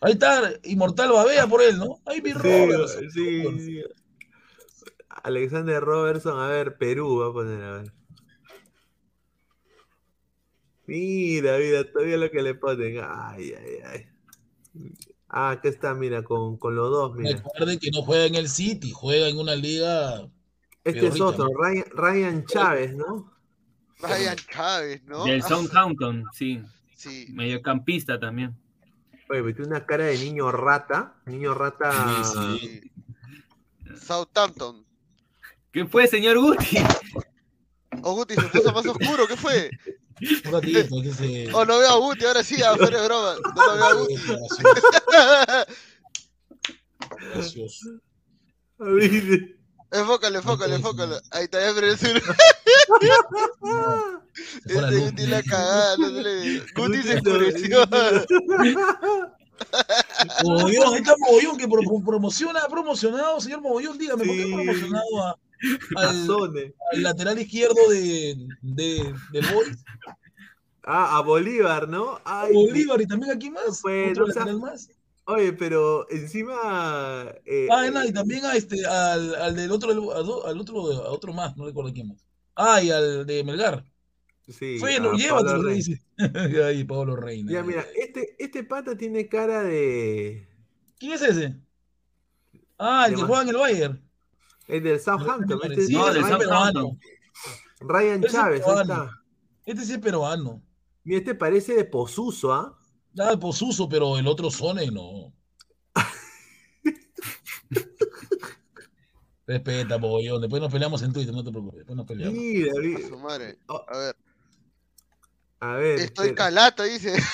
Ahí está, Inmortal Babea por él, ¿no? Ahí mi sí, sí, sí. Alexander Robertson, a ver, Perú va a poner, a ver. Mira, mira, todavía lo que le ponen. Ay, ay, ay. Ah, aquí está, mira, con, con los dos, mira. Recuerden que no juega en el City, juega en una liga. Este es otro, ¿no? Ryan, Ryan, Chávez, ¿no? Ryan Chávez, ¿no? Del Southampton, sí. Sí. Mediocampista también. Oye, metió una cara de niño rata. Niño rata. Sí, sí. Southampton. ¿Qué fue, señor Guti? Oh, Guti se puso más oscuro, ¿qué fue? Un ratito, que se... Oh, no veo a Guti, ahora sí, afuera de broma. No lo veo a Guti. Gracioso. Enfócale, enfócale, enfócale. Ahí está, ya pero Este Guti la cagada, no se le... Guti se oscureció. Mogollón, ahí está Mogollón que promociona, promocionado, señor Mogollón, dígame, ¿por qué ha promocionado a, al, al, lateral izquierdo de, de, del Boys? Ah, a Bolívar, ¿no? Ay, Bolívar y también aquí más. Pues, otro o sea, lateral más. Oye, pero encima. Eh, ah, no, y también a este, al, al del otro, al otro, a otro más, no recuerdo quién más. Ah, y al de Melgar. Sí, Bueno, llévatelo, le dice. Ahí, Pablo Reina. Ya, mira, este, este pata tiene cara de. ¿Quién es ese? Ah, el que juega en el Bayern. El del Southampton. Este Sí, es del Ryan- Southampton. Ryan Chávez, ahí peruano. está. Este sí es peruano. Mira, este parece de Posuso, ¿ah? Ah, Posuso, pero el otro Sone no. Respeta, bollón. Después nos peleamos en Twitter, no te preocupes. Después nos peleamos. Mira, A mira. su madre. Oh. A ver, A ver. estoy espera. calata, dice.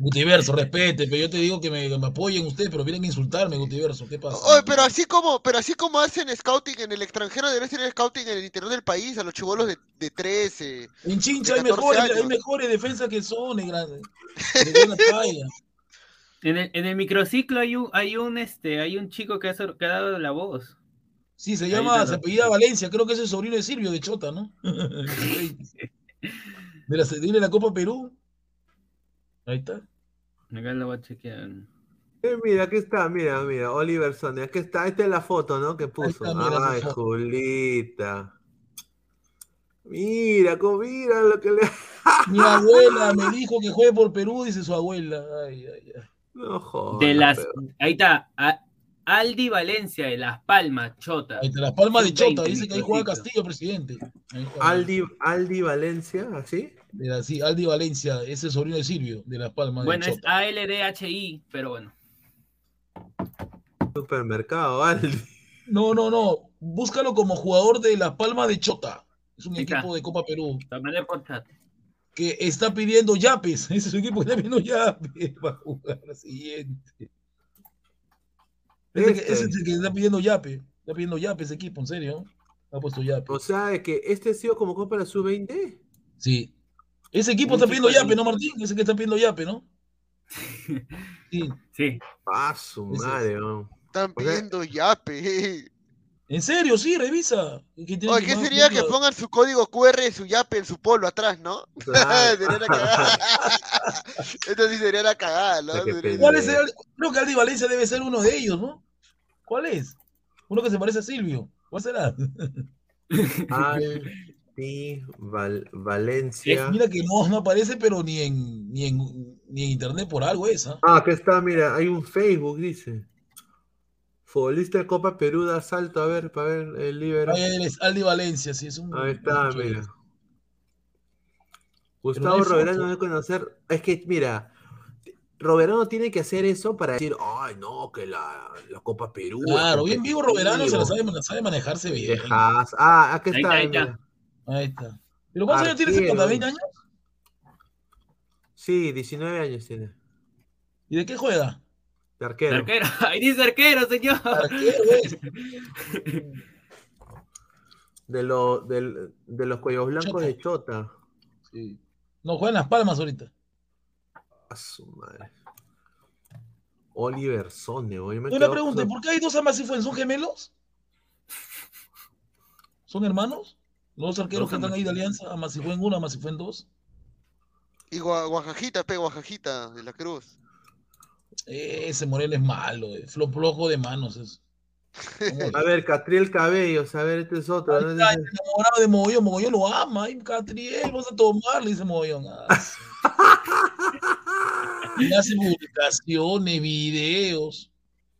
Gutiverso, respete, pero yo te digo que me, apoyen ustedes, pero vienen a insultarme, Gutiverso. ¿Qué pasa? Oye, pero así como, pero así como hacen scouting en el extranjero, debería ser scouting en el interior del país, a los chivolos de, de 13. En Chincha de hay 14 mejores, hay años. mejores defensas que grande. De buena talla. En el, en el microciclo hay un, hay un, este, hay un chico que ha, sor- que ha dado la voz. Sí, se llama, se Valencia, creo que es el sobrino de Silvio de Chota, ¿no? de la, de la Copa Perú. Ahí está. Acá lo voy a chequear. Eh, mira, aquí está, mira, mira, Oliver Sonne, aquí está, esta es la foto, ¿no? Que puso. está, mira su Ay. Julita. Mira, mira lo que le. Mi abuela me dijo que juegue por Perú, dice su abuela. Ay, ay, ay. No jodas, De las, pero- ahí está, a- Aldi Valencia de Las Palmas, Chota. Ahí está, Las Palmas de Chota, Sub-20 dice que ahí juega. Castillo, presidente. Ahí juega. Aldi, Aldi Valencia, ¿así? De la- sí, Aldi Valencia, ese es sobrino de Silvio, de Las Palmas Bueno, de es. ALDHI, pero bueno. Supermercado, Aldi. No, no, no. Búscalo como jugador de Las Palmas de Chota. Es un equipo de Copa Perú. Por chat. que está pidiendo yapes. Ese es su equipo que está pidiendo yapes para jugar la siguiente. Ese, Este. es el que está pidiendo yape. Está pidiendo yape ese equipo, en serio. Ha puesto yape. O sea, de que este ha sido como Copa la Sub-20. Sí. Ese equipo está pidiendo yape, ¿no, Martín? Ese que está pidiendo yape, ¿no? Sí. Sí. Ah, su madre, ¿no? Están pidiendo yape. En serio, sí, revisa. ¿Qué, tiene Oye, ¿qué sería que pongan su código QR de su yape en su polo atrás, no? Claro. sería la cagada. Esto sí sería la cagada, ¿no? ¿Cuál es el- Creo que Aldi Valencia debe ser uno de ellos, ¿no? ¿Cuál es? Uno que se parece a Silvio. ¿Cuál será? Val- Valencia. Mira que no, no aparece, pero ni en, ni en, ni en internet por algo esa. Ah, aquí está, mira, hay un Facebook, dice. Futbolista de Copa Perú da salto, a ver, para ver el libro. Ahí es Aldi Valencia, sí, es un. Ahí está, un mira. Gustavo hay Roberano debe conocer. Es que, mira, Roberano tiene que hacer eso para decir, ay, no, que la, la Copa Perú. Claro, bien vivo Roberano se la sabe, competitivo". la sabe manejarse bien. Dejas- Ah, aquí Ahí está. está, ahí mira. está. Ahí está. ¿Pero cuántos años tiene ese Arquero. pata? ¿20 años? Sí, 19 años tiene. ¿Y de qué juega? De arquero. Arquero. Ahí dice arquero, señor. Arquero. De, lo, de los cuellos blancos Chota. de Chota. Sí. No, juega en Las Palmas ahorita. A su madre. Oliver Sonne, oye, me Una pregunta, ¿por qué hay dos Amasifuen? ¿Son gemelos? ¿Son hermanos? ¿Los arqueros Dos que están ahí de alianza? Amasifuen 1, Amasifuen 2. Y Gua- Guajajita, pe, Guajajita de la Cruz. Ese Moreno es malo, eh, flo- flojo de manos. Es. A ver, Catriel Cabellos, a ver, este es otro. Ahí ¿no? está, Ese- enamorado de Mogollón, Mogollón lo ama, ay, Catriel, vamos a tomar, le dice Mogollón. Ah. Y hace publicaciones, videos,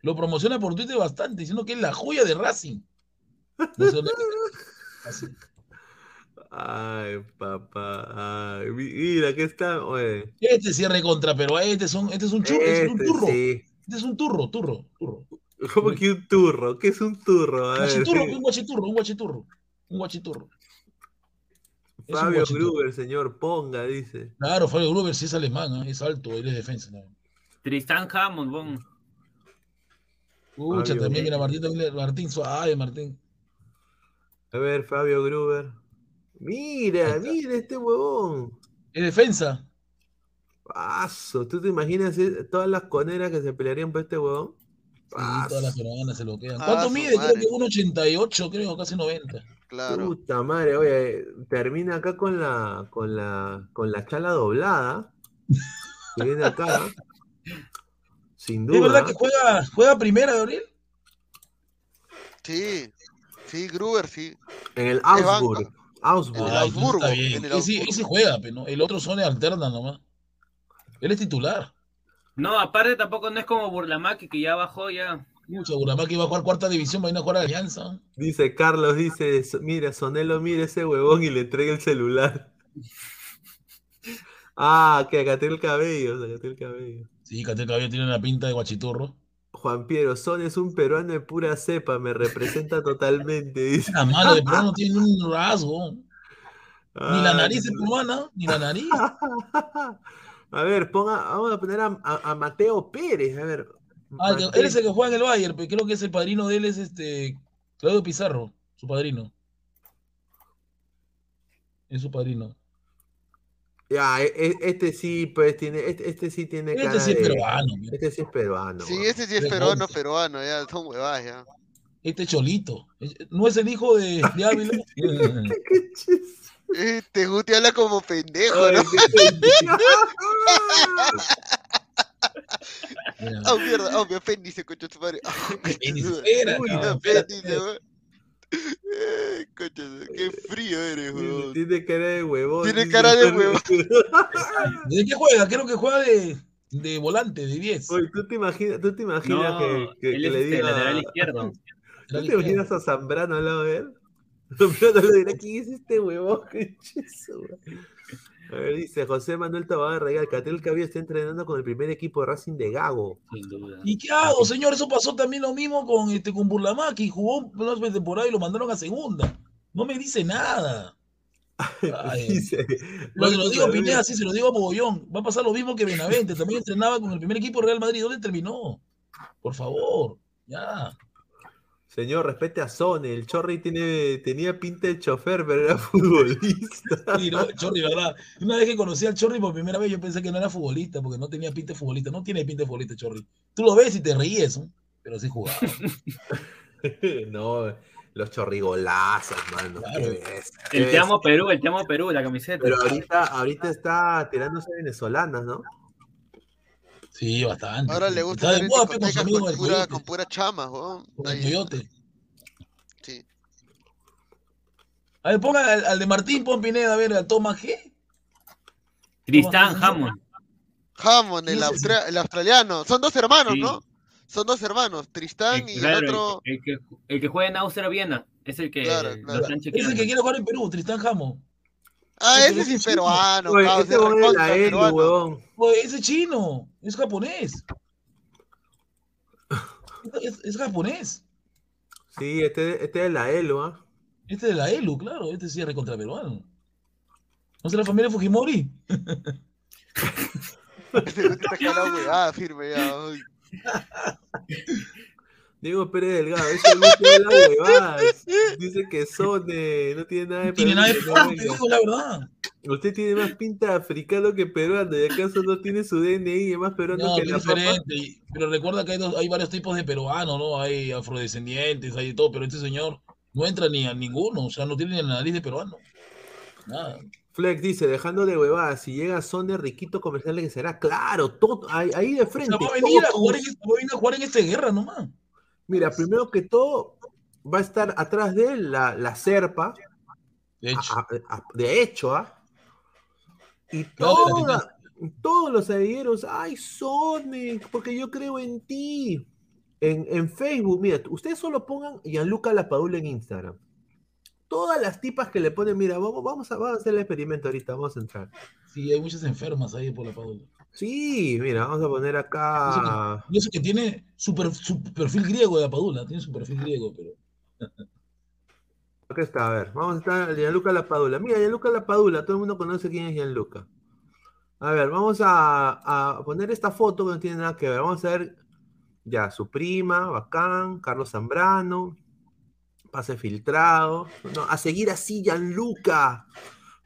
lo promociona por Twitter bastante, diciendo que es la joya de Racing. No sé dónde- así. Ay, papá. Ay, mira, aquí está. Oye. Este cierre contra, pero este, son, este es un churro, este es un Este turro. sí. Este es un turro, turro, turro. ¿Cómo que un turro? ¿Qué es un turro? A ver. Guachiturro, un guachiturro, un guachiturro, un guachiturro. Fabio guachiturro. Gruber, señor, ponga, dice. Claro, Fabio Gruber sí es alemán, ¿eh? es alto, él es defensa. ¿no? Tristán Hammond, bon. También, mira. Martín, también, Martín suave, Martín. A ver, Fabio Gruber. Mira, mira este huevón. Es defensa. Paso. ¿Tú te imaginas eh, todas las coneras que se pelearían por este huevón? Sí, todas las peruanas se lo quedan. Ah, ¿Cuánto mide? Creo madre. que 1,88, creo, casi 90. Claro. Puta madre, oye, termina acá con la, con la, con la chala doblada. Viene acá. Sin duda. ¿Es verdad que juega, juega primera, Gabriel? Sí, sí, Gruber, sí. En el banca. Augsburg. Augsburg. El Augsburgo, Está bien. en el Ese, Augsburgo. ese juega, pero ¿no? el otro son de alterna nomás. Él es titular. No, aparte tampoco no es como Burlamaki que ya bajó ya. Mucha Buramaki va a jugar cuarta división, va a ir a jugar a Alianza. Dice Carlos, dice, mira, Sonelo, mira ese huevón y le entrega el celular. Ah, que acaté el cabello, acaté el cabello. Sí, Catel todavía tiene una pinta de guachiturro. Juan Piero, Son es un peruano de pura cepa, me representa totalmente, dice. La mano de peruano no tiene un rasgo. Ni la nariz es peruana, ni la nariz. A ver, ponga, vamos a poner a, a- a Mateo Pérez, a ver. Ah, Mateo- él es el que juega en el Bayern, pero creo que es el padrino de él, es este Claudio Pizarro, su padrino. Es su padrino. Ya, e- e- este sí, pues tiene, este, este sí tiene Este cara sí es de- peruano, ¿no? Este sí es peruano. Sí, ese sí es De peruano, peruano, ya, son huevadas, ya. Este Cholito. ¿No es el hijo de, de Ávila? Este Guti habla como pendejo, Ay, ¿no? qué pendejo. Ah, mierda, ah, me apéndice, concha tu madre. Concha Apéndice, tu madre. espera, Qué frío eres, weón. Tiene cara de huevón. Tiene cara de huevón. ¿De qué juega? Creo que juega de, de volante, de 10. Oye, ¿tú te imaginas, tú te imaginas No, que, que- él que es le este, diga... lateral izquierdo. ¿Tú te imaginas a Zambrano al lado de él? Zambrano le dirá, ¿quién es este huevón? Qué chizo, güey. A ver, dice José Manuel Taboada Regal, Catel Cabello está entrenando con el primer equipo de Racing de Gago. Sin duda. ¿Y qué hago, señor? Eso pasó también lo mismo con, este, con Burlamaki. Jugó una temporada y lo mandaron a segunda. No me dice nada. Ay, Dice, Lo, se lo digo. Pineda, sí, se lo digo a Mogollón. Va a pasar lo mismo que Benavente. También entrenaba con el primer equipo Real Madrid. ¿Dónde terminó? Por favor, ya. Señor, respete a Sone. El Chorri tiene, tenía pinta de chofer, pero era futbolista. Sí, no, Chorri, ¿verdad? Una vez que conocí al Chorri por primera vez, yo pensé que no era futbolista, porque no tenía pinta de futbolista. No tiene pinta de futbolista, Chorri. Tú lo ves y te ríes, ¿no? pero sí jugaba. no, los chorrigolazos, mano. Claro. qué bestia, qué El Te bestia. amo Perú, el Te amo Perú, la camiseta. Pero ahorita, ahorita está tirándose venezolanas, ¿no? Sí, bastante. Ahora le gusta Está estar moda, pe, con su discotecas amigo con el pura, con pura chama, weón. Con Está el. Coyote. Sí. A ver, ponga al, al de Martín Pon Pineda, a ver, al Toma G. Tristán. Hammond. Hammond, el, ¿Quién es austra- el australiano. Son dos hermanos, Sí. ¿no? Son dos hermanos, Tristán El, y claro, el otro. el que, el que juega en Austria Viena. Es el que Claro, Es el que quiere jugar en Perú, Tristán Jamo. Ah, Ese ese es sí es peruano, este es es la ese es chino, es japonés. Es, es japonés. Sí, este, este es la Elo, ¿ah? Este de la ELU, claro, este sí es recontra peruano. ¿No es de la familia Fujimori? Ese Guti está calado, huevada, firme ya. Diego Pérez Delgado, ese gusto de las huevadas. Dice que son, eh, no tiene nada de No tiene nada de peruano, no te digo la verdad. Usted tiene más pinta de africano que peruano, ¿y acaso no tiene su DNI? Es más peruano No, que la papa. diferente. Pero recuerda que hay, dos- hay varios tipos de peruanos, ¿no? Hay afrodescendientes, hay todo, pero este señor no entra ni a ninguno, o sea, no tiene ni la nariz de peruano. Nada. Flex dice, dejando de huevadas, si llega Sony riquito comercial que será, claro, todo, ahí, ahí de O frente. sea, va a venir a jugar en, este- va a venir a jugar en esta guerra nomás. Mira, primero que todo, va a estar atrás de él la, la Serpa, De hecho, a- a- de hecho, ¿ah? Y toda- todos los adhieros, ay, Sonic, porque yo creo en ti. En, en Facebook, mira, ustedes solo pongan Gianluca Lapadula en Instagram. Todas las tipas que le ponen, mira, vamos, vamos, a, vamos a hacer el experimento ahorita, vamos a entrar. sí, hay muchas enfermas ahí por la Padula. Sí, mira, vamos a poner acá. Y eso que tiene su, per- su perfil griego de la Padula, tiene su perfil griego, pero. Acá está, a ver, vamos a estar Gianluca Lapadula. Mira, Gianluca Lapadula, todo el mundo conoce quién es Gianluca. A ver, vamos a, a poner esta foto que no tiene nada que ver. Vamos a ver, ya, su prima, bacán, Carlos Zambrano, pase filtrado. No, a seguir así, Gianluca.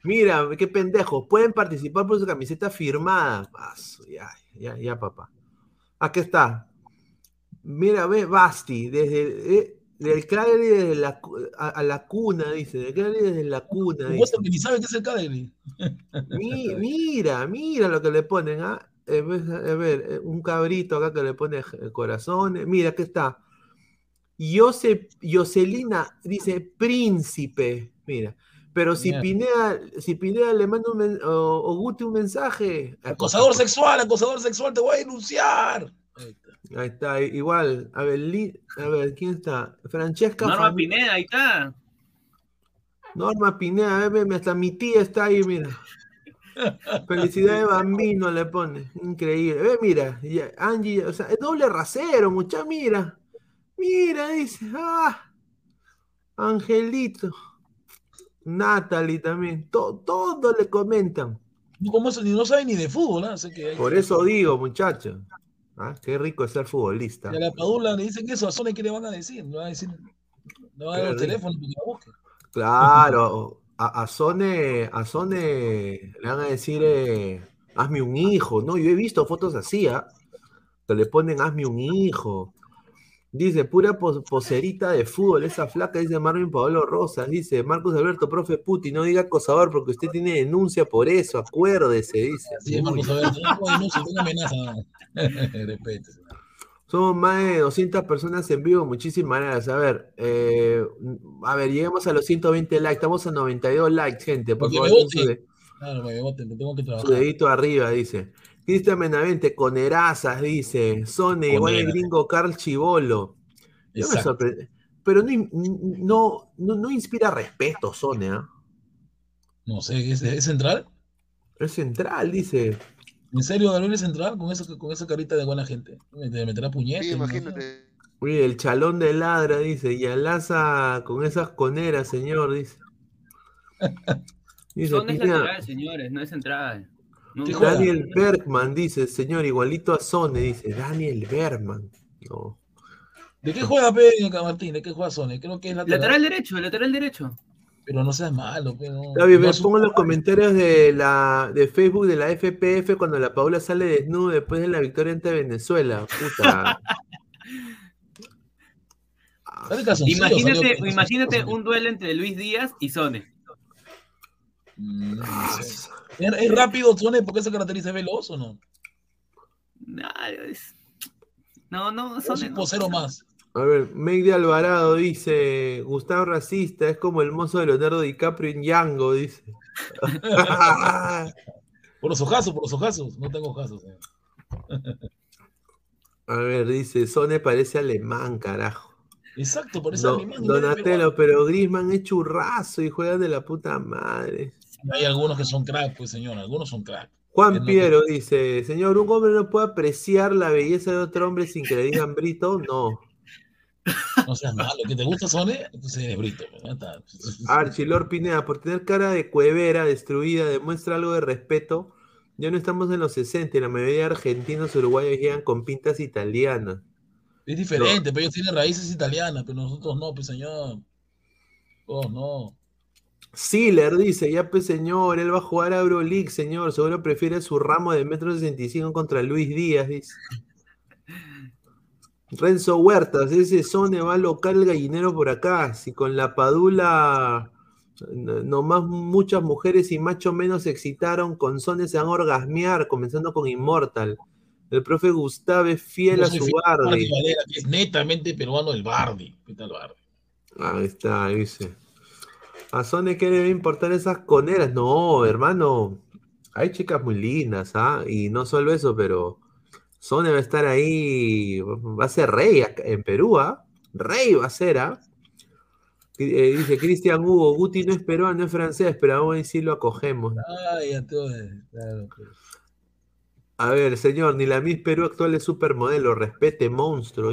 Mira, qué pendejo. Pueden participar por su camiseta firmada. Ya, ya, ya, papá. Aquí está. Mira, ve, Basti, desde eh, del Cagliari desde la, a, a la cuna, dice. Del Cagliari desde la cuna. Supuesto que ni sabe qué es el Cagliari. Mi- mira, mira lo que le ponen, ¿ah? eh, a ver, eh, un cabrito acá que le pone corazones. Mira, aquí está. Yose, Yoselina dice príncipe. Mira. Pero si. Pineda, si Pineda le manda un men- o, o Guti un mensaje. Acosador sexual, acosador sexual, te voy a denunciar. Ahí está, igual. A ver, Li- a ver, ¿quién está? Francesca Norma Fami- Pineda, ahí está. Norma Pineda, a ver, hasta mi tía está ahí, mira. Felicidades Bambino le pone. Increíble. Ve, mira, ya, Angie, o sea, es doble rasero, mucha, mira. Mira, dice, ah, Angelito. Natalie también. To- Todos le comentan. Como eso, no sabe ni de fútbol, ¿no? Así que Por eso digo, muchachos. Ah, qué rico es ser futbolista. Y a la Padula le dicen eso, a Sony, ¿qué le van a decir? Le van a decir, le van a dar rico. teléfonos porque la busque. Claro, a, a Sone, a Sone le van a decir, eh, hazme un hijo, ¿no? Yo he visto fotos así, ¿ah? Que le ponen, hazme un hijo. Dice, pura pos- poserita de fútbol, esa flaca, dice Marvin Paolo Rosas, dice Marcos Alberto, profe Puti, no diga acosador porque usted tiene denuncia por eso, acuérdese, dice. Sí. Marcos Alberto, no denuncia, tengo amenaza. Respete. Somos más de 200 personas en vivo, muchísimas gracias. A ver, eh, a ver, llegamos a los 120 likes, estamos a 92 likes, gente. Por Porque favor, me su voten. Claro, me voten, tengo que su trabajar. dedito arriba, dice. Cristian Menavente, con Erazas, dice. Sone, igual el gringo Carl Chivolo. Yo me sorprendí. Pero no, no, no, no inspira respeto, Sone, ¿ah? No sé, ¿es, es central? Es central, dice. ¿En serio, Gabriel es central con esa, con esa carita de buena gente? Me, te meterá puñetes. Sí, ¿no? imagínate. Oye, el chalón de ladra, dice. Y alaza con esas coneras, señor, dice. Dice, Son es lateral, señores, no es central. No, no. Daniel Bergman dice, señor, igualito a Sone, dice. Daniel Bergman. No. ¿De qué juega Pedro Martín? ¿De qué juega Sony? Creo que es lateral. Lateral derecho, lateral derecho. Pero no seas malo, pero. David, no pongo en los comentarios de la de Facebook de la FPF cuando la Paula sale desnuda después de la victoria ante Venezuela. Puta. Calzoncillo, Imagínate, un duelo entre Luis Díaz y Sone. Mm, no sé. ¿Es, es rápido Sony porque se caracteriza es veloz o no? No, es- no, no, Es Sone un no. posero más. A ver, Meg de Alvarado dice, Gustavo Racista es como el mozo de Leonardo DiCaprio en Django, dice. Por los ojazos, por los ojazos. No tengo ojazos. eh. A ver, dice, Sone parece alemán, carajo. Exacto, alemán, no es Donatello, pero Grisman es churrazo y juega de la puta madre. Hay algunos que son crack, pues señor, algunos son crack. Juan Piero dice, señor, ¿un hombre no puede apreciar la belleza de otro hombre sin que le digan brito? No. No seas malo, que te gusta Sony, entonces eres brito. pues, ya está. Archie Lord Pineda, por tener cara de cuevera destruida, demuestra algo de respeto. Ya no estamos en los 60 y la mayoría de argentinos uruguayos llegan con pintas italianas. Es diferente, pero ellos tienen raíces italianas, pero nosotros no, pues señor. Oh, no. Sealer dice, ya pues señor, él va a jugar a Euroleague, señor. Seguro prefiere su ramo de metro 65 contra Luis Díaz, dice. Renzo Huertas, ese Sone va a locar el gallinero por acá. Si con la Padula no- nomás muchas mujeres y machos menos se excitaron, con Sone se van a orgasmear, comenzando con Immortal. El profe Gustavo es fiel a su Bardi. Bardi Valera, que es netamente peruano el Bardi. ¿Qué tal Bardi? Ahí está, dice. A Sone, ¿qué le debe importar esas coneras? No, hermano. Hay chicas muy lindas, ¿ah? Y no solo eso, pero Sone va a estar ahí, va a ser rey en Perú, ¿ah? Rey va a ser, ¿ah? Eh, dice Cristian Hugo, Guti no es peruano, es francés, pero aún así lo acogemos. Ay, a claro. A ver, señor, ni la Miss Perú actual es supermodelo, respete monstruo.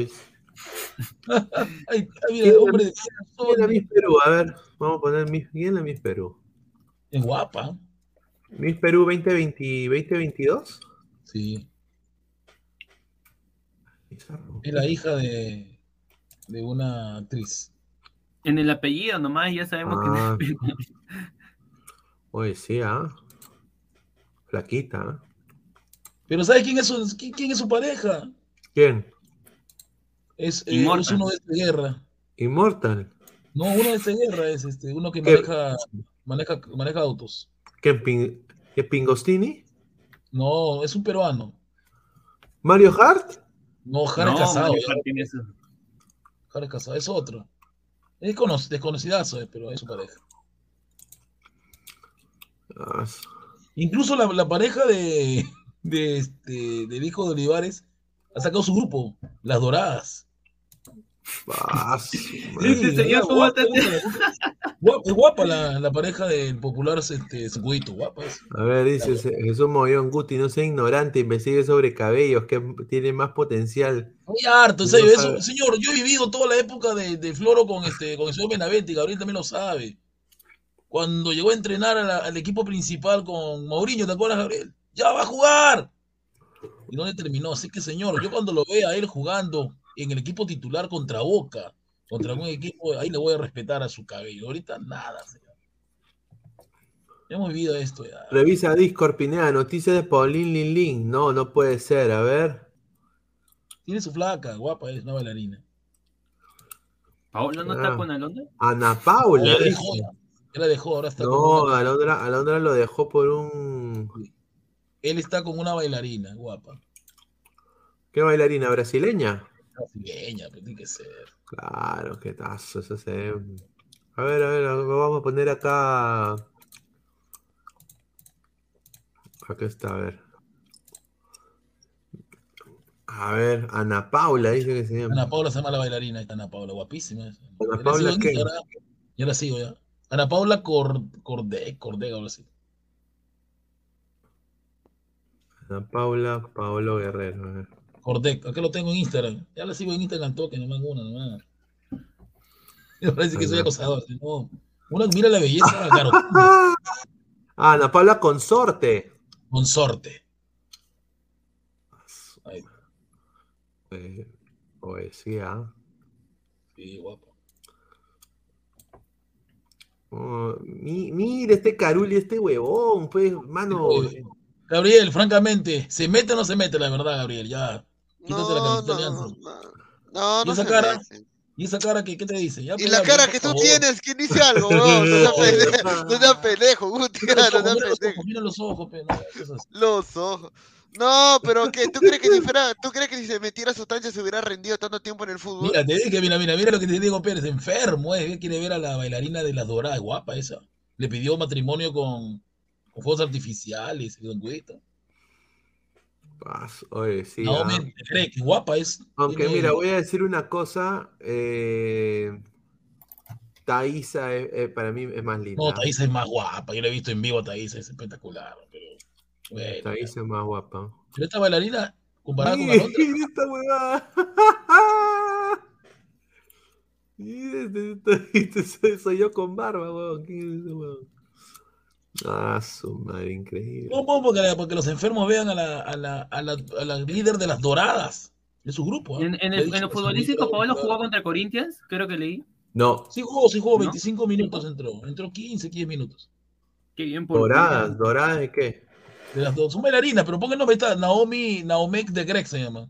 Dice. Ay, ¿Quién mira, es la- hombre, de ¿Quién es la Miss Perú? A ver, vamos a poner Miss, ¿quién es la Miss Perú? es guapa. Miss Perú 2020, 2022. Sí. Es la hija de, de una actriz. En el apellido nomás ya sabemos Ah. que Oye, sí, ¿ah? Flaquita, ¿ah? Pero ¿sabes quién es su, quién, quién es su pareja? ¿Quién? Es, eh, es uno de esta guerra. Immortal. No, uno de esta guerra es este, uno que ¿Qué? maneja, maneja, maneja autos. ¿Qué, Pin- qué Pingostini? No, es un peruano. ¿Mario Hart? No, Hart No, es casado. Mario ya. Hart tiene eso. Hart es casado, es otro. Es cono- desconocidazo, eh, pero es su pareja. Ah, Incluso la, la pareja de, de este, del hijo de Olivares ha sacado su grupo, Las Doradas. es guapa la, la pareja del popular este, Sacudito, guapa es. A ver, dice Jesús Mollón Guti, no sea ignorante, investigue sobre cabellos, que tiene más potencial. Muy harto, en No serio, sabe. eso, señor, yo he vivido toda la época de, de Floro con este, con el señor Benavente, Gabriel también lo sabe. Cuando llegó a entrenar a la- al equipo principal con Mourinho, ¿te acuerdas, Gabriel? ¡Ya va a jugar! Y no le terminó. Así que, señor, yo cuando lo vea a él jugando en el equipo titular contra Boca, contra algún equipo, ahí le voy a respetar a su cabello. Ahorita nada, señor. Ya hemos vivido esto ya. Revisa Discord, Pineda, noticias de Paulín Lin Lin. No, no puede ser, a ver. Tiene su flaca, guapa, es una bailarina. ¿Paola no Ah. está con Alondra? Ana Paula. Ya la dejó, ya la dejó, ahora está con No, una- Alondra, Alondra lo dejó por un. Él está con una bailarina, guapa. ¿Qué bailarina brasileña? Brasileña, pues tiene que ser. Claro, qué tazo, eso se. A ver, a ver, ver, vamos a poner acá. Acá está, a ver. A ver, Ana Paula dice que se llama. Ana Paula se llama la bailarina, esta Ana Paula, guapísima. esa. Ana Ya Paula, ¿qué? Ya la sigo ya. Ana Paula Cor, Corde, Cordega, ahora sí. Ana Paula, Paolo Guerrero. a ver. Cordec, acá lo tengo en Instagram. Ya la sigo en Instagram toque, nomás una, nomás. Me parece que soy acosador. No. Una, mira la belleza, claro, Ah, Ana Paula Consorte. consorte. Ahí, Eh, poesía. sí, guapo. Oh, mi- mira este Caruli, este huevón, pues, mano. Oye, Gabriel, francamente, ¿se mete o no se mete la verdad, Gabriel? Ya. Quítate la No, camiseta no, no, no, ¿Y esa cara? ¿Y esa cara que qué te dice? Ya, Y la cara que tú favor. tienes, ¿quién dice algo? No no seas pendejo, Guti, Mira los no ojos, seas pendejo. mira los ojos, Los ojos. No, pero que tú crees que si fuera, tú crees que si se metiera sustancia se hubiera rendido tanto tiempo en el fútbol. Mira, te dije, mira, mira, mira lo que te digo, Pérez, enfermo, eh, quiere ver a la bailarina de las doradas, guapa esa. Le pidió matrimonio con, con fuegos artificiales y don Cuito. Oye, sí. Naomi ah. que guapa es. Aunque tiene- mira, voy a decir una cosa. Eh, Thaisa es- eh, para mí es más linda. No, Thaisa es más guapa, yo la he visto en vivo Thaisa, es espectacular, pero bueno. Thaisa es más guapa. Pero esta bailarina, comparada con Mira Alondra, esta huevada. Este- este- este soy yo con barba, huevón. ¿Quién es ese huevón? Ah, su madre, increíble. no, porque, porque los enfermos vean a la, a la, a la, a la líder de las doradas, de su grupo. ¿ah? En, el, en lo que su futbolístico, grupo- Paolo jugó contra Corinthians, creo que leí. No, Sí jugó, sí jugó, ¿No? 25 minutos entró, entró 15, 15 minutos. Qué bien por doradas, doradas de qué? De las dos. Son bailarinas, pero pongan el nombre, está Naomi, Naomek de Greg se llama.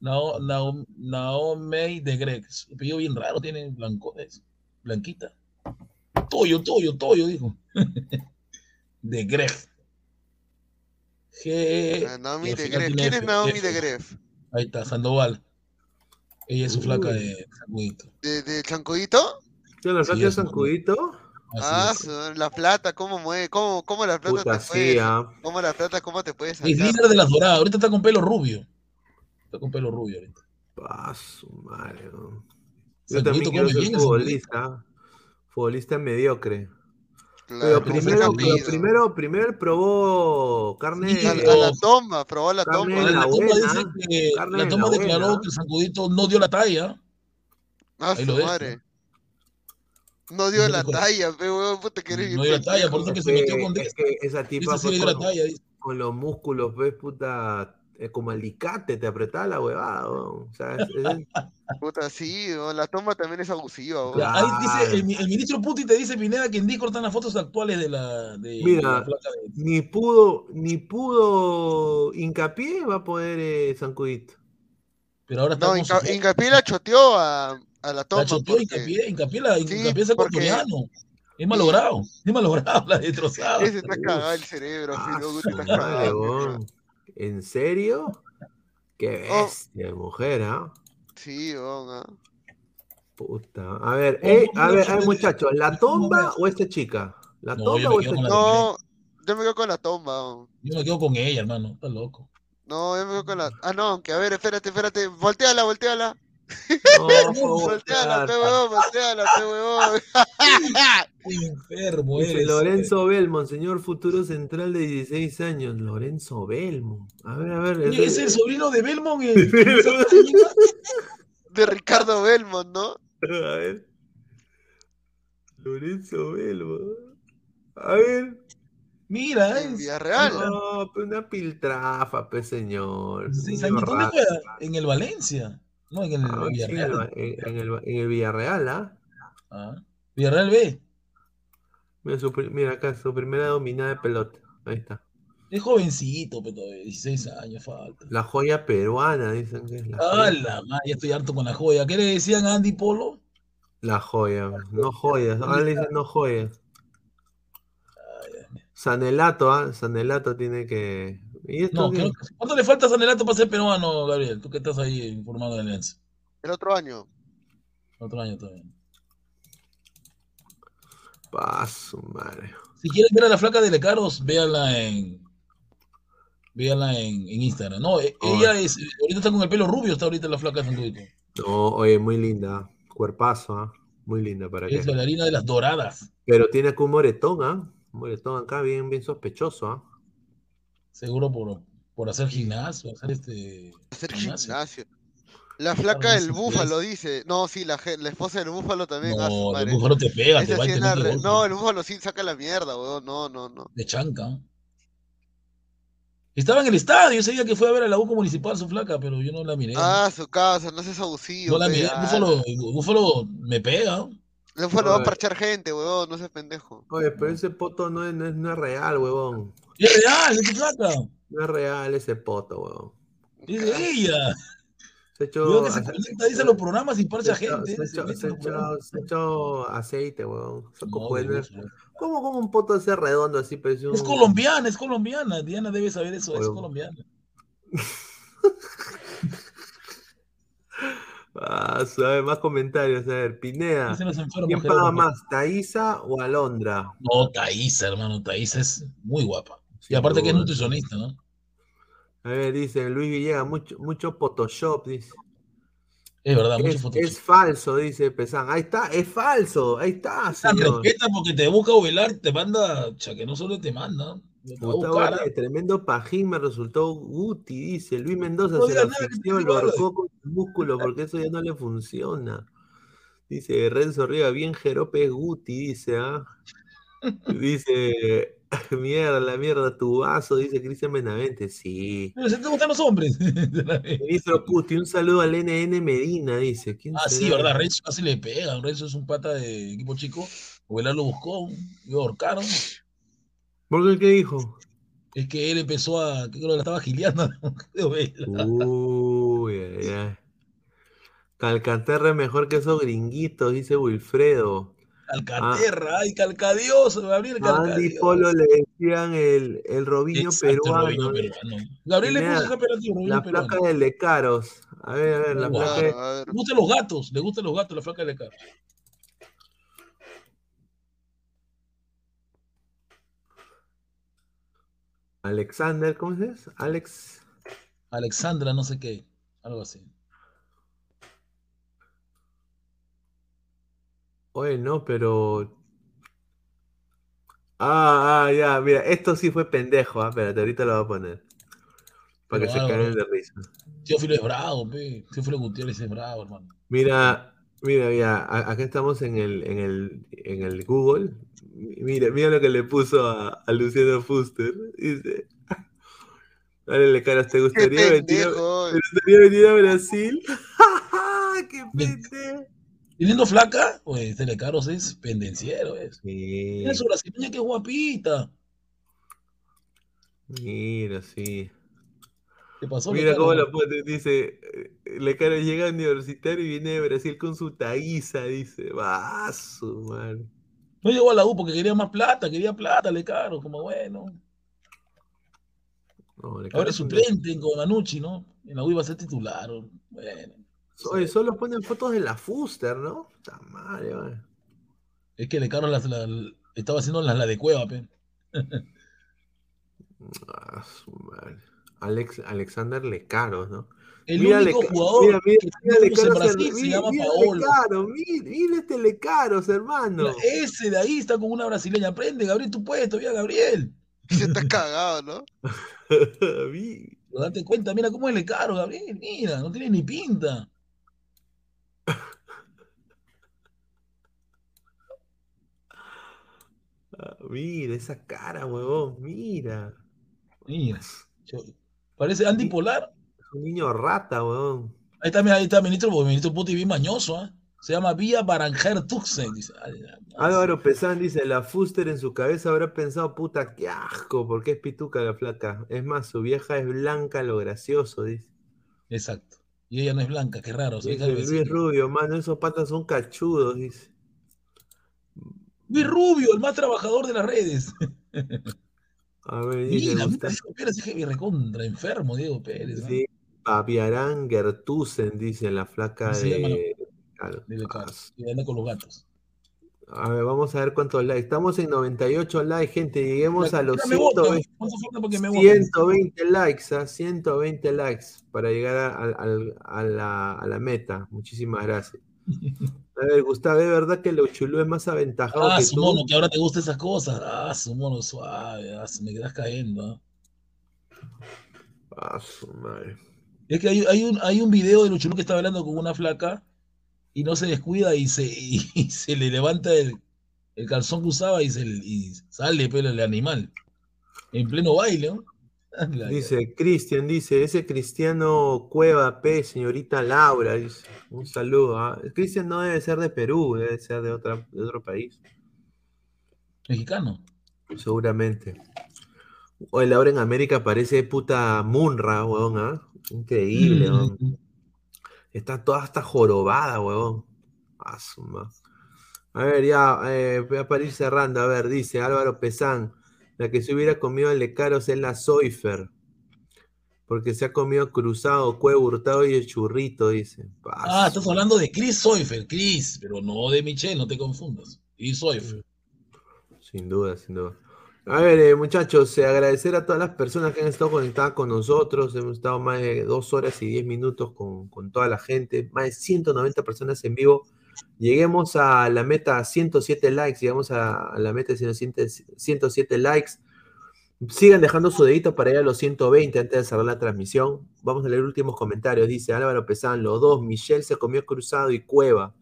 Nao, Nao- Naomi de Greg. Es un apellido bien raro, tiene blanco, es blanquita. Toyo, Toyo, Toyo, dijo. de Greg. G Ah, Naomi de Gref. ¿Quién es Naomi de Gref? Ahí está, Sandoval. Ella es su flaca de Sacudito. ¿De, de Chancudito? ¿Yo la Sí, de Ah, la plata, ¿cómo mueve? ¿Cómo, cómo la plata Puta, te puede? ah. ¿Cómo la plata, cómo te puede Es líder de las doradas. Ahorita está con pelo rubio. Está con pelo rubio ahorita. Ah, su madre, Yo también quiero ser futbolista. Futbolista mediocre. Claro, Pero pero primero, pero primero, primero él probó carne. Sí, A, la toma, probó la Carne toma. La, la toma buena, dice que carne la toma la declaró buena. que el Sancudito no dio la talla. Ah, su madre. No dio la talla, pe, weón, puta que eres No dio la talla, por eso que se metió con es que esa tipa con, con los músculos, ves, puta, es como alicate, te apretaba la huevada. O sea, es- es- Puta, sí, la toma también es abusiva. Ya, ahí dice, el, mi- el ministro Putin te dice, Pineda, que en Discord están las fotos actuales de la, de, de Mira, la placa de... ni pudo, ni pudo hincapié va a poder eh, San Cudito. Pero ahora está No, Inca-. Hincapié la choteó a, a la toma. La choteó porque Hincapié, Hincapié, la, Sí, Hincapié es porque- ecuatoriano. Es malogrado, es malogrado, la destrozado. Ese está cagado el cerebro, Ah, sí, no, cagado. ¿En serio? Qué Oh. bestia, mujer, ¿ah? Sí, ah. Puta. A ver, Oh, eh, a ver, no, a ver, no, muchachos, ¿la no. o esta chica? ¿La No, me o esta chica? No, yo me quedo con la tomba. weón. Yo me quedo con ella, hermano. Está loco. No, yo me quedo con la. Ah, no, aunque a ver, espérate, espérate. Volteala, volteala. No, Volteala, puta. huevón, volteala, huevón. Qué enfermo eres. Lorenzo Belmont, señor futuro central de 16 años. Lorenzo Belmont. A ver, a ver. Oye, ese- Es el sobrino de Belmont. el- De Ricardo Belmont, ¿no? A ver. Lorenzo Belmont. A ver. Mira, es. Villarreal. No, pues una piltrafa, pues señor. Niño años. ¿Dónde juega? En el Valencia. No, en el Ah, sí, en, el, Villarreal. en- en el, en el Villarreal, ¿ah? Ah, Villarreal B. Mira, su pri- mira acá, su primera dominada de pelota. Ahí está. Es jovencito, pero todavía 16 años falta. La joya peruana, dicen que es la Ah, joya. la madre, ya estoy harto con la joya. ¿Qué le decían a Andy Polo? La joya, no joyas. Ahora le dicen no joyas. Sanelato, ¿ah? Sanelato tiene que. ¿Y esto No, qué? creo que- ¿cuánto le falta a Sanelato para ser peruano, Gabriel? Tú que estás ahí informado de Alianza. El otro año. Otro año todavía. Paso, madre. Si quieren ver a la flaca de Lecaros, véanla en. Véanla en, en Instagram. No, e- ella es. Ahorita está con el pelo rubio, está ahorita la flaca de Santuito. No, oye, muy linda. Cuerpazo, ¿ah? Muy linda para Es qué. bailarina de las doradas. Pero tiene acá un moretón, ¿ah? Un moretón acá bien, bien sospechoso, ¿ah? Seguro por, por hacer gimnasio, hacer este. Hacer gimnasio. gimnasio. La flaca no del búfalo dice. No, sí, la, la esposa del búfalo también. ah, su No, el búfalo te pega, te va y te la golpe. No, el búfalo sí saca la mierda, weón. No, no, no. De chanca. Estaba en el estadio ese día que fue a ver a la U municipal su flaca, pero yo no la miré. Ah, su casa, no seas abusivo. no la miré. El ah. búfalo, el búfalo me pega. El búfalo va a parchar gente, weón. No seas pendejo. Oye, pero ese poto no es, no es, no es real, huevón. Es real, tu flaca. No es real ese poto, huevón. Es de ella. Se ha hecho, Veo que se conecta, dice los programas y parcha gente. se ha se aceite, de luz, ¿Cómo, cómo un poto ese redondo así? Un... Es colombiana, es colombiana. Diana debe saber eso, es colombiana. Ah, suave, más comentarios. A ver, Pineda. ¿Quién paga más, Thaisa o Alondra? No, Thaisa, hermano. Thaisa es muy guapa. Y aparte que es nutricionista, ¿no? A ver, dice Luis Villegas, mucho, mucho Photoshop, dice. Es verdad, mucho Es, Photoshop. es falso, dice Pesán. Ahí está, es falso, ahí está, señor. Respeta porque te busca velar, te manda, sea, que no solo te manda, Gustavo tremendo pajín me resultó Guti, dice. Luis Mendoza No se asfixió, te lo ahorcó con el músculo porque eso ya no le funciona. Dice Renzo Riva, bien Jerope Guti, dice, ¿ah? Dice, mierda, la mierda, tu vaso, dice Cristian Benavente. Sí. Pero se te gustan los hombres. Ministro Puti, un saludo al NN Medina, dice. ¿Quién ah, sí, verdad, Renzo casi le pega. Renzo es un pata de equipo chico. Ovelar lo buscó, lo ahorcaron. ¿Por qué qué dijo? Es que él empezó a, creo que la estaba gileando. Uy, ay, ay. Calcaterra es mejor que esos gringuitos, dice Wilfredo. Calcaterra, ay, Calcadioso, Gabriel A Andy. Polo le decían el, el Robinho Exacto, peruano. Robinho peruano. Gabriel le puso ese apelativo, Robinho La peruano. placa del de Caros. A ver, a ver, la placa de-. Le gustan los gatos, le gustan los gatos, la flaca de cara. Alexander, ¿cómo se dice? Alex. Alexandra, no sé qué, algo así. Oye, no, pero. Ah, ah, ya, mira, esto sí fue pendejo, ah, espérate, ahorita lo voy a poner. Para que Pero se algo, caigan de risa. Teófilo es bravo, pe. Teófilo Gutiérrez es bravo, hermano. Mira, mira, mira, acá estamos en el, en el, en el Google. Mira, mira lo que le puso a, a Luciano Fuster. Dice, dale, caras, ¿te gustaría venir, a, pendejo. ¿te gustaría venir a Brasil? ¡Qué pendejo! Teniendo flaca, pues Telecaros es pendenciero, es. Sí, Mira su brasileña que es guapita. mira, sí. ¿Qué pasó? Mira cómo lo pone, dice, eh, Lecaro llega a universitario y viene de Brasil con su taiza, dice, va, su madre. No llegó a la U porque quería más plata, quería plata, le caro, como bueno. Ahora es suplente con Manucci, ¿no? En la U iba a ser titular. Bueno. Oye, solo ponen fotos de la Fuster, ¿no? Está mal, Es que Lecaro las, la, estaba haciendo las la de cueva, pe. ah, su madre. Alex, Alexander Lecaro, ¿no? El mira único Le, jugador mira, mira, que mira Lecaro, en Brasil se llama mira Paolo. Lecaro, mira, mira este Lecaros, hermano. Mira, ese de ahí está con una brasileña. Aprende, Gabriel, tu puesto, mira, Gabriel. Se está cagado, ¿no? Date cuenta, mira cómo es Lecaro, Gabriel. Mira, no tiene ni pinta. Ah, mira esa cara, huevón, mira. Mira. Parece Andy Polar. Es un niño rata, huevón. Ahí está, mira, ahí está ministro, porque ministro Puti bien mañoso, ¿eh? Se llama Vía Baranger Tuxen. Dice. Álvaro Pesán dice, la Fuster en su cabeza habrá pensado, puta, qué asco, porque es pituca la flaca. Es más, su vieja es blanca, lo gracioso, dice. Exacto. Y ella no es blanca, qué raro. Dice Luis Rubio, mano, esos patas son cachudos, dice. Luis Rubio, el más trabajador de las redes. A ver. Mira, mira, Diego Pérez es recontra, enfermo, Diego Pérez. ¿no? Sí, Papiarán Gertusen, dice la flaca llama, de. Y anda con los gatos. A ver, vamos a ver cuántos likes. Estamos en 98 likes, gente. Lleguemos a los ya me votan. 120, ¿Cuánto falta para que me voten? 120 likes, ¿ah? 120 likes para llegar a, a la, a la meta. Muchísimas gracias. A ver, Gustavo, ¿es verdad que el Uchulú es más aventajado Ah, que su tú? mono, que ahora te gustan esas cosas. Ah, su mono suave. Ah, me quedas cayendo. ¿ah? Ah, su madre. Es que hay, hay un, hay un video de Luchulú que está hablando con una flaca y no se descuida y se, y, y se le levanta el, el calzón que usaba y, se, y sale pelo el animal. En pleno baile, ¿no? Dice, Cristian, dice, ese Cristiano Cueva P, señorita Laura, dice, un saludo. ¿ah? Cristian no debe ser de Perú, debe ser de, otra, de otro país, Mexicano. seguramente. Oye, Laura en América parece puta Munra, weón, ¿ah? Increíble, Mm. weón. Está toda hasta jorobada, weón. Ah, su ma- A ver, ya, eh, voy a para ir cerrando. A ver, dice Álvaro Pesán, la que se hubiera comido el Lecaros es la Soifer. Porque se ha comido cruzado, cuevo hurtado y el churrito, dice. Ah, estás hablando de Chris Soifer, Chris, pero no de Michelle, no te confundas. Chris Soifer. Sin duda, sin duda. A ver, eh, muchachos, eh, agradecer a todas las personas que han estado conectadas con nosotros. Hemos estado más de dos horas y diez minutos con, con toda la gente, más de 190 personas en vivo. Lleguemos a la meta 107 likes, llegamos a, la meta de 107, 107 likes. Sigan dejando su dedito para ir a los 120 antes de cerrar la transmisión. Vamos a leer últimos comentarios. Dice Álvaro Pesán, los dos, Michelle se comió cruzado y cueva.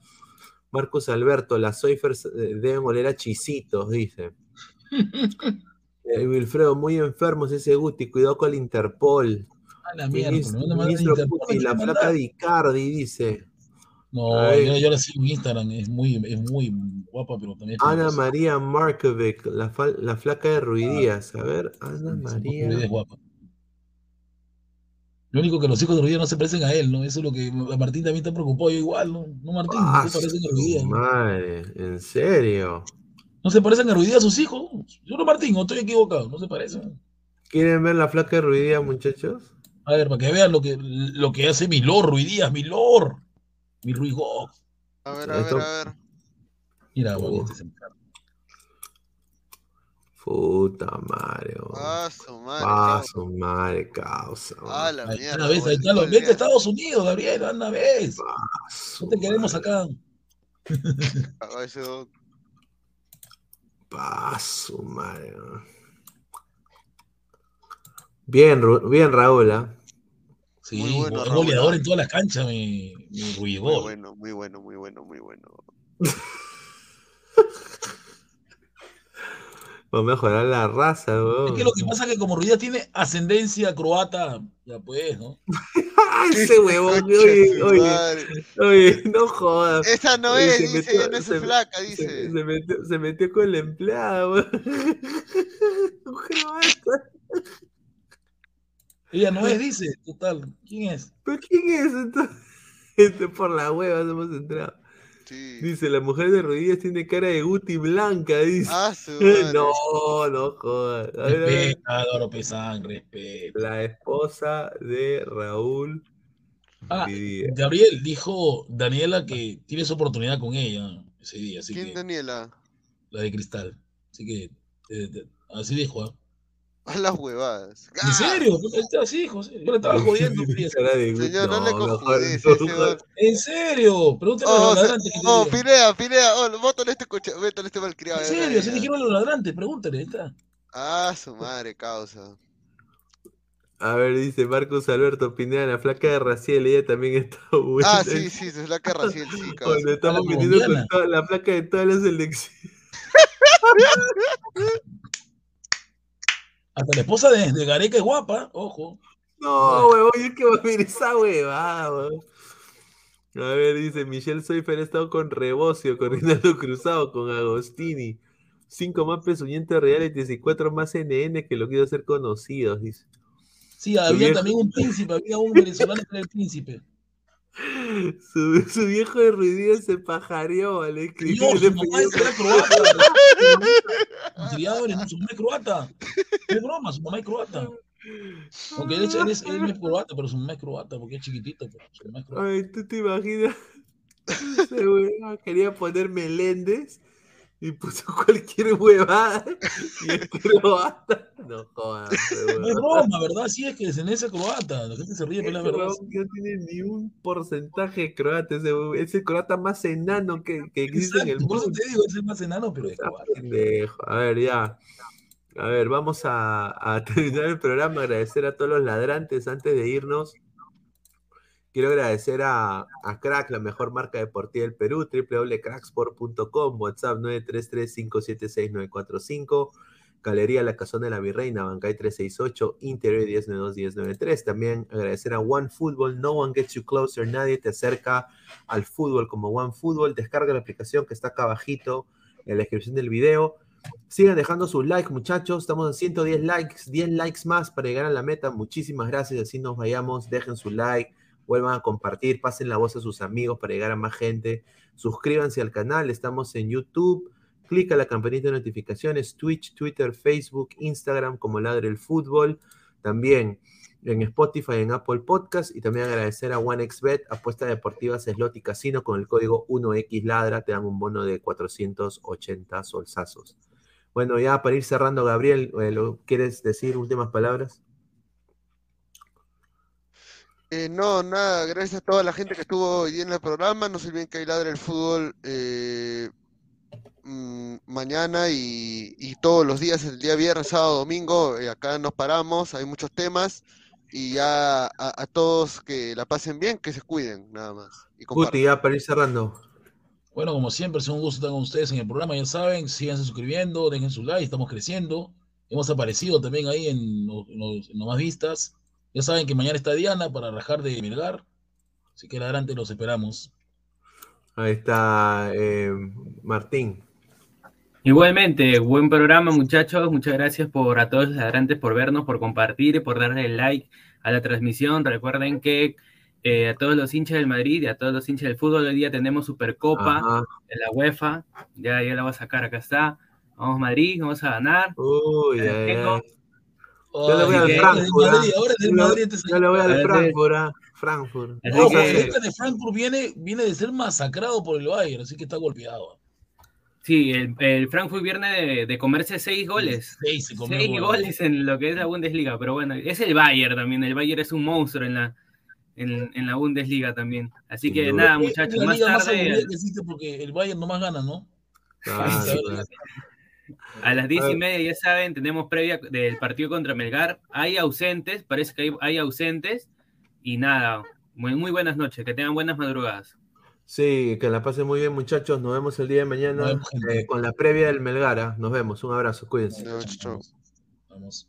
Marcos Alberto, las Soifers eh, deben oler a chisitos, dice. Eh, Wilfredo, muy enfermos ese Guti, cuidado con el Interpol. A la mierda, Ministro, ¿por dónde mandan ministro Interpol? Putin, ¿Qué la flaca de Icardi, dice. No, yo, yo la sigo en Instagram, es muy, es muy guapa, pero también es Ana. María Markovic, la, fal- la flaca de Ruidías. A ver, Ana María. Ruidías es guapa. Lo único que los hijos de Ruidías no se parecen a él, ¿no? Eso es lo que Martín también está preocupado, yo igual, ¿no? No, Martín, Ah, no se parecen a Ruidías. ¿no? Madre, en serio. No se parecen a Ruidías sus hijos. Yo no, Martín, no estoy equivocado, no se parecen. ¿Quieren ver la flaca de Ruidías, muchachos? A ver, para que vean lo que, lo que hace mi Lord Ruidías, mi Lord. Mi Ruigó. A ver, a ver, a ver. Mira, Oh. este. Puta madre. Ah, su madre. Ah, causa. su madre, causa. Ah, la Ahí mierda. está, ves, ahí está, bonito lo- el vete a. Estados Unidos, Gabriel, anda, ves. Ah, su No te queremos acá. Ah, su madre. Bien, bien, Raúl. ¿ah? Sí, Muy bueno, es goleador ah. en todas las canchas, mi, mi Muy bueno, muy bueno, muy bueno, muy bueno. Va a mejorar la raza, Es weón. que lo que pasa es que como Ruidías tiene ascendencia croata, ya pues, ¿no? Ese huevón, oye, oye, oye, no jodas. Esa no Oye, es, se dice, metió- ella no es se- flaca, Se, dice. se metió, se metió con la empleada, weón. Ella no es, dice, total. ¿Quién es? ¿Pero quién es entonces? Este por la hueva hemos entrado. Dice, la mujer de rodillas tiene cara de Guti blanca, dice. Ah, no, no jodas. Respeta, Álvaro Pesán, respeta. La esposa de Raúl. Ah. Gabriel dijo Daniela que tienes oportunidad con ella ese día, así ¿Quién, que Daniela? la de cristal. Así que eh, eh, así dijo. ¿ah? A las huevadas. ¿En serio? Así, José. Yo le estaba jodiendo. de. Señor, no, le no, mejor- weón. En serio, pregúntale a Oh, los se- ladrantes que te oh, digan. Pinea, Pinea, oh, bótale este coche, métale este malcriado. En serio, se dijeron a los ladrantes, pregúntale, ahí está. Ah, su madre, causa. A ver, dice Marcos Alberto Pineda, la flaca de Raciel, ella también está buena. Ah, sí, sí, es la que Raciel, sí. Cuando estamos metiendo con toda la placa de todas las elecciones. Hasta la esposa de, de Gareca es guapa, ojo. No, huevón, yo que va a ver esa huevada, huevón. A ver, dice Michelle Soifer ha estado con Rebocio, con Rinaldo Cruzado, con Agostini. Cinco más pesuñentes reales y cuatro más NN que lo quiero hacer conocidos, dice. Sí, había también un príncipe, había un venezolano que era el príncipe. Su, su viejo de ruidío se pajareó, le escribió. Dios, su mamá era croata. Criadores, no, su mamá es croata. No es broma, su mamá es croata. Aunque él, es- él, es- él es croata, pero su mamá es croata, porque es chiquitito, pero su mamá es croata. Ay, tú te imaginas. Ese quería poner Meléndez y puso cualquier huevada y es croata. No jodas, No es broma, ¿verdad? Sí, es que descendencia croata. La gente se ríe, pero es Ese verdad. no tiene ni un porcentaje croata. Ese es el croata más enano que, que existe en el Exacto, por mundo. eso te digo, es el más enano, pero es croata. A ver, ya. A ver, vamos a, a terminar el programa. Agradecer a todos los ladrantes antes de irnos. Quiero agradecer a, a Crack, la mejor marca deportiva del Perú, www.cracksport.com, WhatsApp 933-576-945, Galería La Cazón de la Virreina, Bancay 368, Interior 1092-1093. También agradecer a One Football, No One Gets You Closer, nadie te acerca al fútbol como One Football. Descarga la aplicación que está acá abajito en la descripción del video. Sigan dejando sus likes, muchachos. Estamos en 110 likes, 10 likes más para llegar a la meta. Muchísimas gracias. Así nos vayamos. Dejen su like, vuelvan a compartir, pasen la voz a sus amigos para llegar a más gente. Suscríbanse al canal. Estamos en YouTube. Clica la campanita de notificaciones, Twitch, Twitter, Facebook, Instagram como Ladre el Fútbol. También en Spotify, en Apple Podcast. Y también agradecer a OneXBet, apuesta deportiva Slot y Casino con el código 1XLadra. Te dan un bono de 480 solsazos. Bueno, ya para ir cerrando, Gabriel, eh, ¿lo- ¿quieres decir últimas palabras? Eh, no, nada, gracias a toda la gente que estuvo hoy en el programa. No se olviden que hay Ladra el Fútbol eh, mm, mañana y, y todos los días, el día viernes, sábado, domingo. eh, acá nos paramos, hay muchos temas. Y ya a, a todos que la pasen bien, que se cuiden, nada más. Y. Guti, ya para ir cerrando. Bueno, como siempre, es un gusto estar con ustedes en el programa, ya saben, síganse suscribiendo, dejen su like, estamos creciendo. Hemos aparecido también ahí en los, en los- en los más vistas. Ya saben que mañana está Diana para rajar de Melgar. Así que adelante los esperamos. Ahí está eh, Martín. Igualmente, buen programa, muchachos. Muchas gracias por a todos los ladrantes por vernos, por compartir y por darle like a la transmisión. Recuerden que eh, a todos los hinchas del Madrid y a todos los hinchas del fútbol, hoy día tenemos Supercopa Ajá. de la UEFA. Ya, ya la voy a sacar, acá está. Vamos Madrid, vamos a ganar. Uy, Ya. Yo le voy al Frankfurt. Madrid, ah. ahora es del Yo le- Madrid Yo le voy al Frankfurt, ah. Frankfurt. Así Ojo, que- el hincha de Frankfurt viene, viene de ser masacrado por el Bayern, así que está golpeado. Sí, el, el Frankfurt viene de, de comerse seis goles. Seis se comió, Seis bueno. goles en lo que es la Bundesliga, pero bueno, es el Bayern también. El Bayern es un monstruo en la, en, en la Bundesliga también. Así que nada, Es muchachos, la más liga más tarde. aburrida que existe porque el Bayern nomás gana, ¿no? Claro, Sí, claro. A las diez y ver. media, ya saben, tenemos previa del partido contra Melgar. Hay ausentes, parece que hay, hay ausentes. Y nada, muy, muy buenas noches, que tengan buenas madrugadas. Sí, que la pasen muy bien, muchachos. Nos vemos el día de mañana eh, con la previa del Melgara. Nos vemos. Un abrazo. Cuídense. Vamos.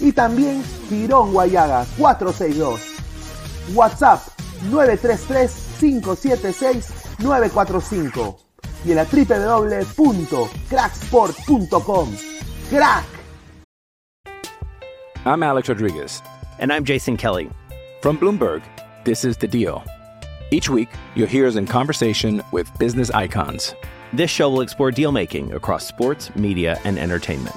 y también Tirón Guayaga 462. WhatsApp 933-576-945 y en la www.cracksport.com. ¡Crack! I'm Alex Rodriguez. And I'm Jason Kelly. From Bloomberg, this is The Deal. Each week, you'll hear us in conversation with business icons. This show will explore deal making across sports, media, and entertainment.